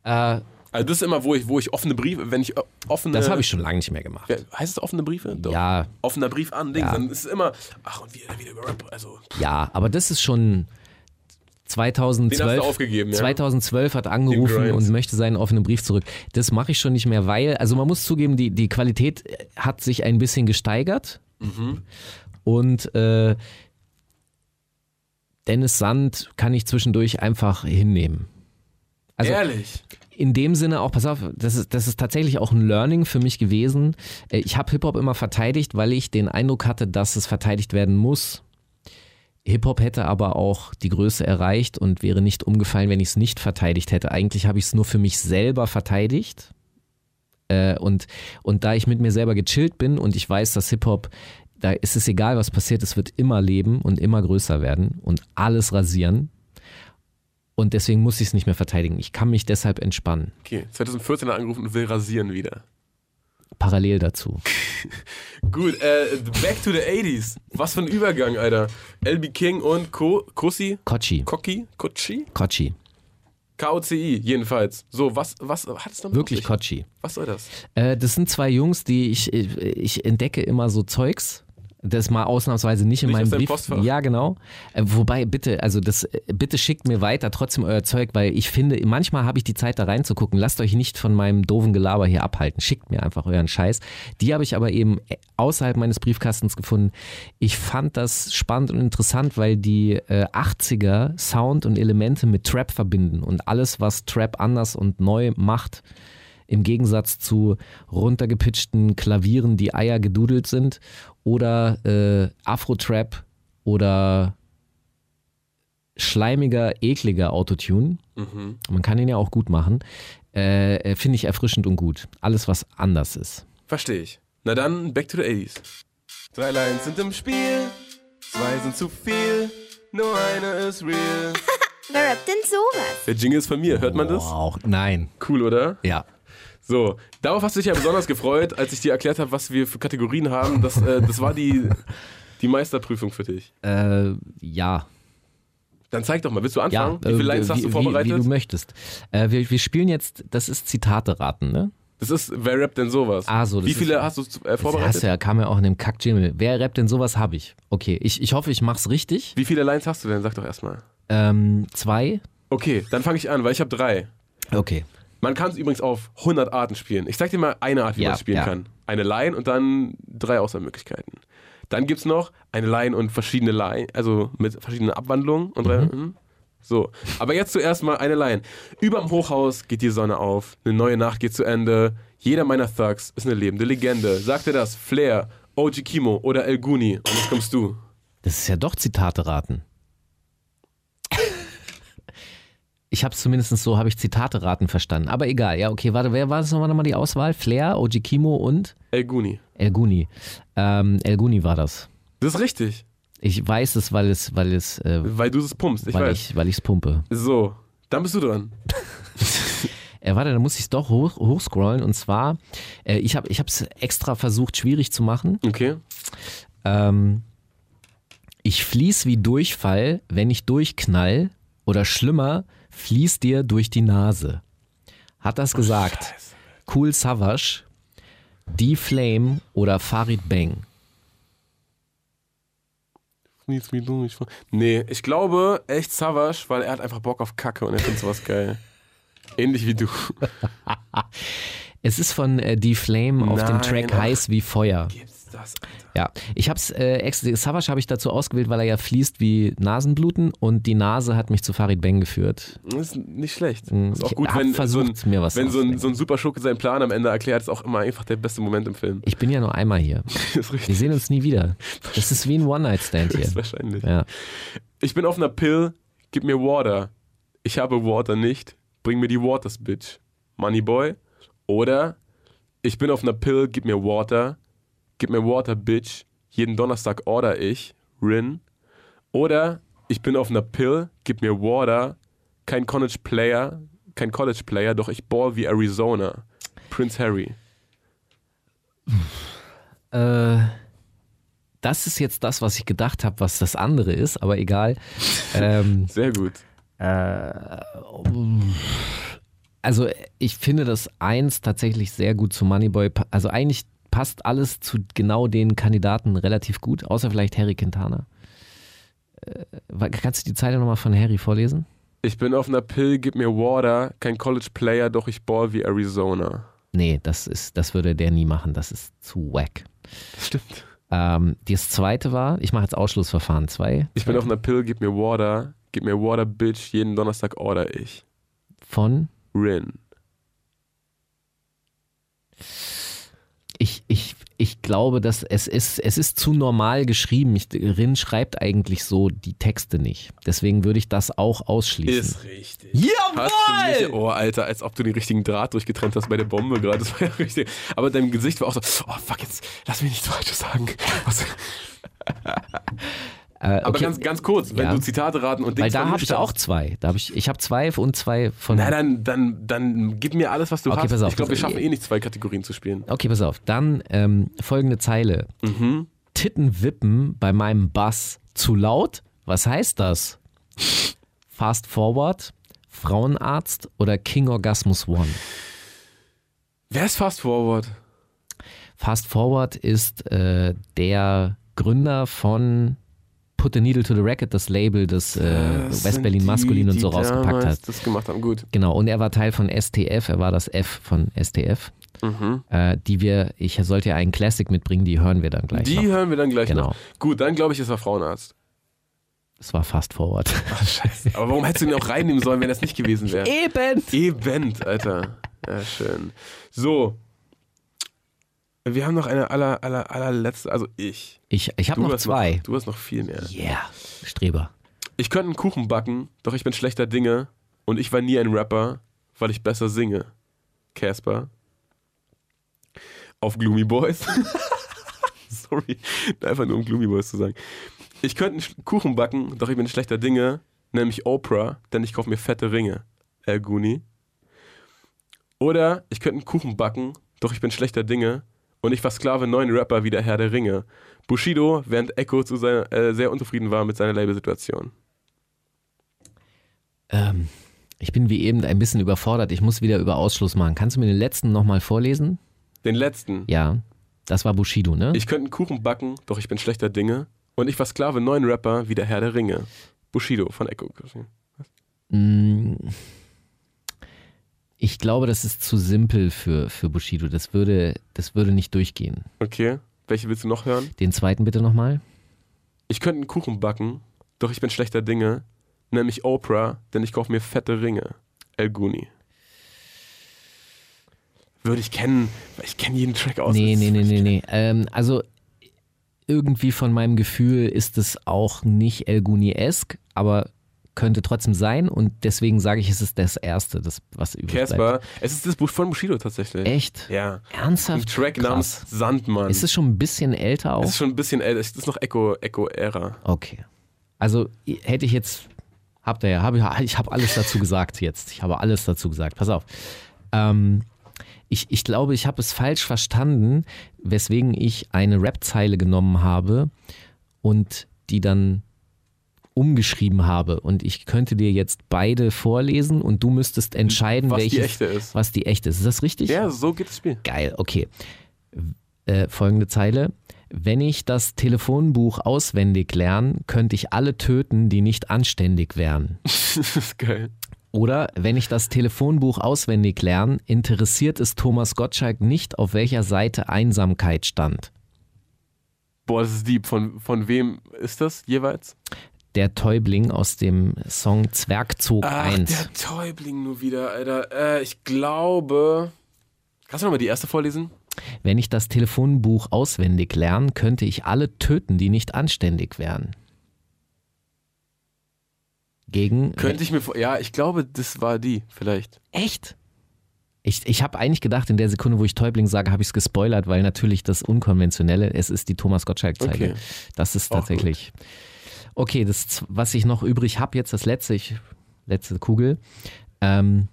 G: Äh,
F: Also das ist immer, wo ich, wo ich offene Briefe, wenn ich äh, offene...
G: das habe ich schon lange nicht mehr gemacht.
F: Ja, heißt es offene Briefe? Doch.
G: Ja,
F: Offener Brief an, Dings.
G: Ja.
F: Dann ist es immer, ach und wieder, wieder über Rap. Also,
G: ja, aber das ist schon 2012.
F: du aufgegeben, ja?
G: 2012 hat angerufen und möchte seinen offenen Brief zurück. Das mache ich schon nicht mehr, weil, also man muss zugeben, die, die Qualität hat sich ein bisschen gesteigert.
F: Mhm.
G: Und äh, Dennis Sand kann ich zwischendurch einfach hinnehmen. Also
F: Ehrlich?
G: in dem Sinne auch, pass auf, das ist, das ist tatsächlich auch ein Learning für mich gewesen. Äh, Ich habe Hip-Hop immer verteidigt, weil ich den Eindruck hatte, dass es verteidigt werden muss. Hip-Hop hätte aber auch die Größe erreicht und wäre nicht umgefallen, wenn ich es nicht verteidigt hätte. Eigentlich habe ich es nur für mich selber verteidigt. Äh, und, und da ich mit mir selber gechillt bin und ich weiß, dass Hip-Hop, da ist es egal, was passiert, es wird immer leben und immer größer werden und alles rasieren. Und deswegen muss ich es nicht mehr verteidigen. Ich kann mich deshalb entspannen.
F: Okay, 2014 hat er angerufen und will rasieren wieder.
G: Parallel dazu.
F: Gut, äh, back to the 80s. Was für ein Übergang, Alter. LB King und Ko Kossi?
G: Kochi.
F: Koki? Kochi?
G: Kochi.
F: K-O-C-I, jedenfalls. So, was, was hat es damit
G: Wirklich? Kochi.
F: Was soll das?
G: Äh, das sind zwei Jungs, die ich, ich entdecke immer so Zeugs. Das mal ausnahmsweise nicht in
F: Nicht
G: meinem Brief.
F: Postfach.
G: Ja, genau. Äh, wobei, bitte, also das, äh, bitte schickt mir weiter trotzdem euer Zeug, weil ich finde, manchmal habe ich die Zeit da reinzugucken. Lasst euch nicht von meinem doofen Gelaber hier abhalten. Schickt mir einfach euren Scheiß. Die habe ich aber eben außerhalb meines Briefkastens gefunden. Ich fand das spannend und interessant, weil die äh, 80er Sound und Elemente mit Trap verbinden und alles, was Trap anders und neu macht, im Gegensatz zu runtergepitchten Klavieren, die Eier gedudelt sind, oder äh, Afro-Trap oder schleimiger, ekliger Autotune. Man kann ihn ja auch gut machen. Äh, äh, Finde ich erfrischend und gut. Alles, was anders ist.
F: Verstehe ich. Na dann, back to the 80s. Drei Lines sind im Spiel, zwei sind zu viel, nur eine ist real.
C: Wer rappt denn sowas?
F: Der Jingle ist von mir. Hört man das?
G: Wow, nein.
F: Cool, oder?
G: Ja.
F: So, darauf hast du dich ja besonders gefreut, als ich dir erklärt habe, was wir für Kategorien haben. Das, äh, das war die, die Meisterprüfung für dich.
G: Äh, ja.
F: Dann zeig doch mal, willst du
G: Ja,
F: anfangen? wie viele Lines
G: äh,
F: hast du
G: wie,
F: vorbereitet?
G: Wie, wie du möchtest. Äh, wir, wir spielen jetzt, das ist Zitate raten, ne?
F: das ist, wer rappt denn sowas?
G: Ah, so, das
F: wie
G: ist-
F: viele hast du äh,
G: Das
F: vorbereitet?
G: du ja, kam ja auch in dem kack -Jingle. Wer rappt denn sowas, habe ich. Okay, ich, ich hoffe, ich mach's richtig.
F: Wie viele Lines hast du denn? Sag doch erstmal.
G: Ähm, zwei.
F: Okay, dann fange ich an, weil ich habe drei.
G: Okay.
F: Man kann es übrigens auf 100 Arten spielen. Ich zeig dir mal eine Art, wie
G: Ja,
F: man es spielen
G: ja.
F: kann. Eine Line und dann drei Auswahlmöglichkeiten. Dann gibt es noch eine Line und verschiedene Line, also mit verschiedenen Abwandlungen. Und drei, mhm. So, aber jetzt zuerst mal eine Line. Überm Hochhaus geht die Sonne auf, eine neue Nacht geht zu Ende. Jeder meiner Thugs ist eine lebende Legende. Sagte das Flair, OG Kimo oder El Guni. Und jetzt kommst du.
G: Das ist ja doch Zitate raten. Ich habe zumindest so, habe ich Zitate raten verstanden. Aber egal, ja, okay, warte, wer war das nochmal, nochmal die Auswahl? Flair, OG Kimo und
F: El Guni.
G: El Guni. Ähm, El Guni war das.
F: Das ist richtig,
G: Ich weiß es, weil es, weil es, äh,
F: weil du es pumpst. Ich
G: weil
F: weiß.
G: ich, weil ich es pumpe.
F: So, dann bist du dran.
G: Äh, warte, da muss ich es doch hoch, hochscrollen. Und zwar, äh, ich habe es extra versucht, schwierig zu machen.
F: Okay.
G: Ähm, ich fließ wie Durchfall, wenn ich durchknall. Oder schlimmer, fließ dir durch die Nase. Hat das gesagt? Cool Savage, D-Flame oder Farid Bang?
F: Wie du. Nee, ich glaube echt Savage, weil er hat einfach Bock auf Kacke und er findet sowas geil. Ähnlich wie du.
G: Es ist von äh, D-Flame auf dem
F: Nein,
G: Track
F: ach.
G: Heiß wie Feuer.
F: Gibt's das, Alter?
G: Ja, ich hab's äh, extra, Savage habe ich dazu ausgewählt, weil er ja fließt wie Nasenbluten und die Nase hat mich zu Farid Bang geführt.
F: Das ist nicht schlecht.
G: Mm,
F: Ist auch gut, wenn,
G: versucht,
F: so ein,
G: mir was
F: wenn so ein, so ein Superschurke seinen Plan am Ende erklärt, ist auch immer einfach der beste Moment im Film.
G: Ich bin ja nur einmal hier.
F: Das ist richtig.
G: Wir sehen uns nie wieder. Das ist wie ein One-Night-Stand hier.
F: Wahrscheinlich.
G: Ja.
F: Ich bin auf einer Pill, gib mir Water. Ich habe Water nicht, bring mir die Waters, Bitch. Moneyboy. Oder ich bin auf einer Pill, gib mir Water. Gib mir Water, Bitch. Jeden Donnerstag order ich, Rin. Oder ich bin auf einer Pill, gib mir Water. Kein College Player, kein College Player, doch ich ball wie Arizona. Prince Harry.
G: Äh, das ist jetzt das, was ich gedacht habe, was das andere ist, aber egal. Ähm,
F: Sehr gut.
G: also ich finde das eins tatsächlich sehr gut zu Moneyboy. Also eigentlich passt alles zu genau den Kandidaten relativ gut, außer vielleicht Harry Quintana. Äh, kannst du die Zeile nochmal von Harry vorlesen?
F: Ich bin auf einer Pill, gib mir Water. Kein College Player, doch ich ball wie Arizona.
G: Nee, das ist, das würde der nie machen. Das ist zu wack.
F: Das stimmt.
G: Ähm, das zweite war, ich mache jetzt Ausschlussverfahren zwei.
F: Ich bin auf einer Pill, gib mir Water. Gib mir Water, Bitch. Jeden Donnerstag order ich.
G: Von
F: Rin.
G: Ich, ich, ich glaube, dass es ist, es ist zu normal geschrieben. Ich, Rin schreibt eigentlich so die Texte nicht. Deswegen würde ich das auch ausschließen.
F: richtig. Hast du nicht, oh, Alter, als ob du den richtigen Draht durchgetrennt hast bei der Bombe gerade. Das war ja richtig. Aber dein Gesicht war auch so, oh fuck, jetzt lass mich nichts Falsches sagen. Was?
G: Äh,
F: Aber
G: okay,
F: ganz, ganz kurz, wenn
G: Ja.
F: du Zitate raten und
G: weil
F: Dings
G: da habe ich auch zwei. Da hab ich ich habe zwei und zwei von.
F: Na, dann, dann, dann gib mir alles, was du
G: Okay,
F: hast.
G: pass auf,
F: ich glaube, wir schaffen eh nicht zwei Kategorien zu spielen.
G: Okay, pass auf. Dann ähm, folgende Zeile.
F: Mhm.
G: Titten wippen bei meinem Bass zu laut? Was heißt das? Fast Forward, Frauenarzt oder King Orgasmus One?
F: Wer ist Fast Forward?
G: Fast Forward ist äh, der Gründer von Put the Needle to the Racket, das Label, das äh,
F: Das
G: West-Berlin Maskulin und so rausgepackt hat.
F: das gemacht haben. Gut.
G: Genau, und er war Teil von STF, er war das F von STF,
F: Mhm.
G: äh, die wir, ich sollte ja einen Classic mitbringen, die hören wir dann gleich
F: Die
G: noch.
F: hören wir dann gleich
G: Genau.
F: noch. Gut, dann glaube ich, es war Frauenarzt.
G: Das war Fast Forward.
F: Ach, scheiße. Aber warum hättest du ihn auch reinnehmen sollen, wenn das nicht gewesen wäre?
G: Eben!
F: Eben, Alter. Ja, schön. So. Wir haben noch eine aller, aller, allerletzte, also ich.
G: Ich, ich habe noch zwei.
F: Noch, du hast noch viel mehr.
G: Yeah, Streber.
F: Ich könnte einen Kuchen backen, doch ich bin schlechter Dinge und ich war nie ein Rapper, weil ich besser singe. Casper. Auf Gloomy Boys. Sorry, einfach nur um Gloomy Boys zu sagen. Ich könnte einen Kuchen backen, doch ich bin schlechter Dinge. nämlich Oprah, denn ich kaufe mir fette Ringe. El Guni. Oder ich könnte einen Kuchen backen, doch ich bin schlechter Dinge und ich versklave neuen Rapper wie der Herr der Ringe. Bushido, während Echo zu seiner, äh, sehr unzufrieden war mit seiner Labelsituation.
G: Ähm, ich bin wie eben ein bisschen überfordert. Ich muss wieder über Ausschluss machen. Kannst du mir den letzten nochmal vorlesen?
F: Den letzten.
G: Ja, das war Bushido, ne?
F: Ich könnte einen Kuchen backen, doch ich bin schlechter Dinge und ich versklave neuen Rapper wie der Herr der Ringe. Bushido von Echo.
G: Mm, Ich glaube, das ist zu simpel für, für Bushido. Das würde, das würde nicht durchgehen.
F: Okay, welche willst du noch hören?
G: Den zweiten bitte nochmal.
F: Ich könnte einen Kuchen backen, doch ich bin schlechter Dinge, nämlich Oprah, denn ich kaufe mir fette Ringe. El Guni. Würde ich kennen, weil ich kenne jeden Track aus.
G: Nee, nee, nee, nee, nee. Ähm, also irgendwie von meinem Gefühl ist es auch nicht El Guni-esk, aber könnte trotzdem sein und deswegen sage ich, es ist das Erste, das, was übrig.
F: Casper, es ist das Buch von Bushido tatsächlich.
G: Echt?
F: Ja.
G: Ernsthaft?
F: Ein Track
G: Krass.
F: namens Sandmann.
G: Ist es schon ein bisschen älter auch?
F: Es ist schon ein bisschen älter. Es ist noch Echo, Echo-Ära.
G: Okay. Also hätte ich jetzt, habt ihr ja, hab ich, ich habe alles dazu gesagt jetzt. Ich habe alles dazu gesagt. Pass auf. Ähm, ich, ich glaube, ich habe es falsch verstanden, weswegen ich eine Rap-Zeile genommen habe und die dann umgeschrieben habe. Und ich könnte dir jetzt beide vorlesen und du müsstest entscheiden,
F: Was die
G: welches,
F: echte ist.
G: was die echte ist. Ist das richtig?
F: Ja, so geht das Spiel.
G: Geil, okay. Äh, folgende Zeile. Wenn ich das Telefonbuch auswendig lerne, könnte ich alle töten, die nicht anständig wären.
F: das ist geil.
G: Oder wenn ich das Telefonbuch auswendig lerne, interessiert es Thomas Gottschalk nicht, auf welcher Seite Einsamkeit stand.
F: Boah, das ist deep. Von, von wem ist das jeweils?
G: Der Täubling aus dem Song Zwergzog
F: Ach,
G: 1.
F: der Täubling nur wieder, Alter. Äh, ich glaube. Kannst du nochmal die erste vorlesen?
G: Wenn ich das Telefonbuch auswendig lerne, könnte ich alle töten, die nicht anständig wären. Gegen.
F: Könnte ich mir vor. Ja, ich glaube, das war die, vielleicht.
G: Echt? Ich, ich habe eigentlich gedacht, in der Sekunde, wo ich Täubling sage, habe ich es gespoilert, weil natürlich das Unkonventionelle, es ist die Thomas Gottschalk-Zeile.
F: Okay.
G: Das ist
F: Auch
G: tatsächlich. Okay, das, was ich noch übrig habe, jetzt das letzte, ich, letzte Kugel. Ähm,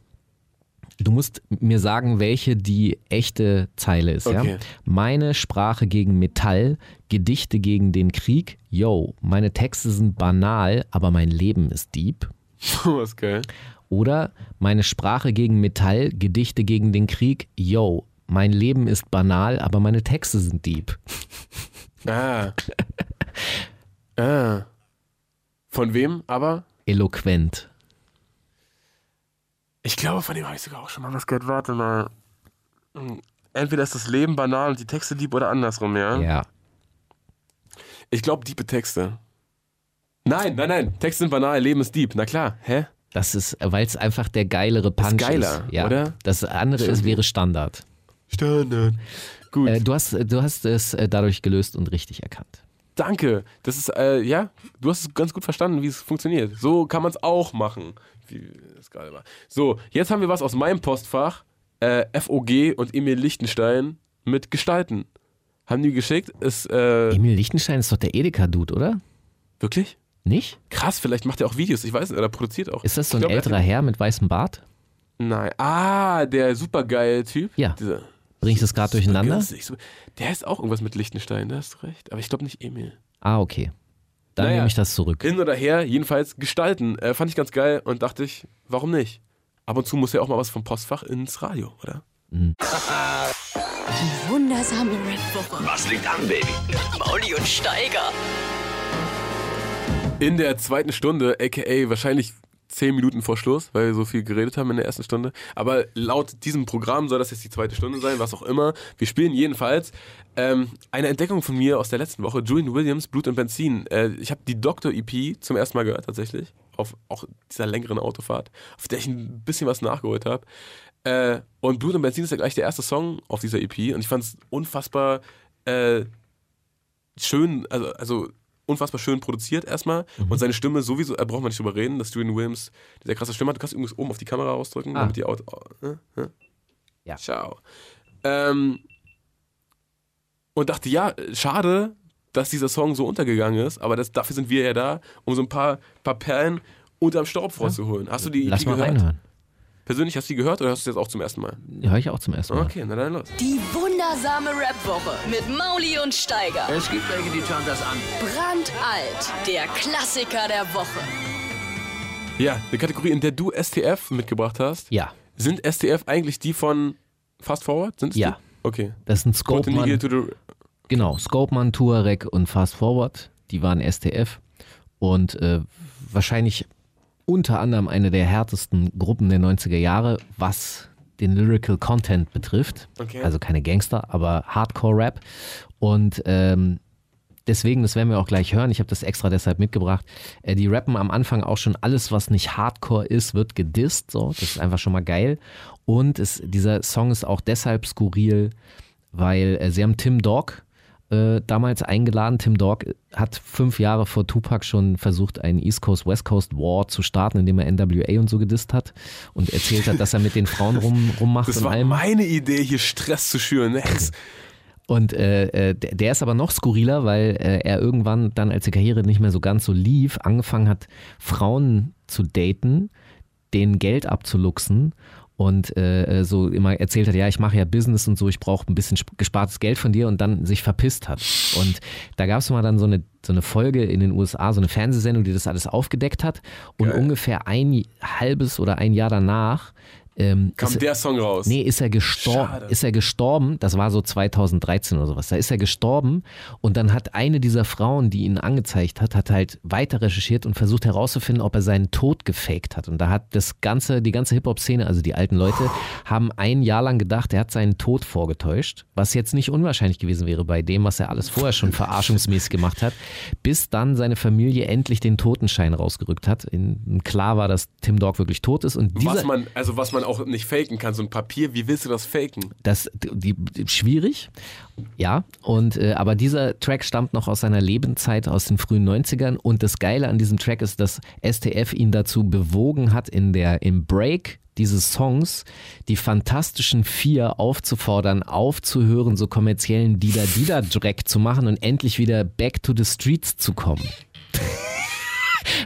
G: du musst mir sagen, welche die echte Zeile ist. Ja?
F: Okay.
G: Meine Sprache gegen Metall, Gedichte gegen den Krieg. Yo, meine Texte sind banal, aber mein Leben ist deep.
F: Was geil.
G: Oder meine Sprache gegen Metall, Gedichte gegen den Krieg. Yo, mein Leben ist banal, aber meine Texte sind deep.
F: Ah. ah. Von wem aber?
G: Eloquent.
F: Ich glaube, von dem habe ich sogar auch schon mal was gehört. Warte mal. Hm, Entweder ist das Leben banal und die Texte deep oder andersrum, ja?
G: Ja.
F: Ich glaube, diepe Texte. Nein, nein, nein. Texte sind banal, Leben ist deep. Na klar. Hä?
G: Das ist, weil es einfach der geilere Punch ist.
F: geiler,
G: ja.
F: oder?
G: Das andere ist, wäre Standard.
F: Standard. Gut.
G: Äh, du, hast, du hast es äh, dadurch gelöst und richtig erkannt.
F: Danke. Das ist, äh, ja, du hast es ganz gut verstanden, wie es funktioniert. So kann man es auch machen. Wie das gerade war. So, jetzt haben wir was aus meinem Postfach. Äh, FOG und Emil Lichtenstein mit Gestalten. Haben die geschickt? Ist, äh,
G: Emil Lichtenstein ist doch der Edeka-Dude, oder?
F: wirklich?
G: Nicht?
F: Krass, vielleicht macht er auch Videos, ich weiß nicht, oder produziert auch.
G: Ist das so ein
F: glaub, er-
G: älterer Herr mit weißem Bart?
F: Nein. Ah, der supergeile Typ.
G: Ja.
F: Dieser,
G: Bring ich das gerade durcheinander?
F: günstig, Der ist auch irgendwas mit Lichtenstein, da hast du recht. Aber ich glaube nicht Emil.
G: Ah, okay. Dann
F: Naja.
G: nehme ich das zurück.
F: Hin oder her, jedenfalls gestalten. Äh, fand ich ganz geil und dachte ich, warum nicht? Ab und zu muss ja auch mal was vom Postfach ins Radio, oder?
C: Wundersame Red Woche.
D: Was liegt an, Baby?
C: Mauli und Steiger.
F: In der zweiten Stunde, aka wahrscheinlich zehn Minuten vor Schluss, weil wir so viel geredet haben in der ersten Stunde. Aber laut diesem Programm soll das jetzt die zweite Stunde sein, was auch immer. Wir spielen jedenfalls ähm, eine Entdeckung von mir aus der letzten Woche, Julian Williams, Blut und Benzin. Äh, ich habe die Doktor-EP zum ersten Mal gehört, tatsächlich. Auf auch dieser längeren Autofahrt, auf der ich ein bisschen was nachgeholt habe. Äh, und Blut und Benzin ist ja gleich der erste Song auf dieser EP. Und ich fand es unfassbar äh, schön, also, also unfassbar schön produziert erstmal. Und seine Stimme sowieso, da braucht man nicht drüber reden, dass Julian Williams diese krasse Stimme hat. Du kannst übrigens oben auf die Kamera ausdrücken,
G: Ah.
F: damit die Auto. Äh, äh.
G: Ja.
F: Ciao. Ähm, und dachte, ja, schade, dass dieser Song so untergegangen ist, aber das, dafür sind wir ja da, um so ein paar, paar Perlen unterm Staub vorzuholen. Hast du die
G: Lass
F: EP
G: mal
F: gehört?
G: reinhören.
F: Persönlich hast du die gehört oder hast du das jetzt auch zum ersten Mal?
G: Ja, höre ich auch zum ersten Mal.
F: Okay, na dann los.
C: Die wundersame Rap-Woche mit Mauli und Steiger.
D: Es gibt welche, die schauen das an.
C: Brandalt. Der Klassiker der Woche.
F: Ja, eine Kategorie, in der du STF mitgebracht hast.
G: Ja,
F: Sind STF eigentlich die von Fast Forward? Sind es
G: Ja.
F: Die? Okay.
G: das sind
F: the
G: genau, Scopeman, Tuareg und Fast Forward, die waren STF und äh, wahrscheinlich unter anderem eine der härtesten Gruppen der 90er Jahre, was den Lyrical Content betrifft.
F: Okay.
G: Also keine Gangster, aber Hardcore-Rap. Und ähm, deswegen, das werden wir auch gleich hören, ich habe das extra deshalb mitgebracht, äh, die rappen am Anfang auch schon alles, was nicht Hardcore ist, wird gedisst. So. Das ist einfach schon mal geil. Und es, dieser Song ist auch deshalb skurril, weil äh, sie haben Tim Dog äh, damals eingeladen. Tim Dog hat fünf Jahre vor Tupac schon versucht, einen East Coast, West Coast War zu starten, indem er NWA und so gedisst hat und erzählt hat, dass er mit den Frauen rum, rummacht
F: Das war
G: allem.
F: meine Idee, hier Stress zu schüren. Ne? Es-
G: Und äh, äh, der der ist aber noch skurriler, weil äh, er irgendwann dann, als die Karriere nicht mehr so ganz so lief, angefangen hat, Frauen zu daten, denen Geld abzuluxen und äh, so immer erzählt hat, ja, ich mache ja Business und so, ich brauche ein bisschen sp- gespartes Geld von dir und dann sich verpisst hat. Und da gab es mal dann so eine, so eine Folge in den USA, so eine Fernsehsendung, die das alles aufgedeckt hat. Und
F: Geil.
G: ungefähr ein halbes oder ein Jahr danach ähm,
F: Kam
G: ist-
F: der Song raus.
G: Nee, ist er gestorben. Ist er gestorben? Das war so 2013 oder sowas. Da ist er gestorben und dann hat eine dieser Frauen, die ihn angezeigt hat, hat halt weiter recherchiert und versucht herauszufinden, ob er seinen Tod gefaked hat. Und da hat das ganze, die ganze Hip-Hop-Szene, also die alten Leute, haben ein Jahr lang gedacht, er hat seinen Tod vorgetäuscht, was jetzt nicht unwahrscheinlich gewesen wäre bei dem, was er alles vorher schon verarschungsmäßig gemacht hat, bis dann seine Familie endlich den Totenschein rausgerückt hat. In, klar war, dass Tim Dog wirklich tot ist und dieser,
F: was man, also was man auch nicht faken kann, so ein Papier, wie willst du das faken?
G: Das die, die, schwierig, ja. Und äh, aber dieser Track stammt noch aus seiner Lebenszeit aus den frühen 90ern. Und das Geile an diesem Track ist, dass STF ihn dazu bewogen hat, in der im Break dieses Songs die Fantastischen Vier aufzufordern, aufzuhören, so kommerziellen Dida-Dida-Dreck zu machen und endlich wieder back to the streets zu kommen.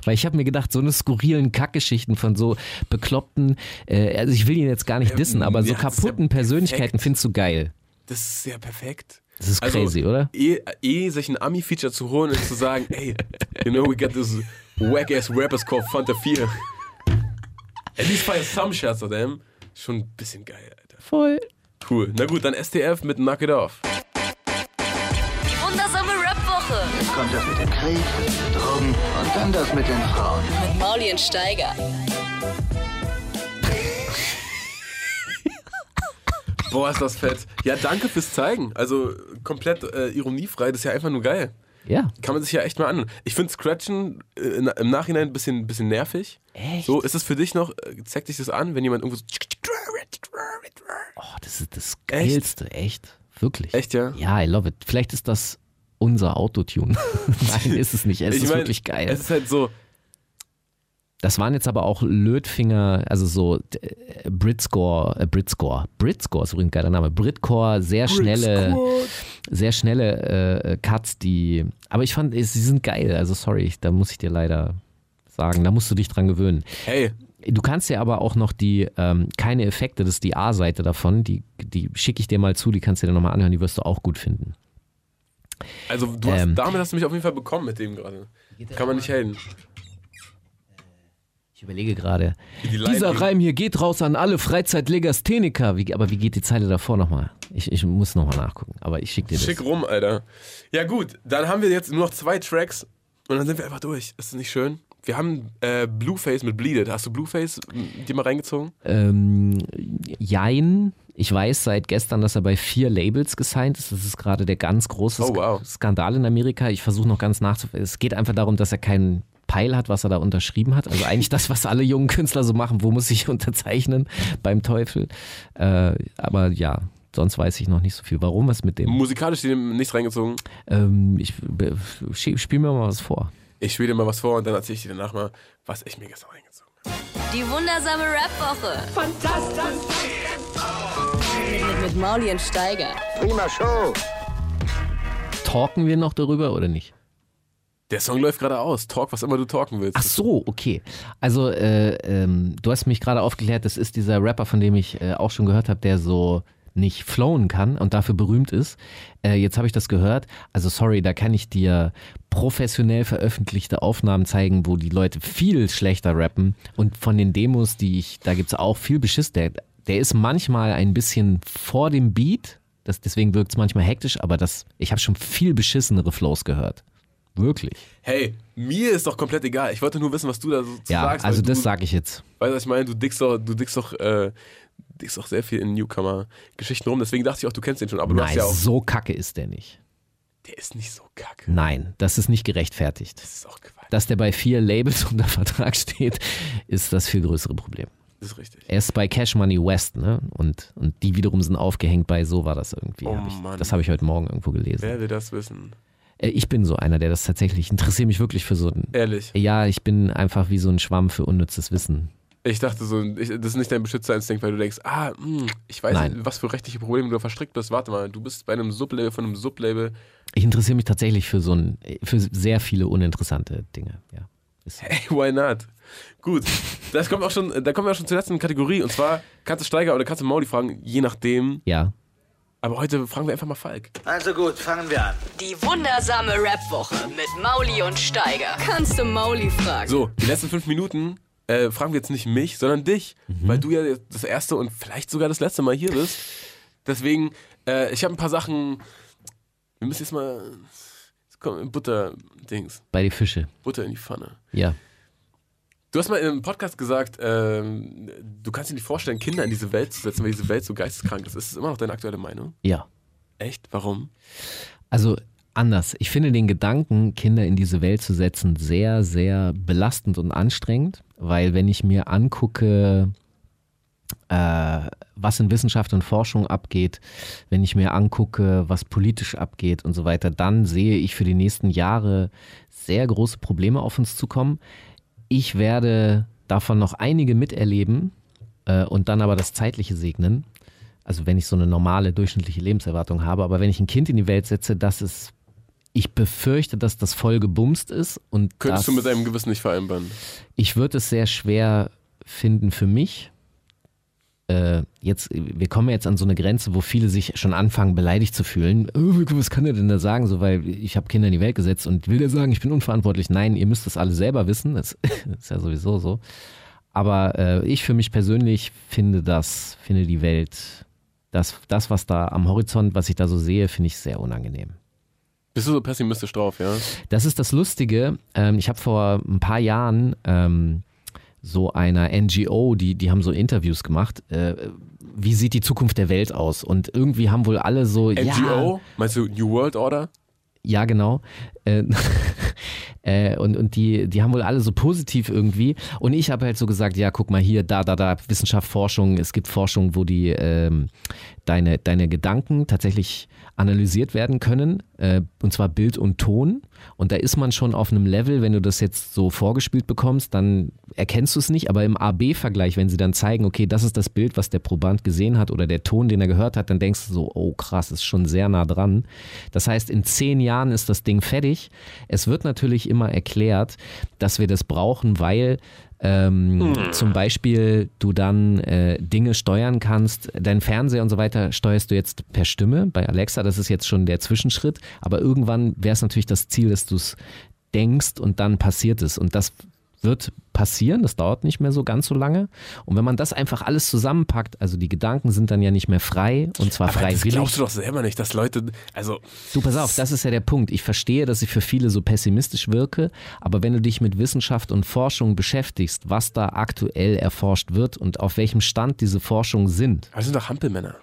G: Weil ich habe mir gedacht, so eine skurrilen Kackgeschichten von so bekloppten, äh, also ich will ihn jetzt gar nicht dissen, aber so
F: ist ja
G: kaputten Persönlichkeiten findest du geil.
F: Das ist sehr perfekt.
G: Das ist
F: Also,
G: crazy, oder?
F: Eh, eh sich ein Ami-Feature zu holen und zu sagen, hey, you know, we got this whack-ass rappers called Fanta 4. At least fire some shots of them. Schon ein bisschen geil, Alter.
G: Voll.
F: Cool. Na gut, dann STF mit Knock It Off.
C: Die wundersame Rap-Woche
A: kommt das mit dem Krieg, Drogen und dann das mit den Frauen.
C: mit Mauli und Steiger.
F: Boah, ist das fett. Ja, danke fürs Zeigen. Also komplett äh, ironiefrei, das ist ja einfach nur geil.
G: Ja.
F: Kann man sich ja echt mal an. Ich finde Scratchen äh, im Nachhinein ein bisschen, bisschen nervig.
G: Echt?
F: So, ist es für dich noch, äh, zeigt dich das an, wenn jemand irgendwo so.
G: Oh, das ist das Geilste, echt. Wirklich.
F: Echt, ja?
G: Ja, I love it. Vielleicht ist das unser Autotune. Nein, ist es nicht. Es
F: Ich
G: ist
F: mein,
G: wirklich geil.
F: Es ist halt so,
G: Das waren jetzt aber auch Lötfinger, also so äh, Britscore, äh, Britscore. Britscore ist übrigens ein geiler Name. Britcore, sehr schnelle, sehr schnelle äh, Cuts, die. Aber ich fand, sie sind geil. Also sorry, da muss ich dir leider sagen, da musst du dich dran gewöhnen.
F: hey,
G: Du kannst dir aber auch noch die, ähm, keine Effekte, das ist die A-Seite davon, die, die schicke ich dir mal zu, die kannst du dir nochmal anhören, die wirst du auch gut finden.
F: Also du hast,
G: Ähm.
F: damit hast du mich auf jeden Fall bekommen mit dem gerade. Kann man nicht haten.
G: Ich überlege gerade.
F: Die
G: Dieser Reim hier geht raus an alle Freizeitlegastheniker. Wie, aber wie geht die Zeile davor nochmal? Ich, ich muss nochmal nachgucken, aber ich schicke dir das.
F: Schick rum, Alter. Ja gut, dann haben wir jetzt nur noch zwei Tracks und dann sind wir einfach durch. Ist das nicht schön? Wir haben äh, Blueface mit Bleeded. Hast du Blueface m, dir mal reingezogen?
G: Ähm, Jein. Ich weiß seit gestern, dass er bei vier Labels gesigned ist. Das ist gerade der ganz große
F: Oh, wow.
G: Skandal in Amerika. Ich versuche noch ganz nachzuvollziehen. Es geht einfach darum, dass er keinen Peil hat, was er da unterschrieben hat. Also eigentlich das, was alle jungen Künstler so machen. Wo muss ich unterzeichnen beim Teufel? Äh, aber ja, sonst weiß ich noch nicht so viel. Warum was mit dem?
F: Musikalisch nichts reingezogen.
G: Ähm, ich be- sch- spiel mir mal was vor.
F: Ich spiele dir mal was vor und dann erzähle ich dir danach mal, was ich mir gestern reingezogen habe.
C: Die wundersame Rap-Woche. Fantastisch. Mit, mit Mauli und Steiger.
A: Prima Show.
G: Talken wir noch darüber oder nicht?
F: Der Song läuft gerade aus. Talk, was immer du talken willst.
G: Ach so, okay. Also, äh, ähm, du hast mich gerade aufgeklärt, das ist dieser Rapper, von dem ich äh, auch schon gehört habe, der so nicht flowen kann und dafür berühmt ist. Äh, jetzt habe ich das gehört. Also sorry, da kann ich dir professionell veröffentlichte Aufnahmen zeigen, wo die Leute viel schlechter rappen. Und von den Demos, die ich, da gibt es auch viel Beschiss. Der, der ist manchmal ein bisschen vor dem Beat. Das, deswegen wirkt es manchmal hektisch, aber das, ich habe schon viel beschissenere Flows gehört. Wirklich.
F: Hey, mir ist doch komplett egal. Ich wollte nur wissen, was du da so zu
G: Ja,
F: sagst.
G: also
F: weil
G: das sage ich jetzt.
F: Weißt du, was ich meine? Du dickst doch, du dickst doch, äh, dickst doch sehr viel in Newcomer-Geschichten rum. Deswegen dachte ich auch, du kennst den schon. Aber du hast
G: Nein,
F: ja auch.
G: so kacke ist der nicht.
F: Der ist nicht so kacke.
G: Nein, das ist nicht gerechtfertigt.
F: Das ist auch Quatsch.
G: Dass der bei vier Labels unter Vertrag steht, ist das viel größere Problem.
F: Das ist richtig.
G: Er ist bei Cash Money West, ne? Und, und die wiederum sind aufgehängt bei So war das irgendwie.
F: Oh
G: hab ich,
F: Mann.
G: das habe ich heute Morgen irgendwo gelesen.
F: Wer will das wissen?
G: Äh, Ich bin so einer, der das tatsächlich interessiert mich wirklich für so ein.
F: Ehrlich.
G: Ja, ich bin einfach wie so ein Schwamm für unnützes Wissen.
F: Ich dachte so, ich, das ist nicht dein Beschützerinstinkt, weil du denkst, ah, mh, ich weiß
G: Nein.
F: nicht, was für rechtliche Probleme du da verstrickt bist. Warte mal, du bist bei einem Sublabel von einem Sublabel.
G: Ich interessiere mich tatsächlich für so ein, für sehr viele uninteressante Dinge. Ja. Ist,
F: Hey, why not? Gut, das kommt auch schon, da kommen wir auch schon zur letzten Kategorie. Und zwar kannst du Steiger oder kannst du Mauli fragen, je nachdem.
G: ja.
F: Aber heute fragen wir einfach mal Falk.
A: Also gut, fangen wir an.
C: Die wundersame Rap-Woche mit Mauli und Steiger. Kannst du Mauli fragen?
F: So, die letzten fünf Minuten äh, fragen wir jetzt nicht mich, sondern dich, weil du ja das erste und vielleicht sogar das letzte Mal hier bist. Deswegen, äh, ich habe ein paar Sachen. Wir müssen jetzt mal. Butter-Dings.
G: Bei die Fische.
F: Butter in die Pfanne.
G: Ja.
F: Du hast mal in einem Podcast gesagt, ähm, du kannst dir nicht vorstellen, Kinder in diese Welt zu setzen, weil diese Welt so geisteskrank ist. Ist das immer noch deine aktuelle Meinung?
G: Ja.
F: Echt? Warum?
G: Also anders. Ich finde den Gedanken, Kinder in diese Welt zu setzen, sehr, sehr belastend und anstrengend, weil wenn ich mir angucke, was in Wissenschaft und Forschung abgeht, wenn ich mir angucke, was politisch abgeht und so weiter, dann sehe ich für die nächsten Jahre sehr große Probleme auf uns zukommen. Ich werde davon noch einige miterleben äh, und dann aber das Zeitliche segnen. Also wenn ich so eine normale, durchschnittliche Lebenserwartung habe. Aber wenn ich ein Kind in die Welt setze, das ist, ich befürchte, dass das voll gebumst ist. Und
F: Könntest
G: das,
F: du mit deinem Gewissen nicht vereinbaren?
G: ich würde es sehr schwer finden für mich. Äh, jetzt, wir kommen jetzt an so eine Grenze, wo viele sich schon anfangen, beleidigt zu fühlen. Oh, was kann er denn da sagen? So, weil ich habe Kinder in die Welt gesetzt und will der sagen, ich bin unverantwortlich. Nein, ihr müsst das alle selber wissen. Das ist ja sowieso so. Aber äh, ich für mich persönlich finde das, finde die Welt, das, das, was da am Horizont, was ich da so sehe, finde ich sehr unangenehm.
F: Bist du so pessimistisch drauf, ja?
G: Das ist das Lustige. Ähm, ich habe vor ein paar Jahren ähm, so einer NGO, die, die haben so Interviews gemacht. Äh, wie sieht die Zukunft der Welt aus? Und irgendwie haben wohl alle so. Ja,
F: NGO? Meinst du New World Order?
G: ja, genau. Äh, äh, und und die, die haben wohl alle so positiv irgendwie. Und ich habe halt so gesagt, ja, guck mal hier, da, da, da, Wissenschaft, Forschung. Es gibt Forschung, wo die ähm, deine, deine Gedanken tatsächlich analysiert werden können. Äh, und zwar Bild und Ton. Und da ist man schon auf einem Level, wenn du das jetzt so vorgespielt bekommst, dann erkennst du es nicht. Aber im AB-Vergleich, wenn sie dann zeigen, okay, das ist das Bild, was der Proband gesehen hat oder der Ton, den er gehört hat, dann denkst du so, oh krass, ist schon sehr nah dran. Das heißt, in zehn Jahren ist das Ding fertig. Es wird natürlich immer erklärt, dass wir das brauchen, weil ähm, zum Beispiel du dann äh, Dinge steuern kannst, dein Fernseher und so weiter steuerst du jetzt per Stimme bei Alexa, das ist jetzt schon der Zwischenschritt, aber irgendwann wäre es natürlich das Ziel, dass du es denkst und dann passiert es. Und das wird passieren, das dauert nicht mehr so ganz so lange und wenn man das einfach alles zusammenpackt, also die Gedanken sind dann ja nicht mehr frei und zwar
F: Aber das glaubst du doch selber nicht, dass Leute, also
G: Du, pass auf, das ist ja der Punkt. Ich verstehe, dass ich für viele so pessimistisch wirke, aber wenn du dich mit Wissenschaft und Forschung beschäftigst, was da aktuell erforscht wird und auf welchem Stand diese Forschungen sind,
F: das sind doch Hampelmänner.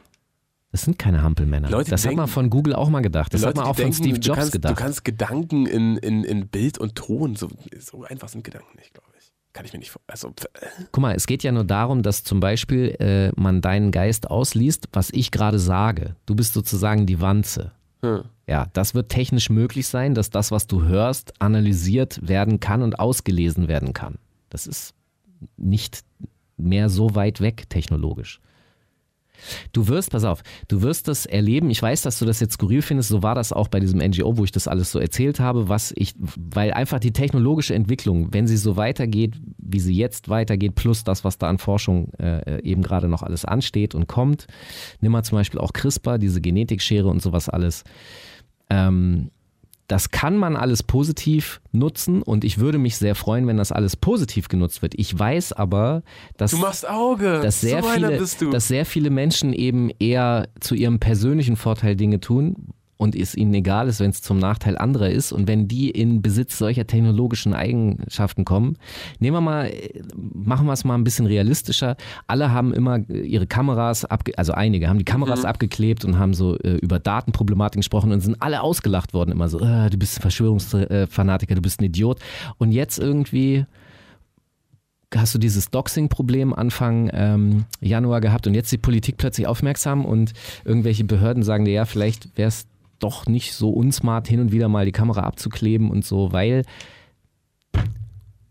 G: Das sind keine Hampelmänner.
F: Leute,
G: das hat man von Google auch mal gedacht. Das
F: Leute,
G: hat man auch von
F: denken,
G: Steve
F: du
G: Jobs
F: kannst,
G: gedacht.
F: Du kannst Gedanken in, in, in Bild und Ton, so, so einfach sind Gedanken nicht, glaube ich. Kann ich mir nicht vor. Also, äh,
G: Guck mal, es geht ja nur darum, dass zum Beispiel äh, man deinen Geist ausliest, was ich gerade sage. Du bist sozusagen die Wanze.
F: hm.
G: Ja, das wird technisch möglich sein, dass das, was du hörst, analysiert werden kann und ausgelesen werden kann. Das ist nicht mehr so weit weg technologisch. Du wirst, pass auf, du wirst das erleben. Ich weiß, dass du das jetzt skurril findest. So war das auch bei diesem NGO, wo ich das alles so erzählt habe, was ich, weil einfach die technologische Entwicklung, wenn sie so weitergeht, wie sie jetzt weitergeht, plus das, was da an Forschung äh, eben gerade noch alles ansteht und kommt. Nimm mal zum Beispiel auch CRISPR, diese Genetikschere und sowas alles. Ähm, das kann man alles positiv nutzen und ich würde mich sehr freuen, wenn das alles positiv genutzt wird. Ich weiß aber, dass,
F: Du machst Auge.
G: dass, sehr,
F: so
G: viele,
F: bist du.
G: dass sehr viele Menschen eben eher zu ihrem persönlichen Vorteil Dinge tun und es ihnen egal ist, wenn es zum Nachteil anderer ist. Und wenn die in Besitz solcher technologischen Eigenschaften kommen, nehmen wir mal, äh, machen wir es mal ein bisschen realistischer. Alle haben immer ihre Kameras, also einige haben die Kameras
F: Mhm.
G: abgeklebt und haben so äh, über Datenproblematiken gesprochen und sind alle ausgelacht worden. Immer so, äh, du bist ein Verschwörungsfanatiker, du bist ein Idiot. Und jetzt irgendwie hast du dieses Doxing-Problem Anfang ähm, Januar gehabt und jetzt die Politik plötzlich aufmerksam und irgendwelche Behörden sagen dir, ja, vielleicht wäre es doch nicht so unsmart, hin und wieder mal die Kamera abzukleben und so, weil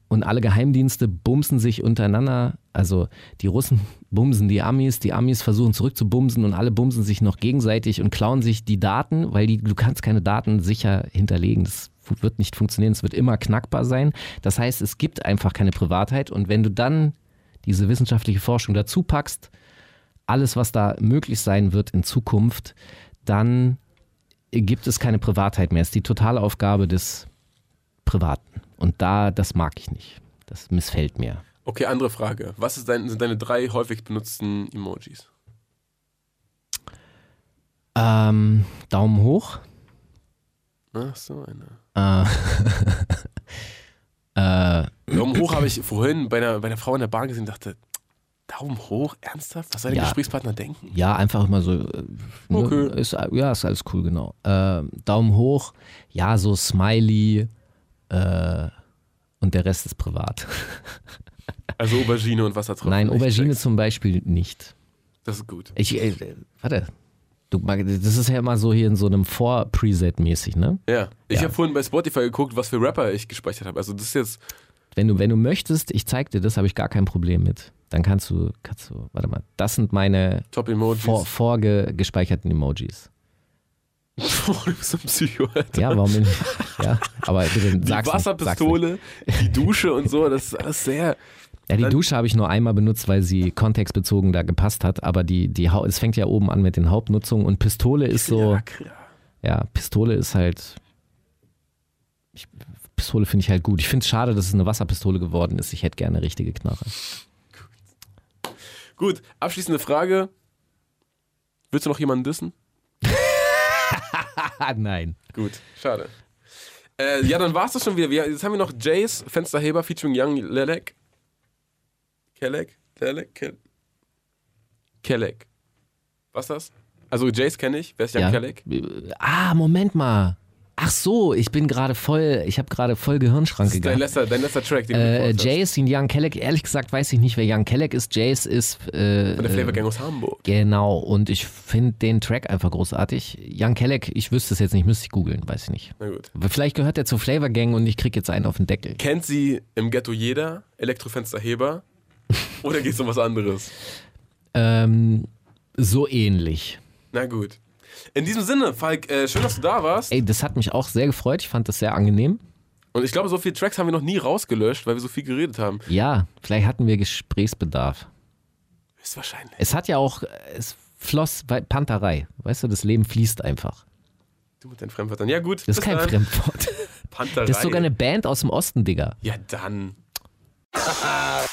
G: und alle Geheimdienste bumsen sich untereinander. Also die Russen bumsen die Amis, die Amis versuchen zurückzubumsen und alle bumsen sich noch gegenseitig und klauen sich die Daten, weil die, du kannst keine Daten sicher hinterlegen. Das wird nicht funktionieren, es wird immer knackbar sein. Das heißt, es gibt einfach keine Privatheit und wenn du dann diese wissenschaftliche Forschung dazu packst, alles, was da möglich sein wird in Zukunft, dann gibt es keine Privatheit mehr. Es ist die totale Aufgabe des Privaten. Und da, das mag ich nicht. Das missfällt mir.
F: Okay, andere Frage. Was dein, sind deine drei häufig benutzten Emojis?
G: Ähm, Daumen hoch.
F: Ach so, eine.
G: Äh, äh,
F: Daumen hoch habe ich vorhin bei einer, bei einer Frau in der Bahn gesehen und dachte, Daumen hoch? Ernsthaft? Was soll der
G: Ja.
F: Gesprächspartner denken?
G: ja, einfach immer so. äh, ne,
F: Okay.
G: Ist, ja, ist alles cool, genau. Äh, Daumen hoch. Ja, so Smiley. Äh, und der Rest ist privat.
F: Also Aubergine und Wassertropfen.
G: Nein, Aubergine
F: check's.
G: zum Beispiel nicht.
F: Das ist gut.
G: Ich, äh, warte. Das ist ja immer so hier in so einem Vor-Preset mäßig, ne?
F: Ja. Ich
G: Ja.
F: habe vorhin bei Spotify geguckt, was für Rapper ich gespeichert habe. Also das ist jetzt.
G: Wenn du, wenn du möchtest, ich zeig dir das, habe ich gar kein Problem mit. Dann kannst du, kannst du, warte mal, das sind meine
F: Top-Emojis.
G: vor, vorgespeicherten Emojis.
F: du bist ein Psycho, Alter.
G: Ja, warum nicht? Ja, aber bitte
F: Die
G: sag's nicht.
F: Wasserpistole, die Dusche und so, das ist alles sehr.
G: Ja, die Dusche habe ich nur einmal benutzt, weil sie kontextbezogen da gepasst hat. Aber die, die, es fängt ja oben an mit den Hauptnutzungen und Pistole ist so,
F: ja,
G: Pistole ist halt, ich, Pistole finde ich halt gut. Ich finde es schade, dass es eine Wasserpistole geworden ist. Ich hätte gerne eine richtige Knarre.
F: Gut, abschließende Frage. Willst du noch jemanden dissen?
G: Nein.
F: Gut, schade. Äh, ja, dann war's das schon wieder. Wir, jetzt haben wir noch Jace, Fensterheber, featuring Young Lelek. Kelek? Lelek? Kel Kelek. Was ist das? Also Jace kenne ich. Wer ist Young
G: Ja.
F: Kelek?
G: Ah, Moment mal. Ach so, ich bin gerade voll, ich habe gerade voll Gehirnschranke
F: ist dein letzter, dein letzter Track, den du
G: Äh,
F: gepostet hast.
G: Jace in Young Kellek, ehrlich gesagt weiß ich nicht, wer Young Kellek ist. Jace ist. Äh,
F: Von der Flavor
G: äh,
F: Gang aus Hamburg.
G: Genau, und ich finde den Track einfach großartig. Young Kellek, ich wüsste es jetzt nicht, müsste ich googeln, weiß ich nicht.
F: Na gut.
G: Vielleicht gehört er zur Flavor Gang und ich krieg jetzt einen auf den Deckel.
F: Kennt sie im Ghetto jeder? Elektrofensterheber? Oder geht es um was anderes?
G: Ähm, so ähnlich.
F: Na gut. In diesem Sinne, Falk, äh, schön, dass du da warst.
G: Ey, das hat mich auch sehr gefreut. Ich fand das sehr angenehm.
F: Und ich glaube, so viele Tracks haben wir noch nie rausgelöscht, weil wir so viel geredet haben.
G: Ja, vielleicht hatten wir Gesprächsbedarf.
F: Höchstwahrscheinlich.
G: Es hat ja auch, es floss bei Panterei. Weißt du, das Leben fließt einfach.
F: Du mit deinen Fremdwörtern. Ja, gut.
G: Das ist kein
F: dann.
G: Fremdwort.
F: Panterei.
G: Das ist sogar eine Band aus dem Osten, Digga.
F: Ja, dann.